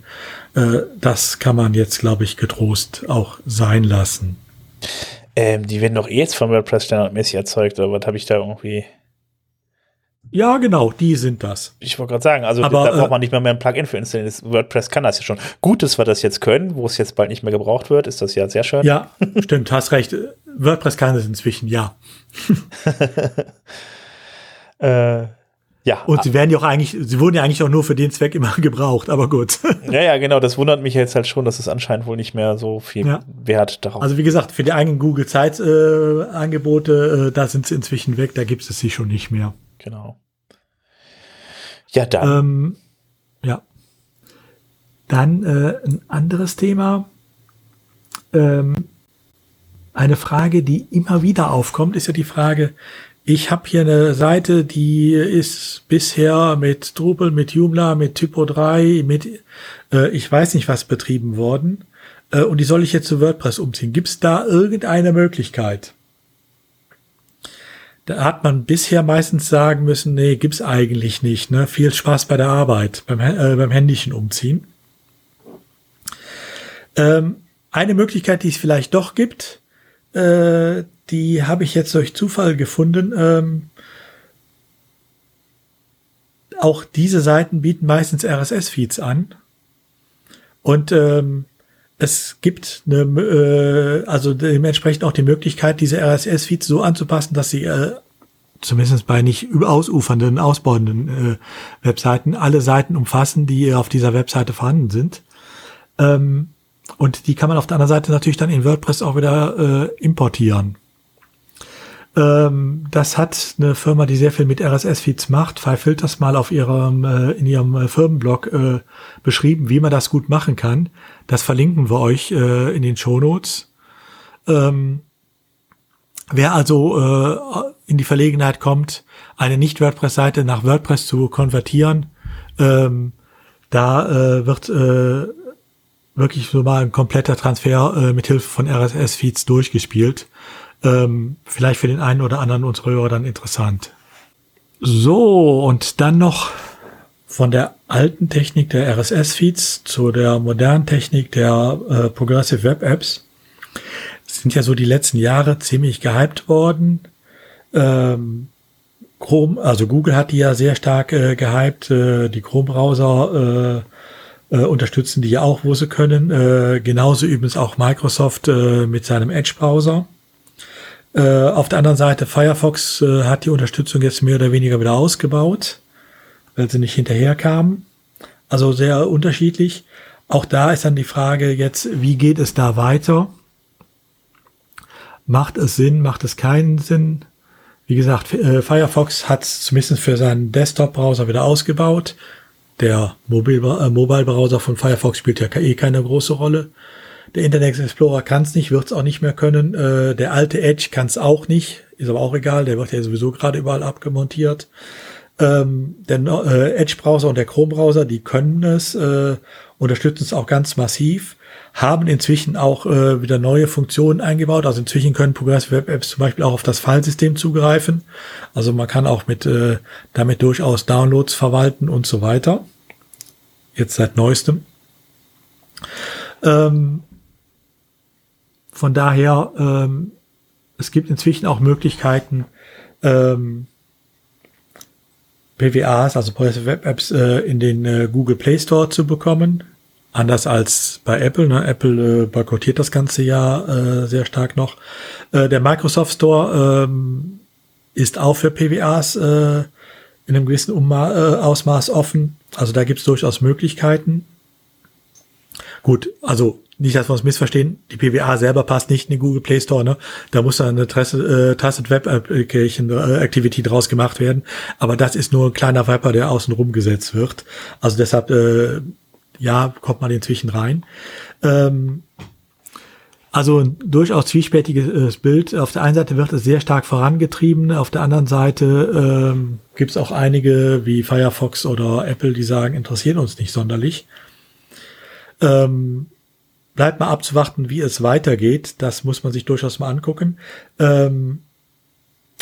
äh, das kann man jetzt, glaube ich, getrost auch sein lassen. Ähm, die werden doch eh jetzt von WordPress standardmäßig erzeugt, oder was habe ich da irgendwie... Ja, genau, die sind das. Ich wollte gerade sagen, also Aber, da braucht äh, man nicht mehr, mehr ein Plugin für installieren. Das WordPress kann das ja schon. Gut, dass wir das jetzt können, wo es jetzt bald nicht mehr gebraucht wird, ist das ja sehr schön. Ja, [laughs] stimmt, hast recht. WordPress kann es inzwischen, ja. [laughs] Äh, ja. Und sie werden ja auch eigentlich, sie wurden ja eigentlich auch nur für den Zweck immer [laughs] gebraucht, aber gut. ja, ja, genau. Das wundert mich jetzt halt schon, dass es anscheinend wohl nicht mehr so viel Ja. Wert darauf Also wie gesagt, für die eigenen Google Sites äh, Angebote, äh, da sind sie inzwischen weg, da gibt es sie schon nicht mehr. Genau. Ja, dann. Ähm, ja. Dann äh, ein anderes Thema. Ähm, eine Frage, die immer wieder aufkommt, ist ja die Frage, ich habe hier eine Seite, die ist bisher mit Drupal, mit Joomla, mit Typo 3, mit äh, ich weiß nicht was betrieben worden äh, und die soll ich jetzt zu WordPress umziehen. Gibt es da irgendeine Möglichkeit? Da hat man bisher meistens sagen müssen, nee, gibt's eigentlich nicht. Ne? Viel Spaß bei der Arbeit, beim, äh, beim händischen Umziehen. Ähm, eine Möglichkeit, die es vielleicht doch gibt, äh, die habe ich jetzt durch Zufall gefunden. Ähm, auch diese Seiten bieten meistens RSS-Feeds an. Und ähm, es gibt eine, äh, also dementsprechend auch die Möglichkeit, diese RSS-Feeds so anzupassen, dass sie äh, zumindest bei nicht ausufernden, ausbauenden äh, Webseiten alle Seiten umfassen, die auf dieser Webseite vorhanden sind. Ähm, und die kann man auf der anderen Seite natürlich dann in WordPress auch wieder äh, importieren. Ähm, das hat eine Firma, die sehr viel mit RSS-Feeds macht, Five Filters mal auf ihrem, äh, in ihrem äh, Firmenblog äh, beschrieben, wie man das gut machen kann. Das verlinken wir euch äh, in den Shownotes. Ähm, wer also äh, in die Verlegenheit kommt, eine Nicht-WordPress-Seite nach WordPress zu konvertieren, ähm, da äh, wird äh, wirklich so mal ein kompletter Transfer äh, mit Hilfe von RSS-Feeds durchgespielt. Ähm, vielleicht für den einen oder anderen unserer Hörer dann interessant. So, und dann noch von der alten Technik der RSS-Feeds zu der modernen Technik der äh, Progressive Web Apps. Sind ja so die letzten Jahre ziemlich gehypt worden. Ähm, Chrome, also Google hat die ja sehr stark äh, gehypt. Äh, die Chrome-Browser äh, äh, unterstützen die ja auch, wo sie können. Äh, genauso übrigens auch Microsoft äh, mit seinem Edge-Browser. Äh, auf der anderen Seite, Firefox äh, hat die Unterstützung jetzt mehr oder weniger wieder ausgebaut, weil sie nicht hinterherkamen. Also sehr unterschiedlich. Auch da ist dann die Frage jetzt, wie geht es da weiter? Macht es Sinn, macht es keinen Sinn? Wie gesagt, äh, Firefox hat es zumindest für seinen Desktop-Browser wieder ausgebaut. Der äh, Mobile-Browser von Firefox spielt ja eh keine große Rolle. Der Internet Explorer kann es nicht, wird es auch nicht mehr können. Äh, der alte Edge kann es auch nicht, ist aber auch egal, der wird ja sowieso gerade überall abgemontiert. Ähm, der äh, Edge-Browser und der Chrome-Browser, die können es, äh, unterstützen es auch ganz massiv, haben inzwischen auch äh, wieder neue Funktionen eingebaut. Also inzwischen können Progressive Web Apps zum Beispiel auch auf das Filesystem zugreifen. Also man kann auch mit äh, damit durchaus Downloads verwalten und so weiter. Jetzt seit neuestem. Ähm, von daher, ähm, es gibt inzwischen auch Möglichkeiten, ähm, PWAs, also Progressive Web Apps, äh, in den äh, Google Play Store zu bekommen. Anders als bei Apple. Ne? Apple äh, boykottiert das ganze Jahr äh, sehr stark noch. Äh, der Microsoft Store ähm, ist auch für PWAs äh, in einem gewissen Umma äh, Ausmaß offen. Also da gibt es durchaus Möglichkeiten. Gut, also nicht, dass wir uns missverstehen, die PWA selber passt nicht in den Google Play Store, ne? Da muss dann eine äh, Trusted Web Application äh, Activity draus gemacht werden. Aber das ist nur ein kleiner Viper, der außen rum gesetzt wird. Also deshalb, äh, ja, kommt man inzwischen rein. Ähm, also ein durchaus zwiespältiges Bild. Auf der einen Seite wird es sehr stark vorangetrieben, auf der anderen Seite ähm, gibt es auch einige wie Firefox oder Apple, die sagen, interessiert uns nicht sonderlich. Ähm, bleibt mal abzuwarten, wie es weitergeht. Das muss man sich durchaus mal angucken. Ähm,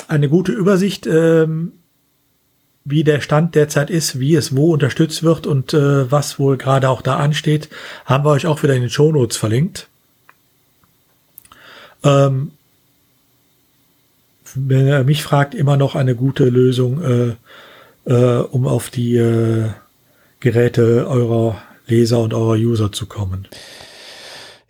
eine gute Übersicht, ähm, wie der Stand derzeit ist, wie es wo unterstützt wird und äh, was wohl gerade auch da ansteht, haben wir euch auch wieder in den Show Notes verlinkt. Ähm, wenn er mich fragt, immer noch eine gute Lösung, äh, äh, um auf die äh, Geräte eurer Leser und eurer User zu kommen.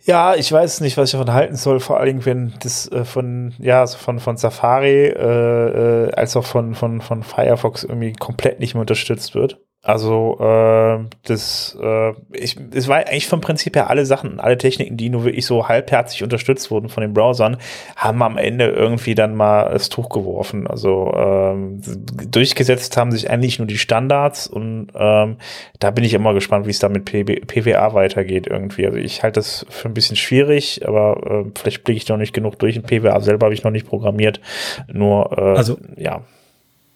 Ja, ich weiß nicht, was ich davon halten soll, vor allen Dingen, wenn das äh, von, ja, so von, von Safari äh, äh, als auch von, von, von Firefox irgendwie komplett nicht mehr unterstützt wird. Also äh, das, äh, ich, es war eigentlich vom Prinzip her alle Sachen, alle Techniken, die nur wirklich so halbherzig unterstützt wurden von den Browsern, haben am Ende irgendwie dann mal das Tuch geworfen. Also ähm, durchgesetzt haben sich eigentlich nur die Standards und ähm, da bin ich immer gespannt, wie es da mit PB, PWA weitergeht irgendwie. Also ich halte das für ein bisschen schwierig, aber äh, vielleicht blicke ich noch nicht genug durch. In PWA selber habe ich noch nicht programmiert. Nur äh, also ja.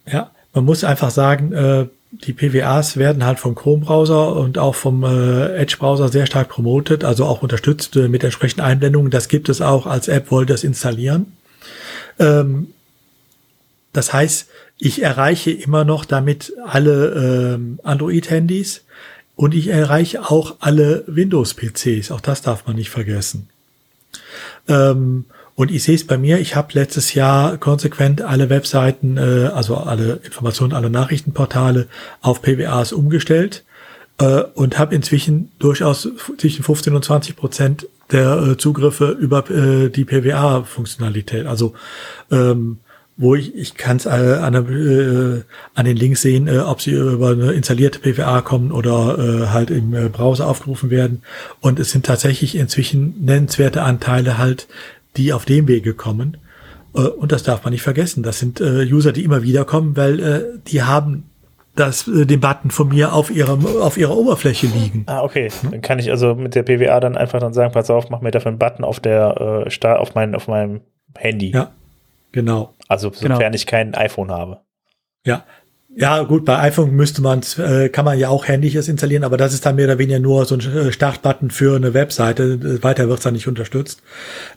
Ja, man muss einfach sagen, äh, die PWAs werden halt vom Chrome-Browser und auch vom äh, Edge-Browser sehr stark promotet, also auch unterstützt äh, mit entsprechenden Einblendungen. Das gibt es auch als App, wollt das installieren. Ähm, das heißt, ich erreiche immer noch damit alle ähm, Android-Handys und ich erreiche auch alle Windows-PCs. Auch das darf man nicht vergessen. Ähm, und ich sehe es bei mir, ich habe letztes Jahr konsequent alle Webseiten, äh, also alle Informationen, alle Nachrichtenportale auf PWAs umgestellt äh, und habe inzwischen durchaus zwischen 15 und 20 Prozent der äh, Zugriffe über äh, die PWA-Funktionalität. Also ähm, wo ich, ich kann es äh, an, äh, an den Links sehen, äh, ob sie über eine installierte PWA kommen oder äh, halt im äh, Browser aufgerufen werden. Und es sind tatsächlich inzwischen nennenswerte Anteile halt die auf dem Wege kommen. Äh, und das darf man nicht vergessen. Das sind äh, User, die immer wieder kommen, weil äh, die haben das, den Button von mir auf ihrem, auf ihrer Oberfläche liegen. Ah, okay. Dann kann ich also mit der PWA dann einfach dann sagen, pass auf, mach mir dafür einen Button auf der, äh, auf mein, auf meinem Handy. Ja. Genau. Also sofern genau. ich kein iPhone habe. Ja, ja, gut, bei iPhone müsste man, äh, kann man ja auch händiges installieren, aber das ist dann mehr oder weniger nur so ein äh, Startbutton für eine Webseite. Weiter wird's dann nicht unterstützt.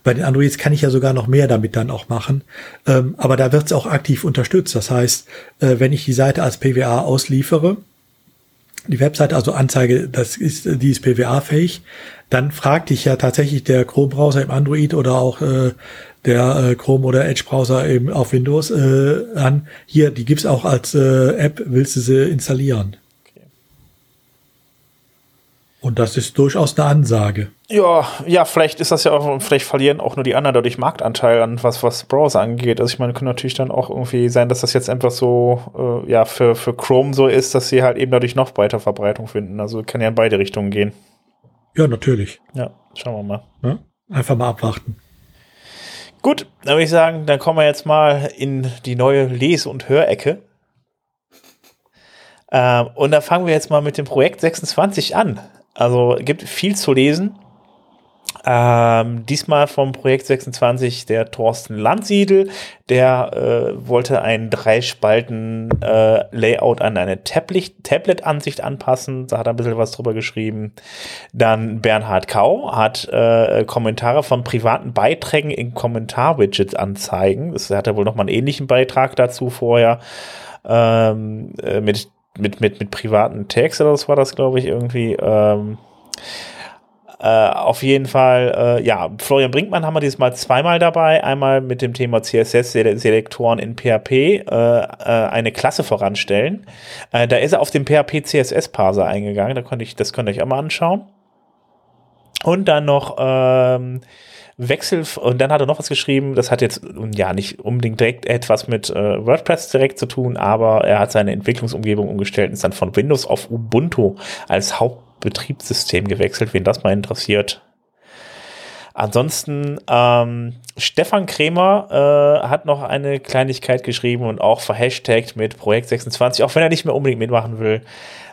Bei den Androids kann ich ja sogar noch mehr damit dann auch machen. Ähm, aber da wird's auch aktiv unterstützt. Das heißt, äh, wenn ich die Seite als PWA ausliefere, die Webseite also anzeige, das ist, die ist PWA-fähig, dann fragt dich ja tatsächlich der Chrome-Browser im Android oder auch äh, der äh, Chrome oder Edge Browser eben auf Windows äh, an. Hier, die gibt's auch als äh, App, willst du sie installieren? Okay. Und das ist durchaus eine Ansage. Ja, ja, vielleicht ist das ja auch, vielleicht verlieren auch nur die anderen dadurch Marktanteil an was, was Browser angeht. Also ich meine, kann natürlich dann auch irgendwie sein, dass das jetzt einfach so, äh, ja, für, für Chrome so ist, dass sie halt eben dadurch noch weiter Verbreitung finden. Also kann ja in beide Richtungen gehen. Ja, natürlich. Ja, schauen wir mal. Ja, einfach mal abwarten. Gut, dann würde ich sagen, dann kommen wir jetzt mal in die neue Lese- und Hörecke. Ähm, und da fangen wir jetzt mal mit dem Projekt 26 an. Also gibt viel zu lesen. Ähm, diesmal vom Projekt 26 der Thorsten Landsiedel, der äh, wollte ein drei Spalten äh, an eine Tablet-Ansicht anpassen. Da hat er ein bisschen was drüber geschrieben. Dann Bernhard Kau hat äh, Kommentare von privaten Beiträgen in Kommentar-Widgets anzeigen. Das hat er wohl nochmal einen ähnlichen Beitrag dazu vorher ähm, äh, mit, mit, mit, mit privaten Tags oder was war das, glaube ich, irgendwie. Ähm, äh, auf jeden Fall, äh, ja, Florian Brinkmann haben wir dieses Mal zweimal dabei. Einmal mit dem Thema CSS-Selektoren in PHP äh, äh, eine Klasse voranstellen. Äh, da ist er auf den PHP-CSS-Parser eingegangen. Da konnte ich, das könnt ihr euch auch mal anschauen. Und dann noch ähm, Wechsel und dann hat er noch was geschrieben, das hat jetzt ja nicht unbedingt direkt etwas mit äh, WordPress direkt zu tun, aber er hat seine Entwicklungsumgebung umgestellt und ist dann von Windows auf Ubuntu als Hauptbetriebssystem gewechselt, wen das mal interessiert. Ansonsten, ähm, Stefan Kremer äh, hat noch eine Kleinigkeit geschrieben und auch verhashtagt mit Projekt 26, auch wenn er nicht mehr unbedingt mitmachen will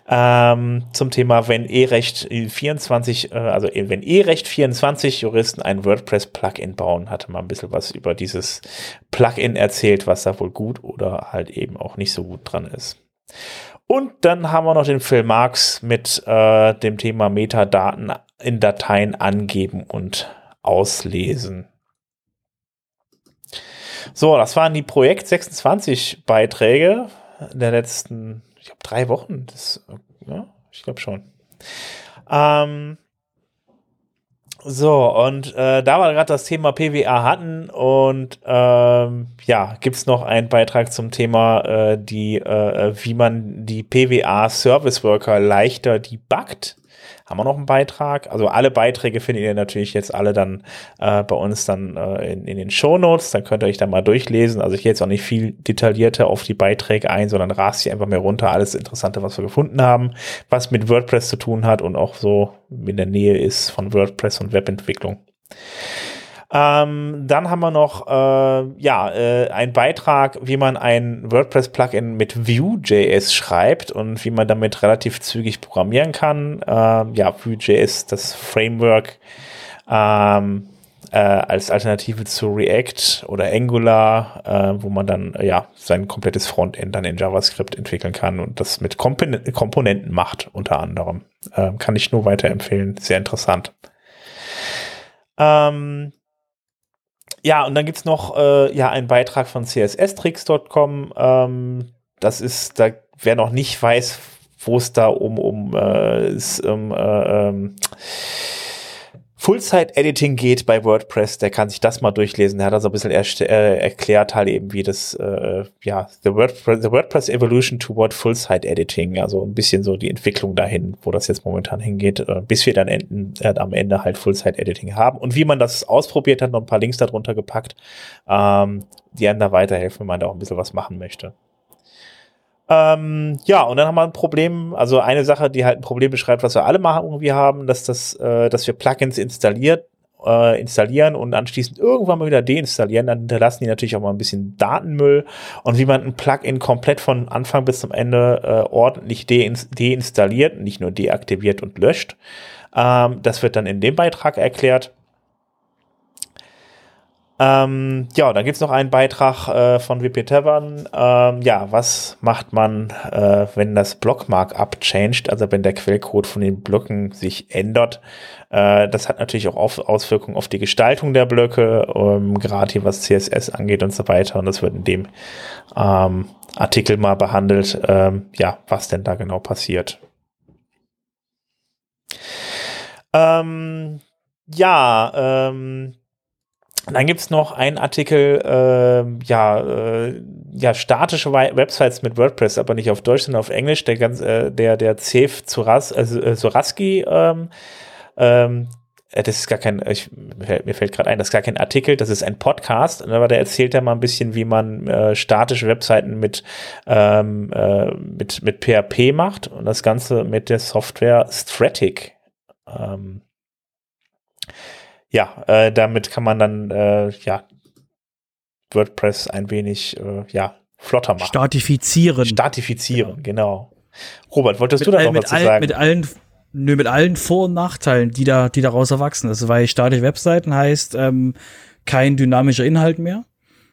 ähm, zum Thema, wenn E-Recht 24, äh, also wenn E-Recht 24 Juristen ein WordPress-Plugin bauen, hatte mal ein bisschen was über dieses Plugin erzählt, was da wohl gut oder halt eben auch nicht so gut dran ist. Und dann haben wir noch den Phil Marx mit äh, dem Thema Metadaten in Dateien angeben und auslesen. So, das waren die Projekt 26 Beiträge der letzten ich glaube, drei Wochen. Das, ja, ich glaube schon. Ähm, so, und äh, da wir gerade das Thema PWA hatten und ähm, ja, gibt es noch einen Beitrag zum Thema, äh, die, äh, wie man die PWA Service Worker leichter debuggt haben wir noch einen Beitrag. Also alle Beiträge findet ihr natürlich jetzt alle dann äh, bei uns dann äh, in, in den Show Notes. Dann könnt ihr euch da mal durchlesen. Also ich gehe jetzt auch nicht viel detaillierter auf die Beiträge ein, sondern rast hier einfach mehr runter. Alles Interessante, was wir gefunden haben, was mit WordPress zu tun hat und auch so in der Nähe ist von WordPress und Webentwicklung. Ähm, dann haben wir noch äh, ja äh, einen Beitrag, wie man ein WordPress-Plugin mit Vue.js schreibt und wie man damit relativ zügig programmieren kann. Ähm, ja, Vue.js, das Framework ähm, äh, als Alternative zu React oder Angular, äh, wo man dann ja sein komplettes Frontend dann in JavaScript entwickeln kann und das mit Kompon Komponenten macht unter anderem. Ähm, kann ich nur weiterempfehlen, sehr interessant. Ähm, ja, und dann gibt's noch äh, ja, einen Beitrag von csstricks.com. Ähm, das ist, da wer noch nicht weiß, wo es da um, um, äh, ist, um äh, ähm, Full-Site-Editing geht bei WordPress, der kann sich das mal durchlesen. Der hat also ein bisschen äh, erklärt halt eben, wie das, äh, ja, the WordPress, the WordPress Evolution toward Full-Site-Editing, also ein bisschen so die Entwicklung dahin, wo das jetzt momentan hingeht, äh, bis wir dann enden, äh, am Ende halt Full-Site-Editing haben. Und wie man das ausprobiert hat, noch ein paar Links darunter gepackt, ähm, die einem da weiterhelfen, wenn man da auch ein bisschen was machen möchte. Ähm, ja, und dann haben wir ein Problem, also eine Sache, die halt ein Problem beschreibt, was wir alle mal irgendwie haben, dass das, äh, dass wir Plugins installiert, äh, installieren und anschließend irgendwann mal wieder deinstallieren, dann hinterlassen die natürlich auch mal ein bisschen Datenmüll und wie man ein Plugin komplett von Anfang bis zum Ende äh, ordentlich deinstalliert, nicht nur deaktiviert und löscht. Ähm, das wird dann in dem Beitrag erklärt. Ähm, ja, dann gibt's noch einen Beitrag äh, von WP Tavern. Ähm, ja, was macht man, äh, wenn das Block-Markup changed, also wenn der Quellcode von den Blöcken sich ändert? Äh, das hat natürlich auch auf Auswirkungen auf die Gestaltung der Blöcke, ähm, gerade hier was CSS angeht und so weiter. Und das wird in dem ähm, Artikel mal behandelt, ähm, ja, was denn da genau passiert. Ähm, ja, ähm, dann gibt's noch einen Artikel, äh, ja, äh, ja, statische Websites mit WordPress, aber nicht auf Deutsch, sondern auf Englisch. Der ganz, äh, der, der Cef Zuras, äh, Soraski, ähm, ähm, äh, das ist gar kein, ich, mir fällt gerade ein, das ist gar kein Artikel, das ist ein Podcast, aber der erzählt ja mal ein bisschen, wie man äh, statische Webseiten mit, ähm, äh, mit, mit PHP macht und das Ganze mit der Software Stratic. Ähm, ja, äh, damit kann man dann äh, ja WordPress ein wenig äh, ja flotter machen. Statifizieren. Statifizieren, genau. genau. Robert, wolltest mit du da noch was zu sagen? Mit allen Nö, mit allen Vor- und Nachteilen, die da, die daraus erwachsen ist, weil statische Webseiten heißt ähm, kein dynamischer Inhalt mehr.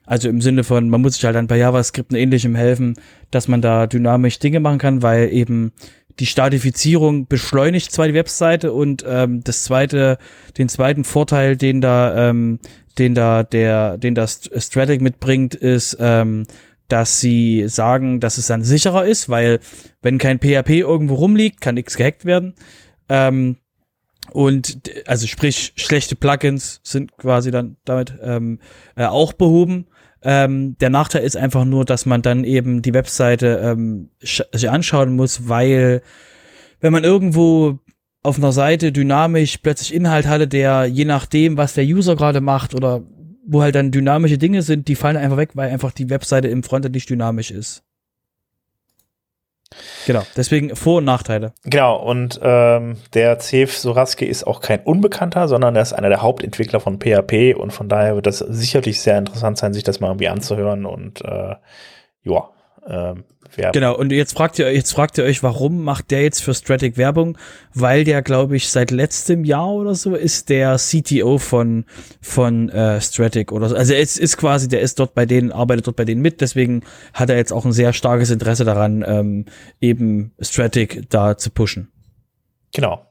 Also im Sinne von, man muss sich halt dann bei JavaScript und ähnlichem helfen, dass man da dynamisch Dinge machen kann, weil eben die Statifizierung beschleunigt zwar die Webseite und ähm, das zweite, den zweiten Vorteil, den da, ähm, den da der, den das Stratic mitbringt, ist, ähm, dass sie sagen, dass es dann sicherer ist, weil wenn kein PHP irgendwo rumliegt, kann nichts gehackt werden. Ähm, und also sprich, schlechte Plugins sind quasi dann damit ähm, äh, auch behoben. Ähm, der Nachteil ist einfach nur, dass man dann eben die Webseite ähm, sich anschauen muss, weil wenn man irgendwo auf einer Seite dynamisch plötzlich Inhalt hatte, der je nachdem, was der User gerade macht oder wo halt dann dynamische Dinge sind, die fallen einfach weg, weil einfach die Webseite im Frontend nicht dynamisch ist. Genau, deswegen Vor- und Nachteile. Genau, und ähm, der Cef Soraske ist auch kein Unbekannter, sondern er ist einer der Hauptentwickler von PHP und von daher wird das sicherlich sehr interessant sein, sich das mal irgendwie anzuhören und äh, ja, ähm, Werbung. Genau, und jetzt fragt ihr, jetzt fragt ihr euch, warum macht der jetzt für Stratic Werbung? Weil der, glaube ich, seit letztem Jahr oder so ist der CTO von, von äh, Stratic oder so. Also es ist quasi, der ist dort bei denen, arbeitet dort bei denen mit, deswegen hat er jetzt auch ein sehr starkes Interesse daran, ähm, eben Stratic da zu pushen. Genau.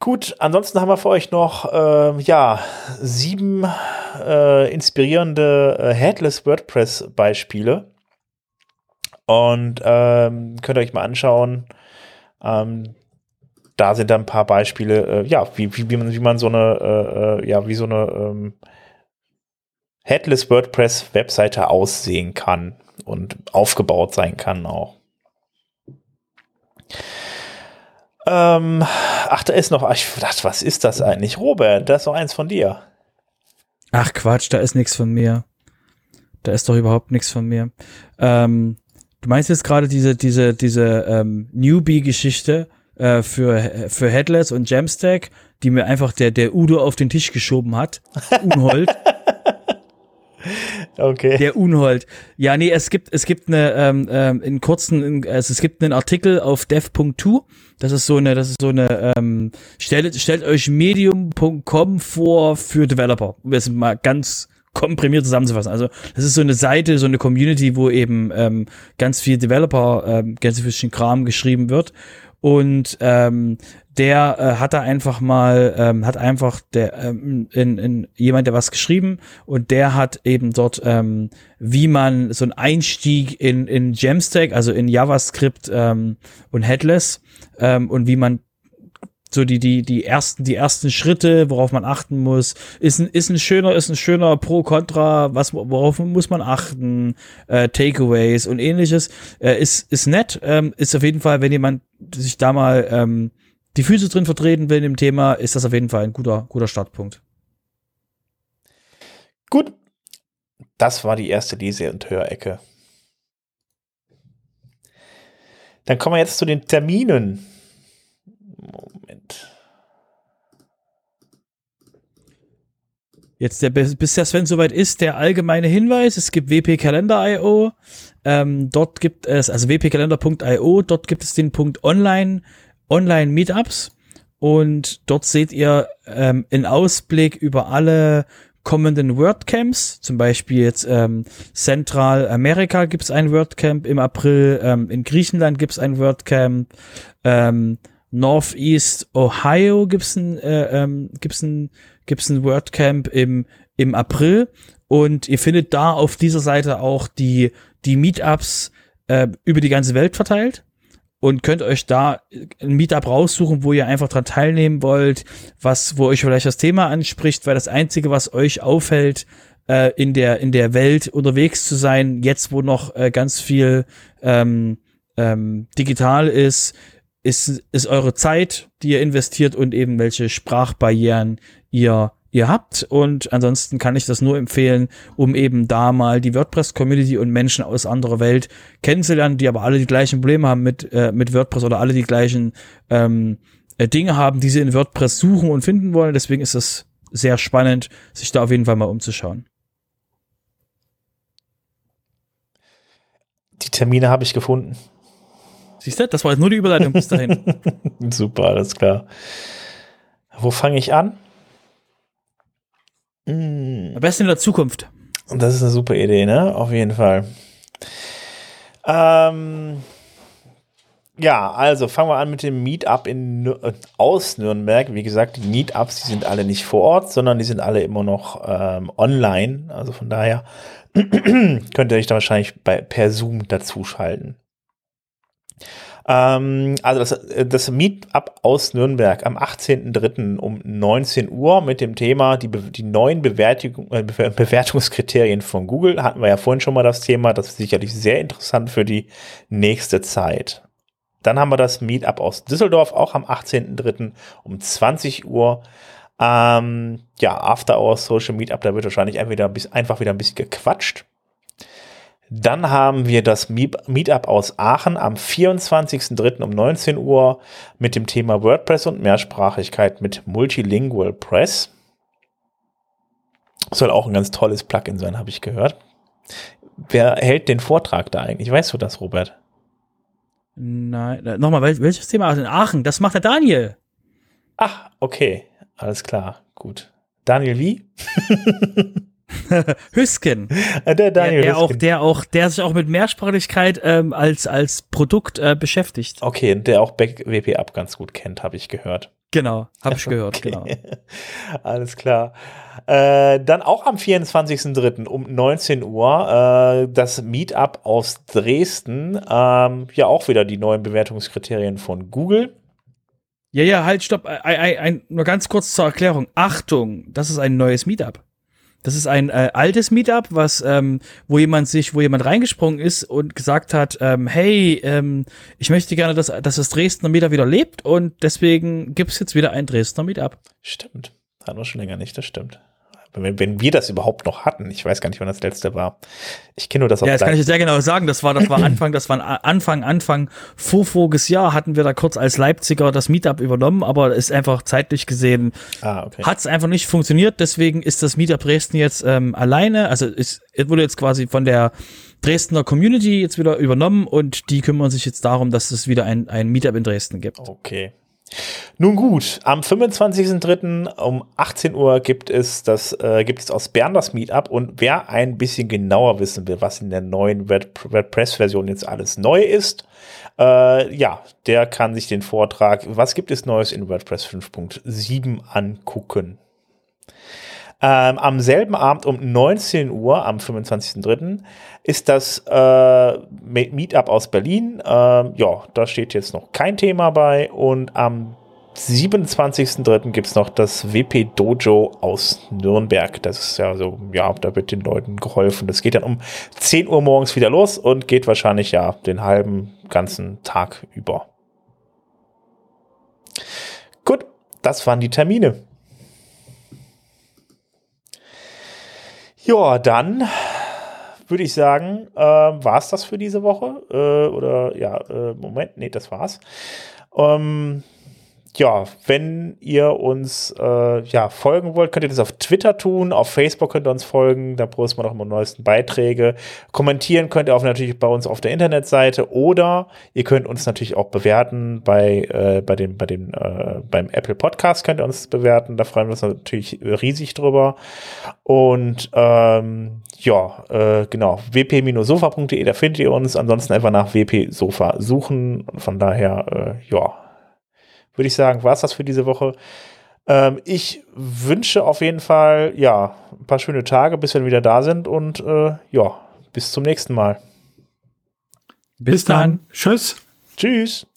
Gut, ansonsten haben wir für euch noch äh, ja sieben äh, inspirierende äh, Headless WordPress Beispiele. Und ähm, könnt ihr euch mal anschauen. Ähm, da sind dann ein paar Beispiele, äh, ja, wie, wie, wie, man, wie man so eine, äh, äh, ja, wie so eine ähm, Headless WordPress Webseite aussehen kann und aufgebaut sein kann auch. Ähm, ach, da ist noch, ich dachte, was ist das eigentlich? Robert, das ist doch eins von dir. Ach Quatsch, da ist nichts von mir. Da ist doch überhaupt nichts von mir. Ähm, Du meinst jetzt gerade diese, diese, diese ähm, Newbie-Geschichte äh, für, für Headless und Jamstack, die mir einfach der, der Udo auf den Tisch geschoben hat. Unhold. [laughs] Okay. Der Unhold. Ja, nee, es gibt, es gibt eine, ähm, ähm, in kurzen, also es gibt einen Artikel auf dev.to. Das ist so eine, das ist so eine, ähm, stellt, stellt euch medium.com vor für Developer. Um es mal ganz komprimiert zusammenzufassen. Also das ist so eine Seite, so eine Community, wo eben ähm, ganz viel Developer, ähm, ganz viel Kram geschrieben wird. Und ähm, der äh, hat da einfach mal, ähm, hat einfach der ähm, in, in jemand, der was geschrieben und der hat eben dort, ähm, wie man so einen Einstieg in, in Jamstack, also in JavaScript ähm, und Headless ähm, und wie man so die, die, die ersten, die ersten Schritte, worauf man achten muss. Ist ein, ist ein schöner, ist ein schöner Pro, Contra, was, worauf muss man achten, äh, Takeaways und ähnliches. Äh, ist, ist nett, ähm, ist auf jeden Fall, wenn jemand sich da mal, ähm, die Füße drin vertreten will im Thema, ist das auf jeden Fall ein guter, guter Startpunkt. Gut. Das war die erste Lese- und Hörecke. Dann kommen wir jetzt zu den Terminen. Moment. Jetzt, der, bis der Sven soweit ist, der allgemeine Hinweis, es gibt wpkalender.io, ähm, dort gibt es, also wpkalender.io, dort gibt es den Punkt Online, Online Meetups. Und dort seht ihr ähm, einen Ausblick über alle kommenden WordCamps, zum Beispiel jetzt ähm, Zentralamerika gibt es ein WordCamp im April, ähm, in Griechenland gibt es ein WordCamp, ähm, Northeast Ohio gibt's ein, äh, ähm, gibt's ein, gibt's ein WordCamp im, im April. Und ihr findet da auf dieser Seite auch die, die Meetups äh, über die ganze Welt verteilt. Und könnt euch da ein Meetup raussuchen, wo ihr einfach dran teilnehmen wollt, was, wo euch vielleicht das Thema anspricht, weil das einzige, was euch auffällt, äh, in der, in der Welt unterwegs zu sein, jetzt wo noch äh, ganz viel ähm, ähm, digital ist, ist, ist eure Zeit, die ihr investiert und eben welche Sprachbarrieren ihr ihr habt. Und ansonsten kann ich das nur empfehlen, um eben da mal die WordPress-Community und Menschen aus anderer Welt kennenzulernen, die aber alle die gleichen Probleme haben mit, äh, mit WordPress oder alle die gleichen ähm, äh, Dinge haben, die sie in WordPress suchen und finden wollen. Deswegen ist es sehr spannend, sich da auf jeden Fall mal umzuschauen. Die Termine habe ich gefunden. Siehst du, das war jetzt nur die Überleitung bis dahin. [laughs] Super, alles klar. Wo fange ich an? Am besten in der Zukunft. Und das ist eine super Idee, ne? Auf jeden Fall. Ähm, ja, also fangen wir an mit dem Meetup in, äh, aus Nürnberg. Wie gesagt, die Meetups, die sind alle nicht vor Ort, sondern die sind alle immer noch ähm, online. Also von daher [clears throat] könnt ihr euch da wahrscheinlich bei, per Zoom dazuschalten. Ähm, also das, äh, das Meetup aus Nürnberg am 18.03. um 19 Uhr mit dem Thema die, die neuen Bewertung, äh, Be- [laughs] Bewertungskriterien von Google. Hatten wir ja vorhin schon mal das Thema. Das ist sicherlich sehr interessant für die nächste Zeit. Dann haben wir das Meetup aus Düsseldorf, auch am 18.03. um 20 Uhr. Ähm, ja, After Hours Social Meetup, da wird wahrscheinlich einfach wieder ein bisschen gequatscht. Dann haben wir das Meet- Meetup aus Aachen am 24.03. um 19 Uhr mit dem Thema WordPress und Mehrsprachigkeit mit Multilingual Press. Soll auch ein ganz tolles Plugin sein, habe ich gehört. Wer hält den Vortrag da eigentlich? Weißt du das, Robert? Nein, äh, nochmal, wel welches Thema? Also in Aachen, das macht der Daniel. Ach, okay. Alles klar. Gut. Daniel wie? [laughs] [laughs] Hüsken. Äh, Der Der, Daniel. der, auch, Hüsken. der auch, der sich auch mit Mehrsprachigkeit ähm, als, als Produkt äh, beschäftigt. Okay, und der auch Back WP Up ganz gut kennt, habe ich gehört. Genau, habe ich [laughs] gehört, Okay. genau. [laughs] Alles klar. Äh, dann auch am 24.03. um 19 Uhr äh, das Meetup aus Dresden. Ähm, ja, auch wieder die neuen Bewertungskriterien von Google. Ja, ja, halt, stopp. Ein, ein, ein, nur ganz kurz zur Erklärung. Achtung, das ist ein neues Meetup. Das ist ein äh, altes Meetup, was, ähm, wo jemand sich, wo jemand reingesprungen ist und gesagt hat, ähm, hey, ähm, ich möchte gerne, dass, dass das Dresdner Meetup wieder lebt und deswegen gibt's jetzt wieder ein Dresdner Meetup. Stimmt. Hatten wir schon länger nicht, das stimmt. Wenn, wenn wir das überhaupt noch hatten, ich weiß gar nicht, wann das letzte war. Ich kenne nur das Ja, das kann ich sehr genau sagen. Das war, das war [clears throat] Anfang, das war Anfang, Anfang vorvoriges Jahr hatten wir da kurz als Leipziger das Meetup übernommen, aber ist einfach zeitlich gesehen Ah, okay. hat es einfach nicht funktioniert. Deswegen ist das Meetup Dresden jetzt ähm, alleine. Also es es wurde jetzt quasi von der Dresdner Community jetzt wieder übernommen und die kümmern sich jetzt darum, dass es wieder ein, ein Meetup in Dresden gibt. Okay. Nun gut, am 25.03. um 18 Uhr gibt es das, äh, gibt es aus Bern das Meetup und wer ein bisschen genauer wissen will, was in der neuen Word- WordPress-Version jetzt alles neu ist, äh, ja, der kann sich den Vortrag, was gibt es Neues in WordPress 5.7 angucken. Ähm, am selben Abend um 19 Uhr, am 25.03., ist das äh, Meetup aus Berlin. Ähm, ja, da steht jetzt noch kein Thema bei. Und am 27.03. gibt es noch das WP Dojo aus Nürnberg. Das ist ja so, ja, da wird den Leuten geholfen. Das geht dann um 10 Uhr morgens wieder los und geht wahrscheinlich ja den halben ganzen Tag über. Gut, das waren die Termine. Ja, dann würde ich sagen, äh, war es das für diese Woche? Äh, oder ja, äh, Moment, nee, das war's. Ähm, ja, wenn ihr uns äh, ja, folgen wollt, könnt ihr das auf Twitter tun, auf Facebook könnt ihr uns folgen, da posten wir noch immer neuesten Beiträge. Kommentieren könnt ihr auch natürlich bei uns auf der Internetseite oder ihr könnt uns natürlich auch bewerten bei, äh, bei dem, bei dem, äh, beim Apple Podcast könnt ihr uns bewerten, da freuen wir uns natürlich riesig drüber. Und ähm, ja, äh, genau, wp-sofa.de, da findet ihr uns. Ansonsten einfach nach WP Sofa suchen. Von daher, äh, ja, würde ich sagen, war es das für diese Woche. Ähm, ich wünsche auf jeden Fall, ja, ein paar schöne Tage, bis wir wieder da sind und äh, ja, bis zum nächsten Mal. Bis dann. Tschüss. Tschüss.